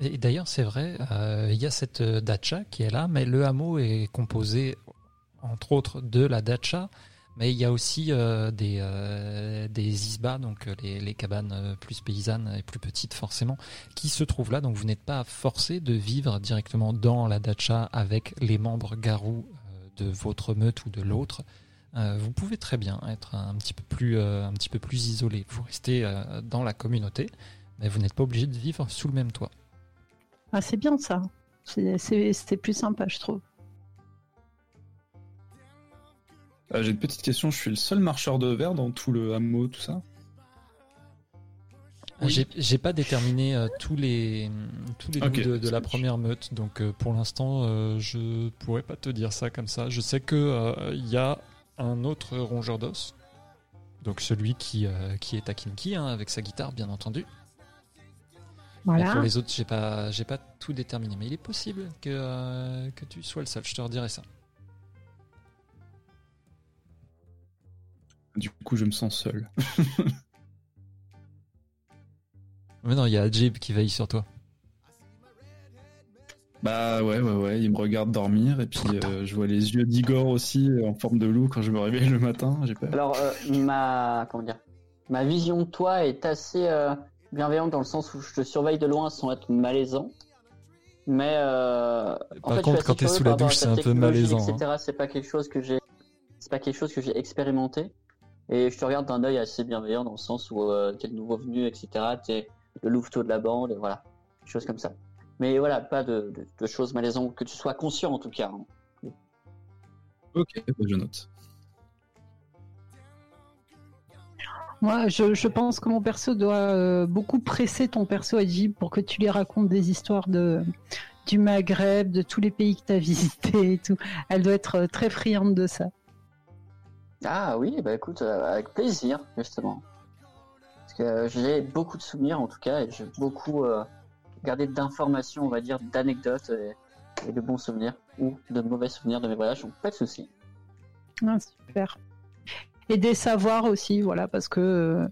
Et d'ailleurs, c'est vrai, euh, il y a cette dacha qui est là, mais le hameau est composé, entre autres, de la dacha, mais il y a aussi euh, des, euh, des isbas, donc euh, les, cabanes euh, plus paysannes et plus petites forcément, qui se trouvent là. Donc vous n'êtes pas forcé de vivre directement dans la dacha avec les membres garous de votre meute ou de l'autre. Vous pouvez très bien être un petit peu plus, un petit peu plus isolé. Vous restez dans la communauté, mais vous n'êtes pas obligé de vivre sous le même toit. Ah, c'est bien ça. C'est- plus sympa, je trouve. Euh, J'ai une petite question, je suis le seul marcheur de verre dans tout le hameau, tout ça? Oui. J'ai- pas déterminé euh, tous les tous les loups de, la première meute, donc euh, pour l'instant euh, je pourrais pas te dire ça comme ça. Je sais que euh, il y a un autre rongeur d'os, donc celui qui euh, qui est à Kinky hein, avec sa guitare bien entendu. Mais Voilà. pour les autres j'ai pas j'ai pas tout déterminé, mais il est possible que euh, que tu sois le seul. Je te redirai ça. Du coup, je me sens seul. [laughs] Mais non, il y a Ajib qui veille sur toi. Bah ouais, ouais, ouais, il me regarde dormir et puis euh, je vois les yeux d'Igor aussi euh, en forme de loup quand je me réveille le matin, j'ai peur. Alors, euh, ma, comment dire, ma vision de toi est assez euh, bienveillante dans le sens où je te surveille de loin sans être malaisant. Mais euh, en Par fait, contre, je quand t'es sous la douche, c'est un peu malaisant, hein. C'est pas quelque chose que j'ai, c'est pas quelque chose que j'ai expérimenté. Et je te regarde d'un œil assez bienveillant dans le sens où euh, t'es le nouveau venu, etc. T'es le louveteau de la bande, et voilà, des choses comme ça. Mais voilà, pas de, de, de choses malaisantes, que tu sois conscient en tout cas. hein. Ok, bah, je note. Moi, je, je pense que mon perso doit euh, beaucoup presser ton perso Ajib pour que tu lui racontes des histoires de du Maghreb, de tous les pays que tu as [laughs] visités et tout. Elle doit être euh, très friande de ça. Ah oui, bah écoute, euh, avec plaisir, justement. Parce que euh, j'ai beaucoup de souvenirs en tout cas, et j'ai beaucoup euh, gardé d'informations, on va dire, d'anecdotes et, et de bons souvenirs, ou de mauvais souvenirs de mes voyages, donc pas de soucis. Ah, super. Et des savoirs aussi, voilà, parce que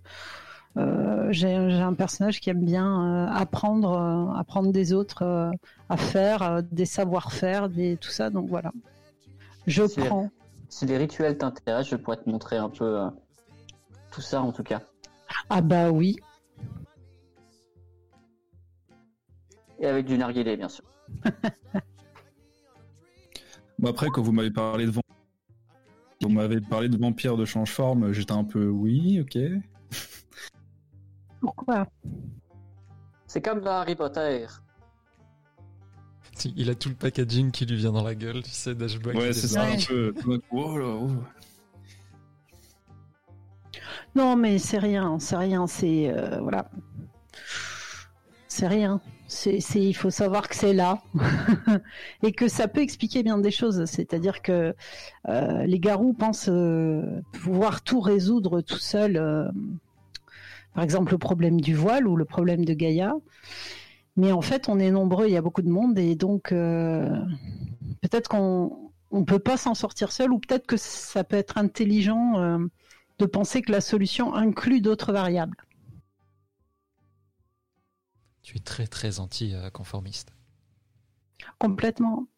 euh, j'ai un personnage qui aime bien apprendre, apprendre des autres à faire, des savoir-faire, des tout ça. Donc voilà, je prends. Si les rituels t'intéressent, je pourrais te montrer un peu euh, tout ça en tout cas. Ah bah oui. Et avec du narguilé, bien sûr. [laughs] Bon après, quand vous m'avez parlé de vous m'avez parlé de vampires de change-forme, j'étais un peu oui, ok. Pourquoi? C'est comme dans Harry Potter. Il a tout le packaging qui lui vient dans la gueule, tu sais, Dashboard. Ouais, c'est ça un peu. Oh là, oh. Non, mais c'est rien, c'est rien, c'est euh, voilà, c'est rien. C'est, il faut savoir que c'est là [laughs] et que ça peut expliquer bien des choses. C'est-à-dire que euh, les garous pensent euh, pouvoir tout résoudre tout seuls. euh, par exemple, le problème du voile ou le problème de Gaïa. Mais en fait, on est nombreux, il y a beaucoup de monde et donc euh, peut-être qu'on on peut pas s'en sortir seul ou peut-être que ça peut être intelligent. euh, de penser que la solution inclut d'autres variables. Tu es très très anti-conformiste. Complètement.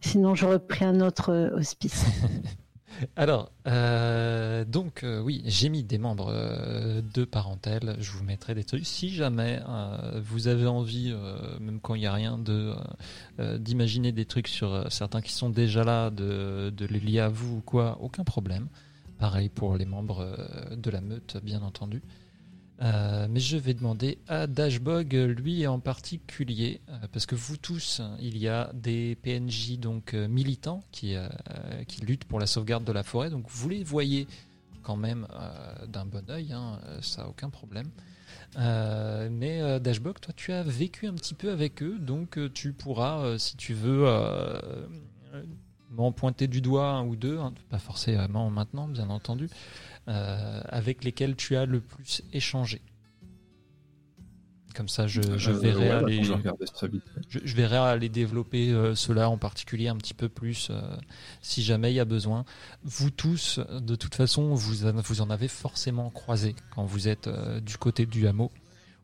Sinon, j'aurais pris un autre euh, hospice. [laughs] Alors, euh, donc euh, oui, j'ai mis des membres euh, de parentèle. Je vous mettrai des trucs. Si jamais vous avez envie, même quand il n'y a rien, de d'imaginer des trucs sur certains qui sont déjà là, de, les lier à vous ou quoi, aucun problème. Pareil pour les membres de la meute, bien entendu. Euh, mais je vais demander à Dashbog, lui en particulier, euh, parce que vous tous, il y a des PNJ donc euh, militants qui, qui luttent pour la sauvegarde de la forêt, donc vous les voyez quand même d'un bon oeil, hein, ça a aucun problème. Mais Dashbog, toi tu as vécu un petit peu avec eux, donc tu pourras, si tu veux, m'en pointer du doigt un ou deux, hein, pas forcément maintenant, bien entendu, euh, avec lesquels tu as le plus échangé. Comme ça, je, je Euh, verrai ouais, je je, verrai aller développer euh, cela en particulier un petit peu plus euh, si jamais il y a besoin. Vous tous, de toute façon, vous, en- vous en avez forcément croisé quand vous êtes du côté du hameau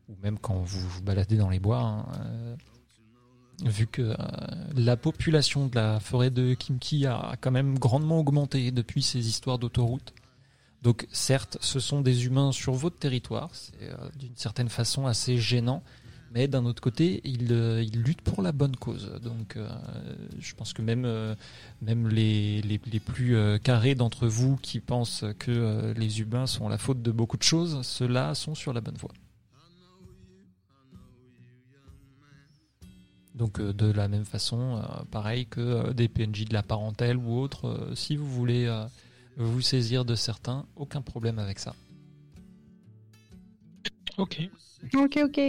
ou même quand vous vous baladez dans les bois. hein, vu que euh, la population de la forêt de Kimki a quand même grandement augmenté depuis ces histoires d'autoroute. Donc certes, ce sont des humains sur votre territoire, c'est euh, d'une certaine façon assez gênant, mais d'un autre côté, ils, euh, ils luttent pour la bonne cause. Donc euh, je pense que même, même les, les, les plus carrés d'entre vous qui pensent que les humains sont la faute de beaucoup de choses, ceux-là sont sur la bonne voie. Donc de la même façon, pareil que des PNJ de la parentèle ou autres, euh, si vous voulez vous saisir de certains, aucun problème avec ça. Ok. Ok, ok.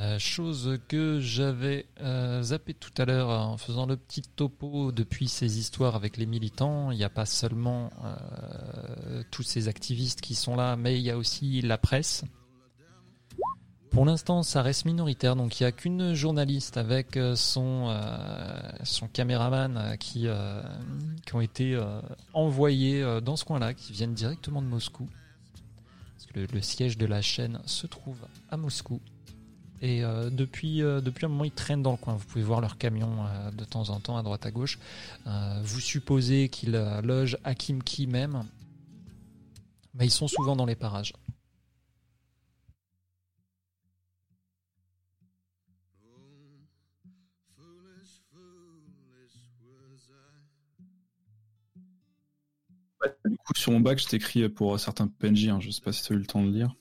Euh, chose que j'avais euh, zappé tout à l'heure en faisant le petit topo depuis ces histoires avec les militants. Il n'y a pas seulement euh, tous ces activistes qui sont là, mais il y a aussi la presse. Pour l'instant, ça reste minoritaire, donc il n'y a qu'une journaliste avec euh, son, euh, son caméraman euh, qui, qui ont été envoyés dans ce coin-là, qui viennent directement de Moscou. Parce que le, siège de la chaîne se trouve à Moscou. Et depuis, depuis un moment, ils traînent dans le coin. Vous pouvez voir leur camion de temps en temps à droite à gauche. Vous supposez qu'ils logent à Kimki même. Mais ils sont souvent dans les parages. Du coup, sur mon bac, je t'écris pour certains PNJ, hein, je sais pas si tu as eu le temps de lire.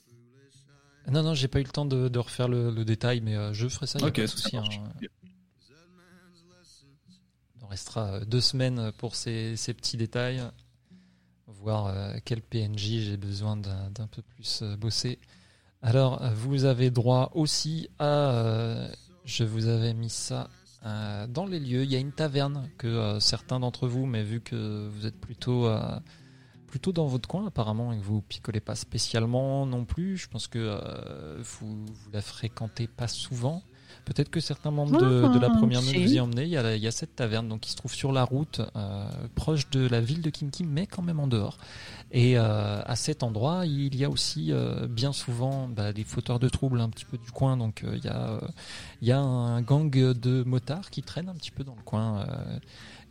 Non, non, j'ai pas eu le temps de, de refaire le, le détail, mais euh, je ferai ça. Ok, pas de souci, hein. Il en restera euh, deux semaines pour ces, ces petits détails. Voir euh, quel PNJ j'ai besoin d'un peu plus bosser. Alors, vous avez droit aussi à. je vous avais mis ça euh, dans les lieux. Il y a une taverne que euh, certains d'entre vous, mais vu que vous êtes plutôt. euh, plutôt dans votre coin apparemment et que vous picolez pas spécialement non plus. Je pense que vous, vous la fréquentez pas souvent. Peut-être que certains membres de, de la première si. vous y emmenaient. Il y, a, il y a cette taverne donc qui se trouve sur la route, euh, proche de la ville de Kim Kim, mais quand même en dehors. Et euh, à cet endroit, il y a aussi euh, bien souvent bah, des fauteurs de troubles un petit peu du coin. Donc il y, a, il y a un gang de motards qui traînent un petit peu dans le coin.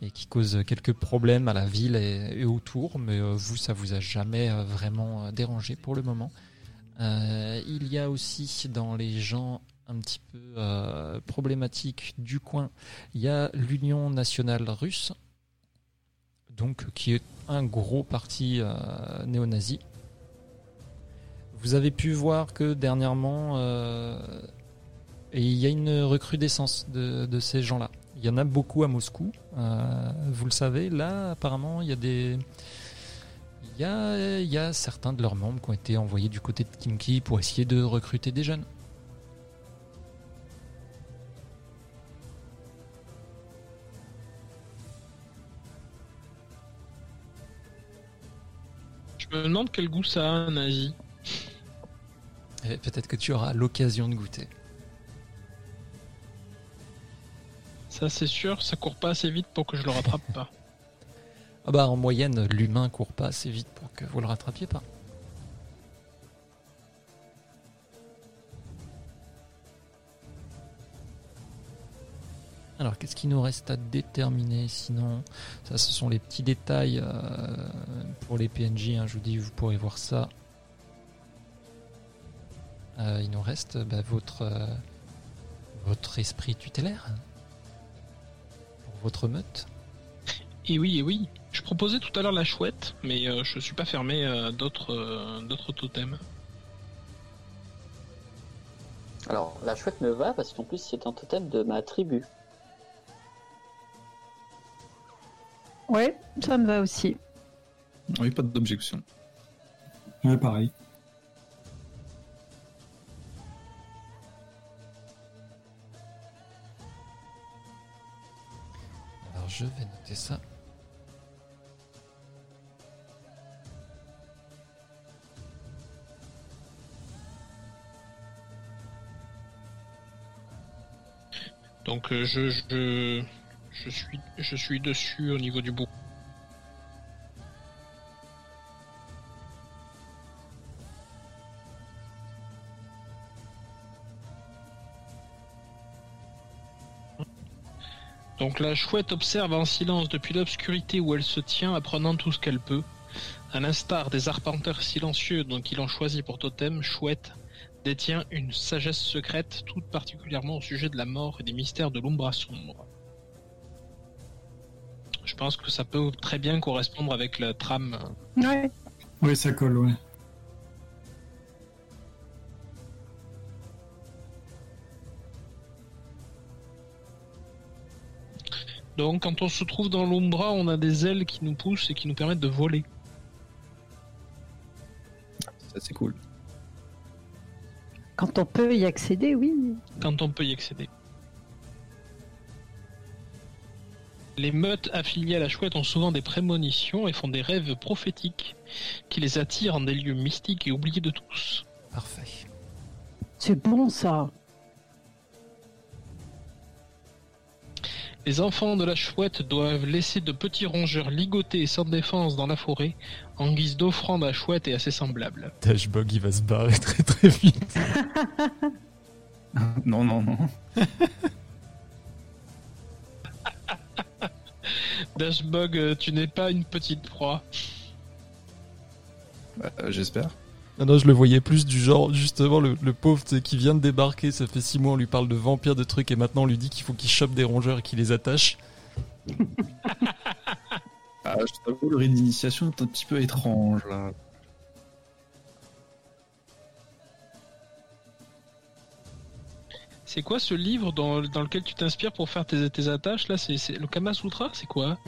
et qui cause quelques problèmes à la ville et, et autour, mais vous, ça vous a jamais vraiment dérangé pour le moment. Euh, il y a aussi dans les gens un petit peu euh, problématiques du coin, il y a l'Union nationale russe, donc qui est un gros parti euh, néo-nazi. Vous avez pu voir que dernièrement, euh, il y a une recrudescence de, ces gens-là. Il y en a beaucoup à Moscou, vous le savez. Là, apparemment, il y a des. Il y a, il y a certains de leurs membres qui ont été envoyés du côté de Kimki pour essayer de recruter des jeunes. Je me demande quel goût ça a un nazi. Et Peut-être que tu auras l'occasion de goûter. Ça c'est sûr, ça court pas assez vite pour que je le rattrape pas. [laughs] Ah bah en moyenne, l'humain court pas assez vite pour que vous le rattrapiez pas. Alors qu'est-ce qu'il nous reste à déterminer sinon? Ça ce sont les petits détails euh, pour les PNJ, hein, je vous dis vous pourrez voir ça. Euh, il nous reste bah, votre, euh, votre esprit tutélaire pour votre meute. Et oui, et oui. Je proposais tout à l'heure la chouette, mais euh, je suis pas fermé à d'autres euh, d'autres totems. Alors, la chouette me va parce qu'en plus, c'est un totem de ma tribu. Ouais, ça me va aussi. Oui, pas d'objection. Ouais, pareil. Alors je vais noter ça. Donc euh, je, je je, suis, je suis dessus au niveau du bout. Donc la chouette observe en silence depuis l'obscurité où elle se tient, apprenant tout ce qu'elle peut. À l'instar des arpenteurs silencieux dont il en choisit pour totem, Chouette détient une sagesse secrète, toute particulièrement au sujet de la mort et des mystères de l'Umbra sombre. Je pense que ça peut très bien correspondre avec la trame. Ouais. Oui, ça colle, ouais. Donc quand on se trouve dans l'Umbra, on a des ailes qui nous poussent et qui nous permettent de voler. Ça, c'est cool. Quand on peut y accéder, oui. quand on peut y accéder. Les meutes affiliées à la chouette ont souvent des prémonitions et font des rêves prophétiques qui les attirent en des lieux mystiques et oubliés de tous. Parfait. C'est bon ça. Les enfants de la chouette doivent laisser de petits rongeurs ligotés et sans défense dans la forêt en guise d'offrande à la chouette et à ses semblables. [laughs] Dashbog, il va se barrer très très vite. [laughs] Non, non, non. [laughs] Dashbog, euh, tu n'es pas une petite proie. Bah, euh, J'espère. Non, non, je le voyais plus du genre, justement, le, le pauvre qui vient de débarquer, ça fait six mois, on lui parle de vampires, de trucs, et maintenant on lui dit qu'il faut qu'il chope des rongeurs et qu'il les attache. Ah, je t'avoue, le rite d'initiation est un petit peu étrange, là. C'est quoi ce livre dans, dans lequel tu t'inspires pour faire tes, tes attaches là C'est c'est le Kama Sutra C'est quoi? [laughs]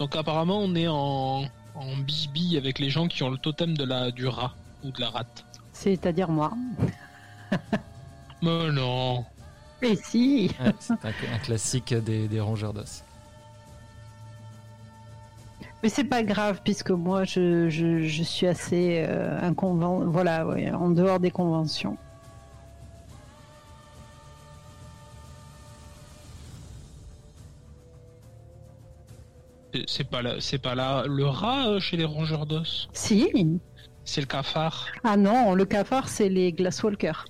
Donc apparemment on est en, en bisbille avec les gens qui ont le totem de la, du rat ou de la rate. C'est-à-dire moi. Mais non Et si. Ouais, c'est un, un classique des, des rongeurs d'os. Mais c'est pas grave puisque moi je, je, je suis assez euh, inconven... voilà, ouais, en dehors des conventions. C'est- pas, là, c'est pas là le rat euh, chez les rongeurs d'os? Si. C'est le cafard? Ah non, le cafard c'est les Glasswalkers.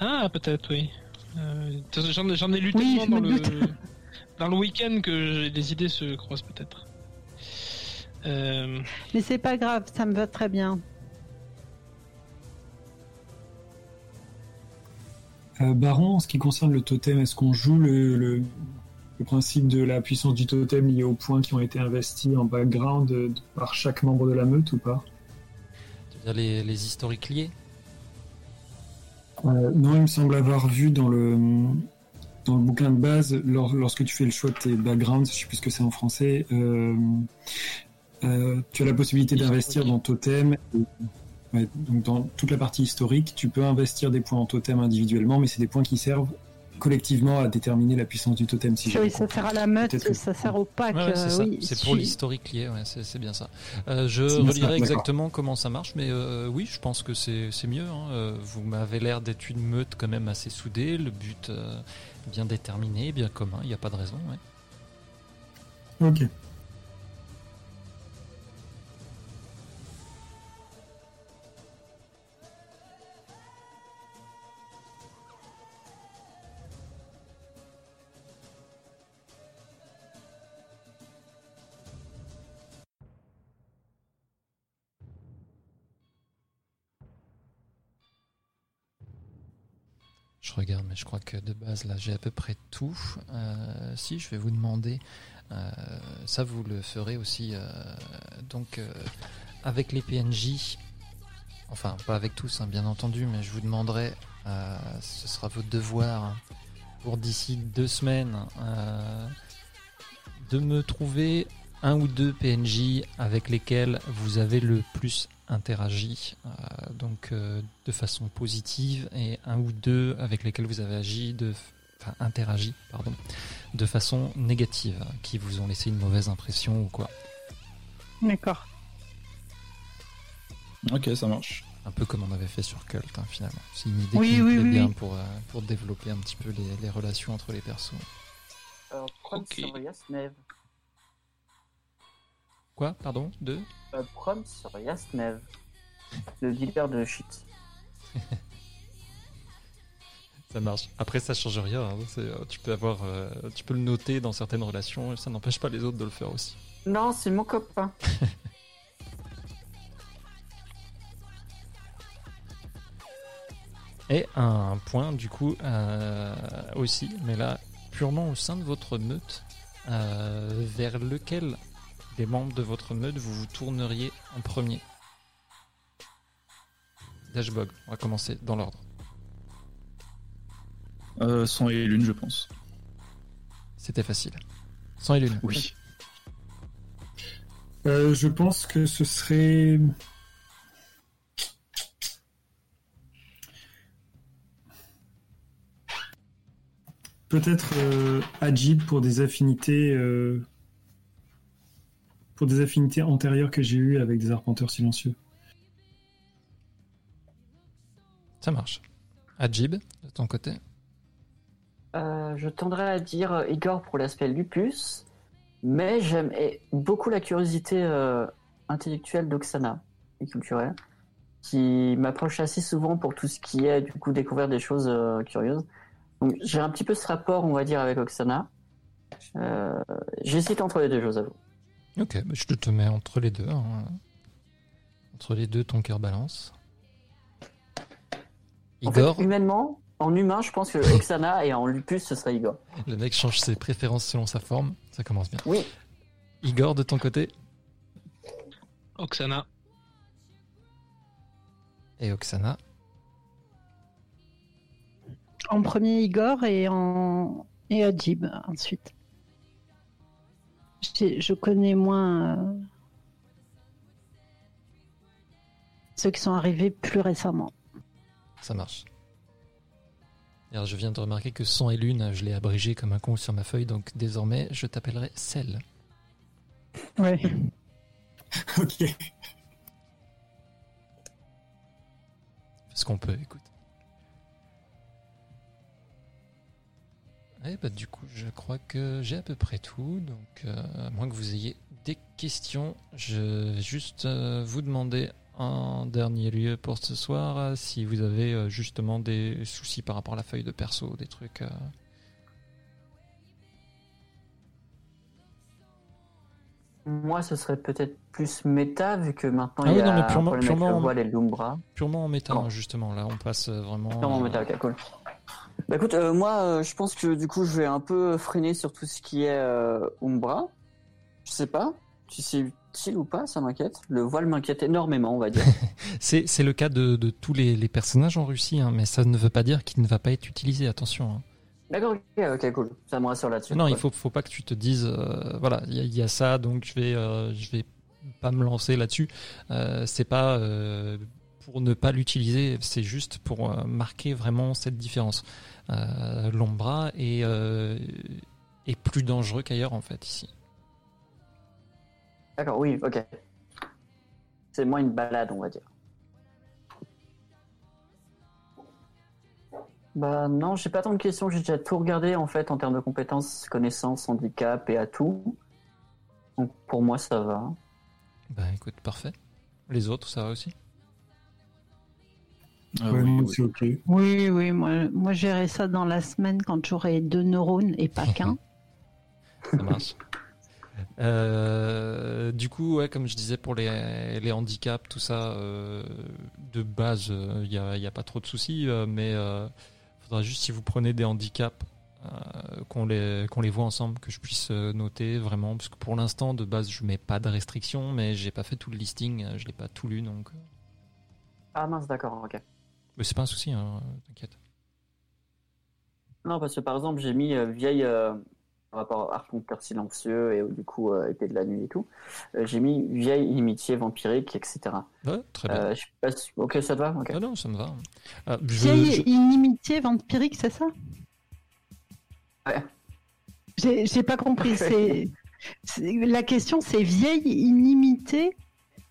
Ah, peut-être, oui. Euh, J'en j'en ai lu Oui, tellement dans le. Dans le week-end que les idées se croisent peut-être. Euh, Mais c'est pas grave, ça me va très bien. Euh, Baron, en ce qui concerne le totem, est-ce qu'on joue le, le- le principe de la puissance du totem lié aux points qui ont été investis en background euh, par chaque membre de la meute ou pas? Tu veux dire les, les historiques liés? Euh, Non, il me semble avoir vu dans le, dans le bouquin de base, lors- lorsque tu fais le choix de tes backgrounds, je sais plus ce que c'est en français, euh, euh, tu as la possibilité d'investir dans totem. ouais, donc dans toute la partie historique, tu peux investir des points en totem individuellement, mais c'est des points qui servent collectivement à déterminer la puissance du totem. Si Oui, ça sert à la meute, que- ça sert au pack. Ouais, ouais, c'est euh, ça. oui, C'est si- pour l'historique lié, ouais, c'est bien ça. Euh, je relirai exactement comment ça marche, mais euh, oui, je pense que c'est mieux. hein. Euh, Vous m'avez l'air d'être une meute quand même assez soudée, le but euh, bien déterminé, bien commun, il n'y a pas de raison. ouais. Ok. Je regarde, mais je crois que de base, là, j'ai à peu près tout. Euh, si, je vais vous demander, euh, ça, vous le ferez aussi, euh, donc, avec les PNJ, enfin, pas avec tous, hein, bien entendu, mais je vous demanderai, ce sera votre devoir, pour d'ici deux semaines, de me trouver un ou deux PNJ avec lesquels vous avez le plus interagi, euh, donc euh, de façon positive, et un ou deux avec lesquels vous avez agi de, enfin, interagi, pardon, de façon négative, qui vous ont laissé une mauvaise impression ou quoi. D'accord. Ok, ça marche. Un peu comme on avait fait sur Cult, hein, finalement. C'est une idée Oui, qui me oui, plaît oui, bien oui. Pour, euh, pour développer un petit peu les, les relations entre les persos. Euh, Prom Ok. Quoi Pardon Deux Euh, Prom sur Yasnev. Le dealer de shit. Ça marche. Après, ça change rien. hein. Euh, tu peux avoir, euh, tu peux le noter dans certaines relations et ça n'empêche pas les autres de le faire aussi. Non, c'est mon copain. [laughs] Et un point, du coup, euh, aussi, mais là, purement au sein de votre meute, euh, vers lequel des membres de votre meute vous vous tourneriez en premier Dashbog, on va commencer dans l'ordre. Euh, sang et lune, je pense. C'était facile. Sans et lune. Oui. Euh, je pense que ce serait. Peut-être euh, Ajib pour des affinités. euh, Pour des affinités antérieures que j'ai eues avec des arpenteurs silencieux. Ça marche. Ajib, de ton côté Euh, je tendrais à dire euh, Igor pour l'aspect lupus, mais j'aime beaucoup la curiosité euh, intellectuelle d'Oksana et culturelle, qui m'approche assez souvent pour tout ce qui est du coup découvrir des choses euh, curieuses. Donc j'ai un petit peu ce rapport, on va dire, avec Oksana. Euh, J'hésite entre les deux, je vous avoue. Ok, bah, je te, te mets entre les deux. hein. Entre les deux, ton cœur balance. En fait, Igor, humainement, en humain, je pense que [laughs] Oksana et en lupus, ce serait Igor. le mec change ses préférences selon sa forme. Ça commence bien. Oui. Igor, de ton côté Oksana. Et Oksana. En premier Igor et en et Adjib ensuite. Je connais moins euh, ceux qui sont arrivés plus récemment. Ça marche. Alors, je viens de remarquer que son et lune, je l'ai abrégé comme un con sur ma feuille, donc désormais, je t'appellerai Cell. Ouais. [laughs] ok. Ce qu'on peut, écoute. Et bah, du coup, je crois que j'ai à peu près tout. Donc, euh, à moins que vous ayez des questions, je vais juste euh, vous demander en dernier lieu pour ce soir euh, si vous avez euh, justement des soucis par rapport à la feuille de perso, des trucs. Moi, ce serait peut-être plus méta, vu que maintenant Ah il oui, y a non, mais un purement- avec purement- le voile et le Lumbra. purement en méta, Non. hein, justement. Là, on passe vraiment. Purement euh, méta, ok, cool. Bah écoute, euh, moi, euh, je pense que du coup, je vais un peu freiner sur tout ce qui est euh, Umbra. Je sais pas si c'est utile ou pas, ça m'inquiète. Le voile m'inquiète énormément, on va dire. [laughs] C'est c'est le cas de, de tous les, les personnages en Russie, hein, mais ça ne veut pas dire qu'il ne va pas être utilisé. Attention. hein. D'accord, ok, ok, cool. Ça me rassure là-dessus. Non, il faut, faut pas que tu te dises, euh, voilà, il y, a- il y a ça, donc je vais, euh, je vais pas me lancer là-dessus. Euh, c'est pas pour ne pas l'utiliser, c'est juste pour marquer vraiment cette différence. Euh, L'Ombra est, euh, est plus dangereux qu'ailleurs en fait ici. D'accord, oui, ok. C'est moins une balade, on va dire. Bah non, j'ai pas tant de questions, j'ai déjà tout regardé en fait en termes de compétences, connaissances, handicap et atouts. Donc pour moi ça va. Ben écoute, parfait. Les autres, ça va aussi? Ah Ouais, oui, oui. moi, moi gérer ça dans la semaine quand j'aurai deux neurones et pas qu'un. [laughs] Ça marche. Euh, du coup, ouais, comme je disais pour les, les handicaps, tout ça, euh, de base, il n'y a, y a pas trop de soucis, euh, mais euh, faudra juste si vous prenez des handicaps, euh, qu'on les, qu'on les voit ensemble, que je puisse euh, noter vraiment, parce que pour l'instant, de base, je mets pas de restrictions, mais j'ai pas fait tout le listing, euh, je l'ai pas tout lu, donc. euh, Ah mince, d'accord, ok. Mais c'est pas un souci, hein, t'inquiète. Non, parce que par exemple, j'ai mis euh, vieille euh, par rapport à Arconteur silencieux et euh, du coup euh, épée de la nuit et tout. Euh, j'ai mis vieille inimitié vampirique, etc. Ouais, très bien. Euh, je pas Ok, ça te va Ok. Ah non, ça me va. Je- Vieille je- inimitié vampirique, c'est ça? Ouais. J'ai pas compris. [laughs] C'est La question, c'est vieille, inimitée,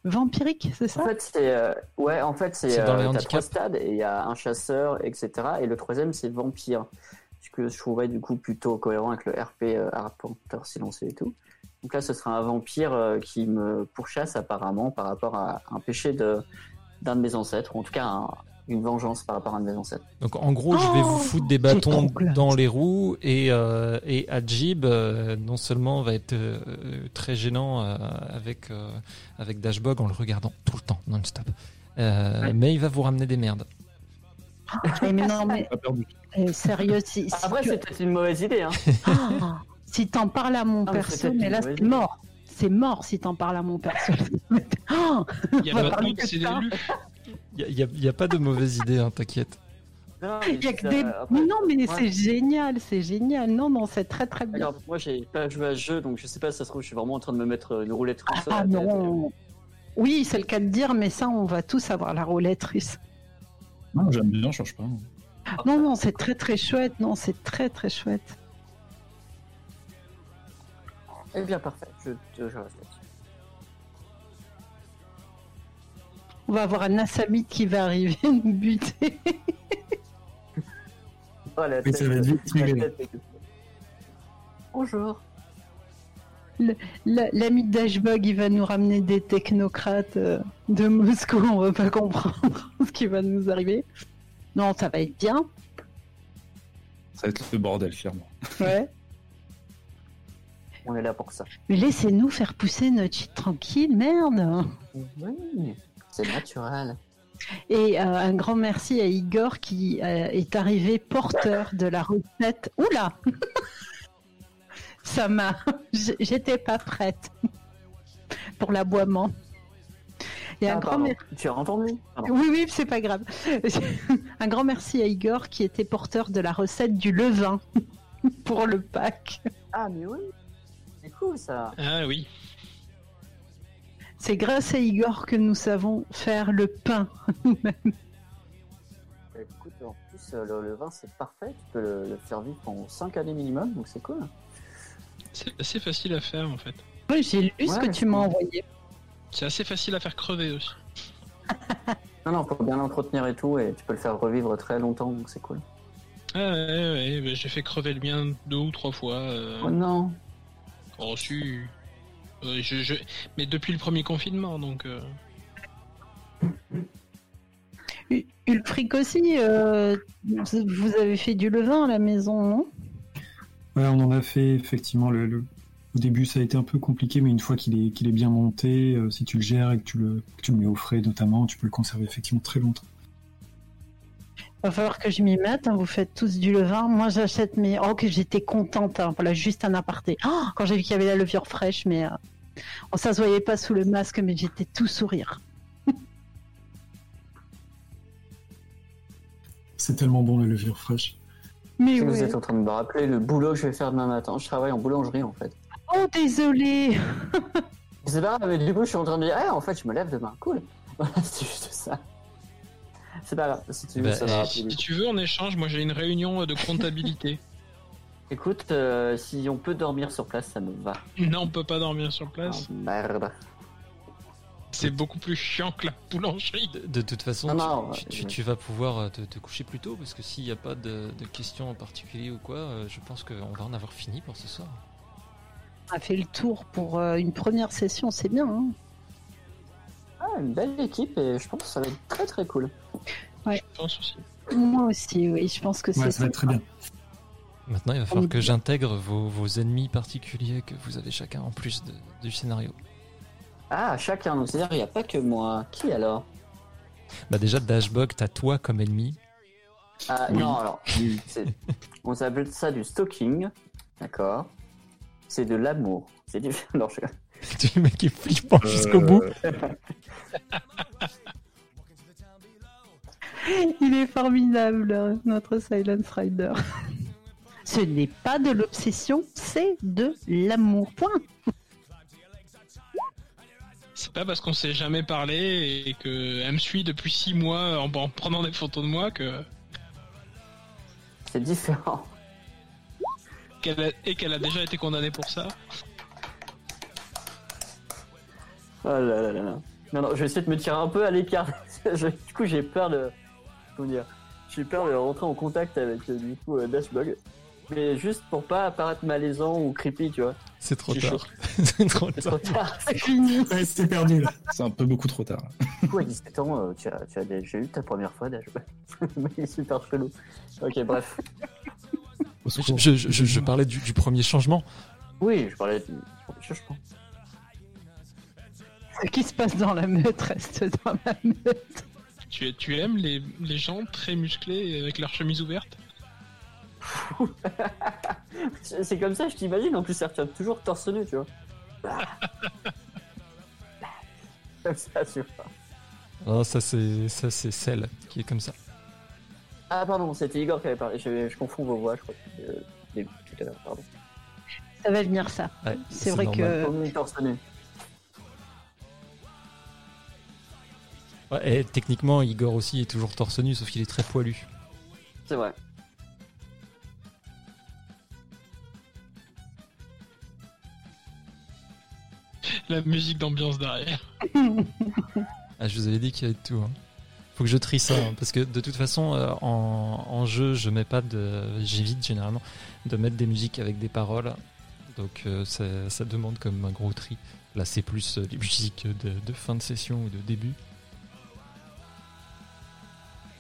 vampirique, c'est ça? En fait, c'est euh, ouais, en fait, c'est C'est dans les euh, trois stades et il y a un chasseur, etc. Et le troisième, c'est vampire, ce que je trouverais du coup plutôt cohérent avec le RP euh, Arpenteur silencieux et tout. Donc là, ce sera un vampire euh, qui me pourchasse apparemment par rapport à un péché de d'un de mes ancêtres, ou en tout cas un- une vengeance par rapport à un de mes ancêtres. Donc en gros, je vais Oh, vous foutre des bâtons dans les roues et, euh, et Ajib euh, non seulement va être euh, très gênant euh, avec, euh, avec Dashbog en le regardant tout le temps, non-stop. Euh, Ouais. Mais il va vous ramener des merdes. Eh, mais non, mais eh, sérieux, si, si Après, tu- c'est peut-être une mauvaise idée. Hein. Ah, si t'en parles à mon Ah, mais perso, mais là c'est mort. C'est mort si t'en parles à mon perso. Ah, Il y a de c'est l'élu. Il n'y a, y a pas de mauvaise idée, hein, t'inquiète. Non, que après- Mais non, mais ouais. c'est génial, c'est génial. Non, non, c'est très très bien. Alors, moi, j'ai pas joué à ce jeu, donc je sais pas, ça se trouve, je suis vraiment en train de me mettre une roulette russe. Ah la tête. non. Oui, c'est le cas de dire, mais ça, on va tous avoir la roulette russe. Non, j'aime bien, je change pas. Non, non, c'est très très chouette. Non, c'est très très chouette. Eh bien, parfait, je, je, je reste On va avoir un Assamite qui va arriver [laughs] nous buter. Oh, la Oui, ça va être vite la réglé. tête. Bonjour. La- L'ami de Dashbog, il va nous ramener des technocrates euh, de Moscou. On va pas comprendre [laughs] ce qui va nous arriver. Non, ça va être bien. Ça va être le bordel, clairement. Ouais. On est là pour ça. Mais laissez-nous faire pousser notre shit tranquille, merde. Oui, c'est naturel. Et euh, un grand merci à Igor qui euh, est arrivé porteur de la recette. Oula [laughs] Ça m'a. J'étais pas prête [laughs] pour l'aboiement. Et un Ah, grand merci. Tu as entendu? Pardon. Oui, oui, c'est pas grave. [laughs] un grand merci à Igor qui était porteur de la recette du levain pour le pack. Ah, mais oui. C'est cool ça. Ah oui. C'est grâce à Igor que nous savons faire le pain. [laughs] Écoute, en plus, euh, le, le vin c'est parfait. Tu peux le, le faire vivre pendant 5 années minimum, donc c'est cool. C'est assez facile à faire en fait. Oui, j'ai lu ce que tu m'as envoyé. C'est assez facile à faire crever aussi. [laughs] Non, non, faut bien l'entretenir et tout, et tu peux le faire revivre très longtemps, donc c'est cool. Ah ouais, ouais, ouais, j'ai fait crever le mien deux ou trois fois. euh, Oh non. Oh, si. Euh, je, je... Mais depuis le premier confinement, donc. euh, Ulfric aussi, euh, vous avez fait du levain à la maison, non? Ouais, on en a fait effectivement. Le, le- Au début, ça a été un peu compliqué, mais une fois qu'il est, qu'il est bien monté, euh, si tu le gères et que tu le, que tu le mets au frais notamment, tu peux le conserver effectivement très longtemps. Va falloir que je m'y mette. hein, vous faites tous du levain. Moi, j'achète mes. Oh, que j'étais contente. hein, voilà, juste un aparté. Oh, quand j'ai vu qu'il y avait la levure fraîche, mais euh, oh, ça se voyait pas sous le masque, mais j'étais tout sourire. [laughs] C'est tellement bon la levure fraîche. Mais Vous ouais. êtes en train de me rappeler le boulot que je vais faire demain matin. Je travaille en boulangerie en fait. Oh, désolé. [laughs] C'est pas grave, mais du coup, je suis en train de dire, ah, en fait, je me lève demain. Cool. [laughs] Voilà, c'est juste ça. C'est pas grave. Si tu veux, Bah, ça va Si tu veux, en échange, moi j'ai une réunion de comptabilité. [laughs] Écoute, euh, si on peut dormir sur place, ça me va. non, on peut pas dormir sur Ah, place. merde. C'est beaucoup plus chiant que la boulangerie. De, de toute façon, Non, tu, non, tu- ouais, tu- ouais. tu vas pouvoir euh, te, te coucher plus tôt parce que s'il n'y a pas de, de questions en particulier ou quoi, euh, je pense qu'on va en avoir fini pour ce soir. On a fait le tour pour une première session, c'est bien. hein. Ah, une belle équipe et je pense que ça va être très très cool. Je pense aussi. Moi aussi, oui. Je pense que Ouais, c'est ça va être très bien. Maintenant, il va falloir que j'intègre vos, vos ennemis particuliers que vous avez chacun en plus de- du scénario. Ah, chacun, donc c'est-à-dire il n'y a pas que moi. Qui alors? Bah déjà, Dashbog, t'as toi comme ennemi. Ah, Oui. non, alors, c'est- on s'appelle ça du stalking, d'accord? C'est de l'amour. C'est différent. [laughs] Non, je- tu le mec qui est flippant jusqu'au bout. Euh, Il est formidable, notre Silence Rider. Ce n'est pas de l'obsession, c'est de l'amour. Point. C'est pas parce qu'on s'est jamais parlé et que elle me suit depuis six mois en, en prenant des photos de moi que C'est différent. a- et qu'elle a déjà été condamnée pour ça. Oh là là là là. Non, non, je vais essayer de me tirer un peu à l'écart. [laughs] Du coup, j'ai peur de. Comment dire J'ai peur de rentrer en contact avec euh, du coup euh, Dashbug. Mais juste pour pas apparaître malaisant ou creepy, tu vois. C'est trop C'est tard. [laughs] C'est trop C'est tard. trop tard. C'est fini. Ouais, c'était perdu là. C'est un peu beaucoup trop tard. Du coup, à 17 ans, tu as, tu as déjà eu ta première fois Dashbug. [laughs] Mais il est super chelou. Ok, bref. Je, secours. je- je- je parlais du, du premier changement. Oui, je parlais. Je, je pense. Ce qui se passe dans la meute reste dans la meute. Tu, tu aimes les, les gens très musclés avec leur chemise ouverte [laughs] C'est comme ça, je t'imagine. En plus, ça retient toujours torse nu, tu vois. comme [laughs] ça, tu vois. Ah, ça c'est ça c'est celle qui est comme ça. Ah, pardon, c'était Igor qui avait parlé. Je, je confonds vos voix, je crois. que euh, tout à l'heure, pardon. Ça va venir ça. Ouais, C'est vrai normal. que Ouais, et techniquement, Igor aussi est toujours torse nu, sauf qu'il est très poilu. C'est vrai. La musique d'ambiance derrière. Ah, je vous avais dit qu'il y avait de tout. hein. Faut que je trie ça, hein, parce que de toute façon, euh, en, en jeu, je mets pas de. J'évite généralement de mettre des musiques avec des paroles. Donc euh, ça, ça demande comme un gros tri. Là, c'est plus euh, les musiques de, de fin de session ou de début.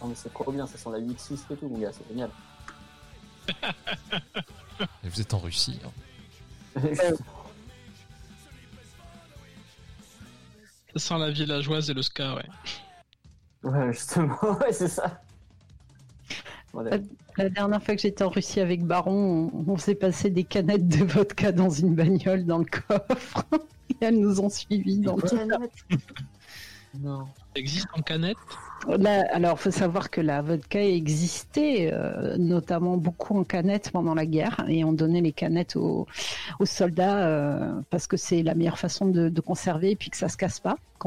Non, mais c'est trop bien, ça sent la 8-6 et tout, mon gars, c'est génial. [laughs] Et vous êtes en Russie. hein. Ça sent la villageoise et le ska, ouais. ouais, justement, [laughs] ouais, c'est ça. La dernière fois que j'étais en Russie avec Baron, on, on s'est passé des canettes de vodka dans une bagnole dans le coffre. [laughs] Et elles nous ont suivis. Dans le- Non. Ça existe en canette? Là, alors, faut savoir que la vodka existait, euh, notamment beaucoup en canettes pendant la guerre, et on donnait les canettes aux, soldats euh, parce que c'est la meilleure façon de, de conserver et puis que ça se casse pas.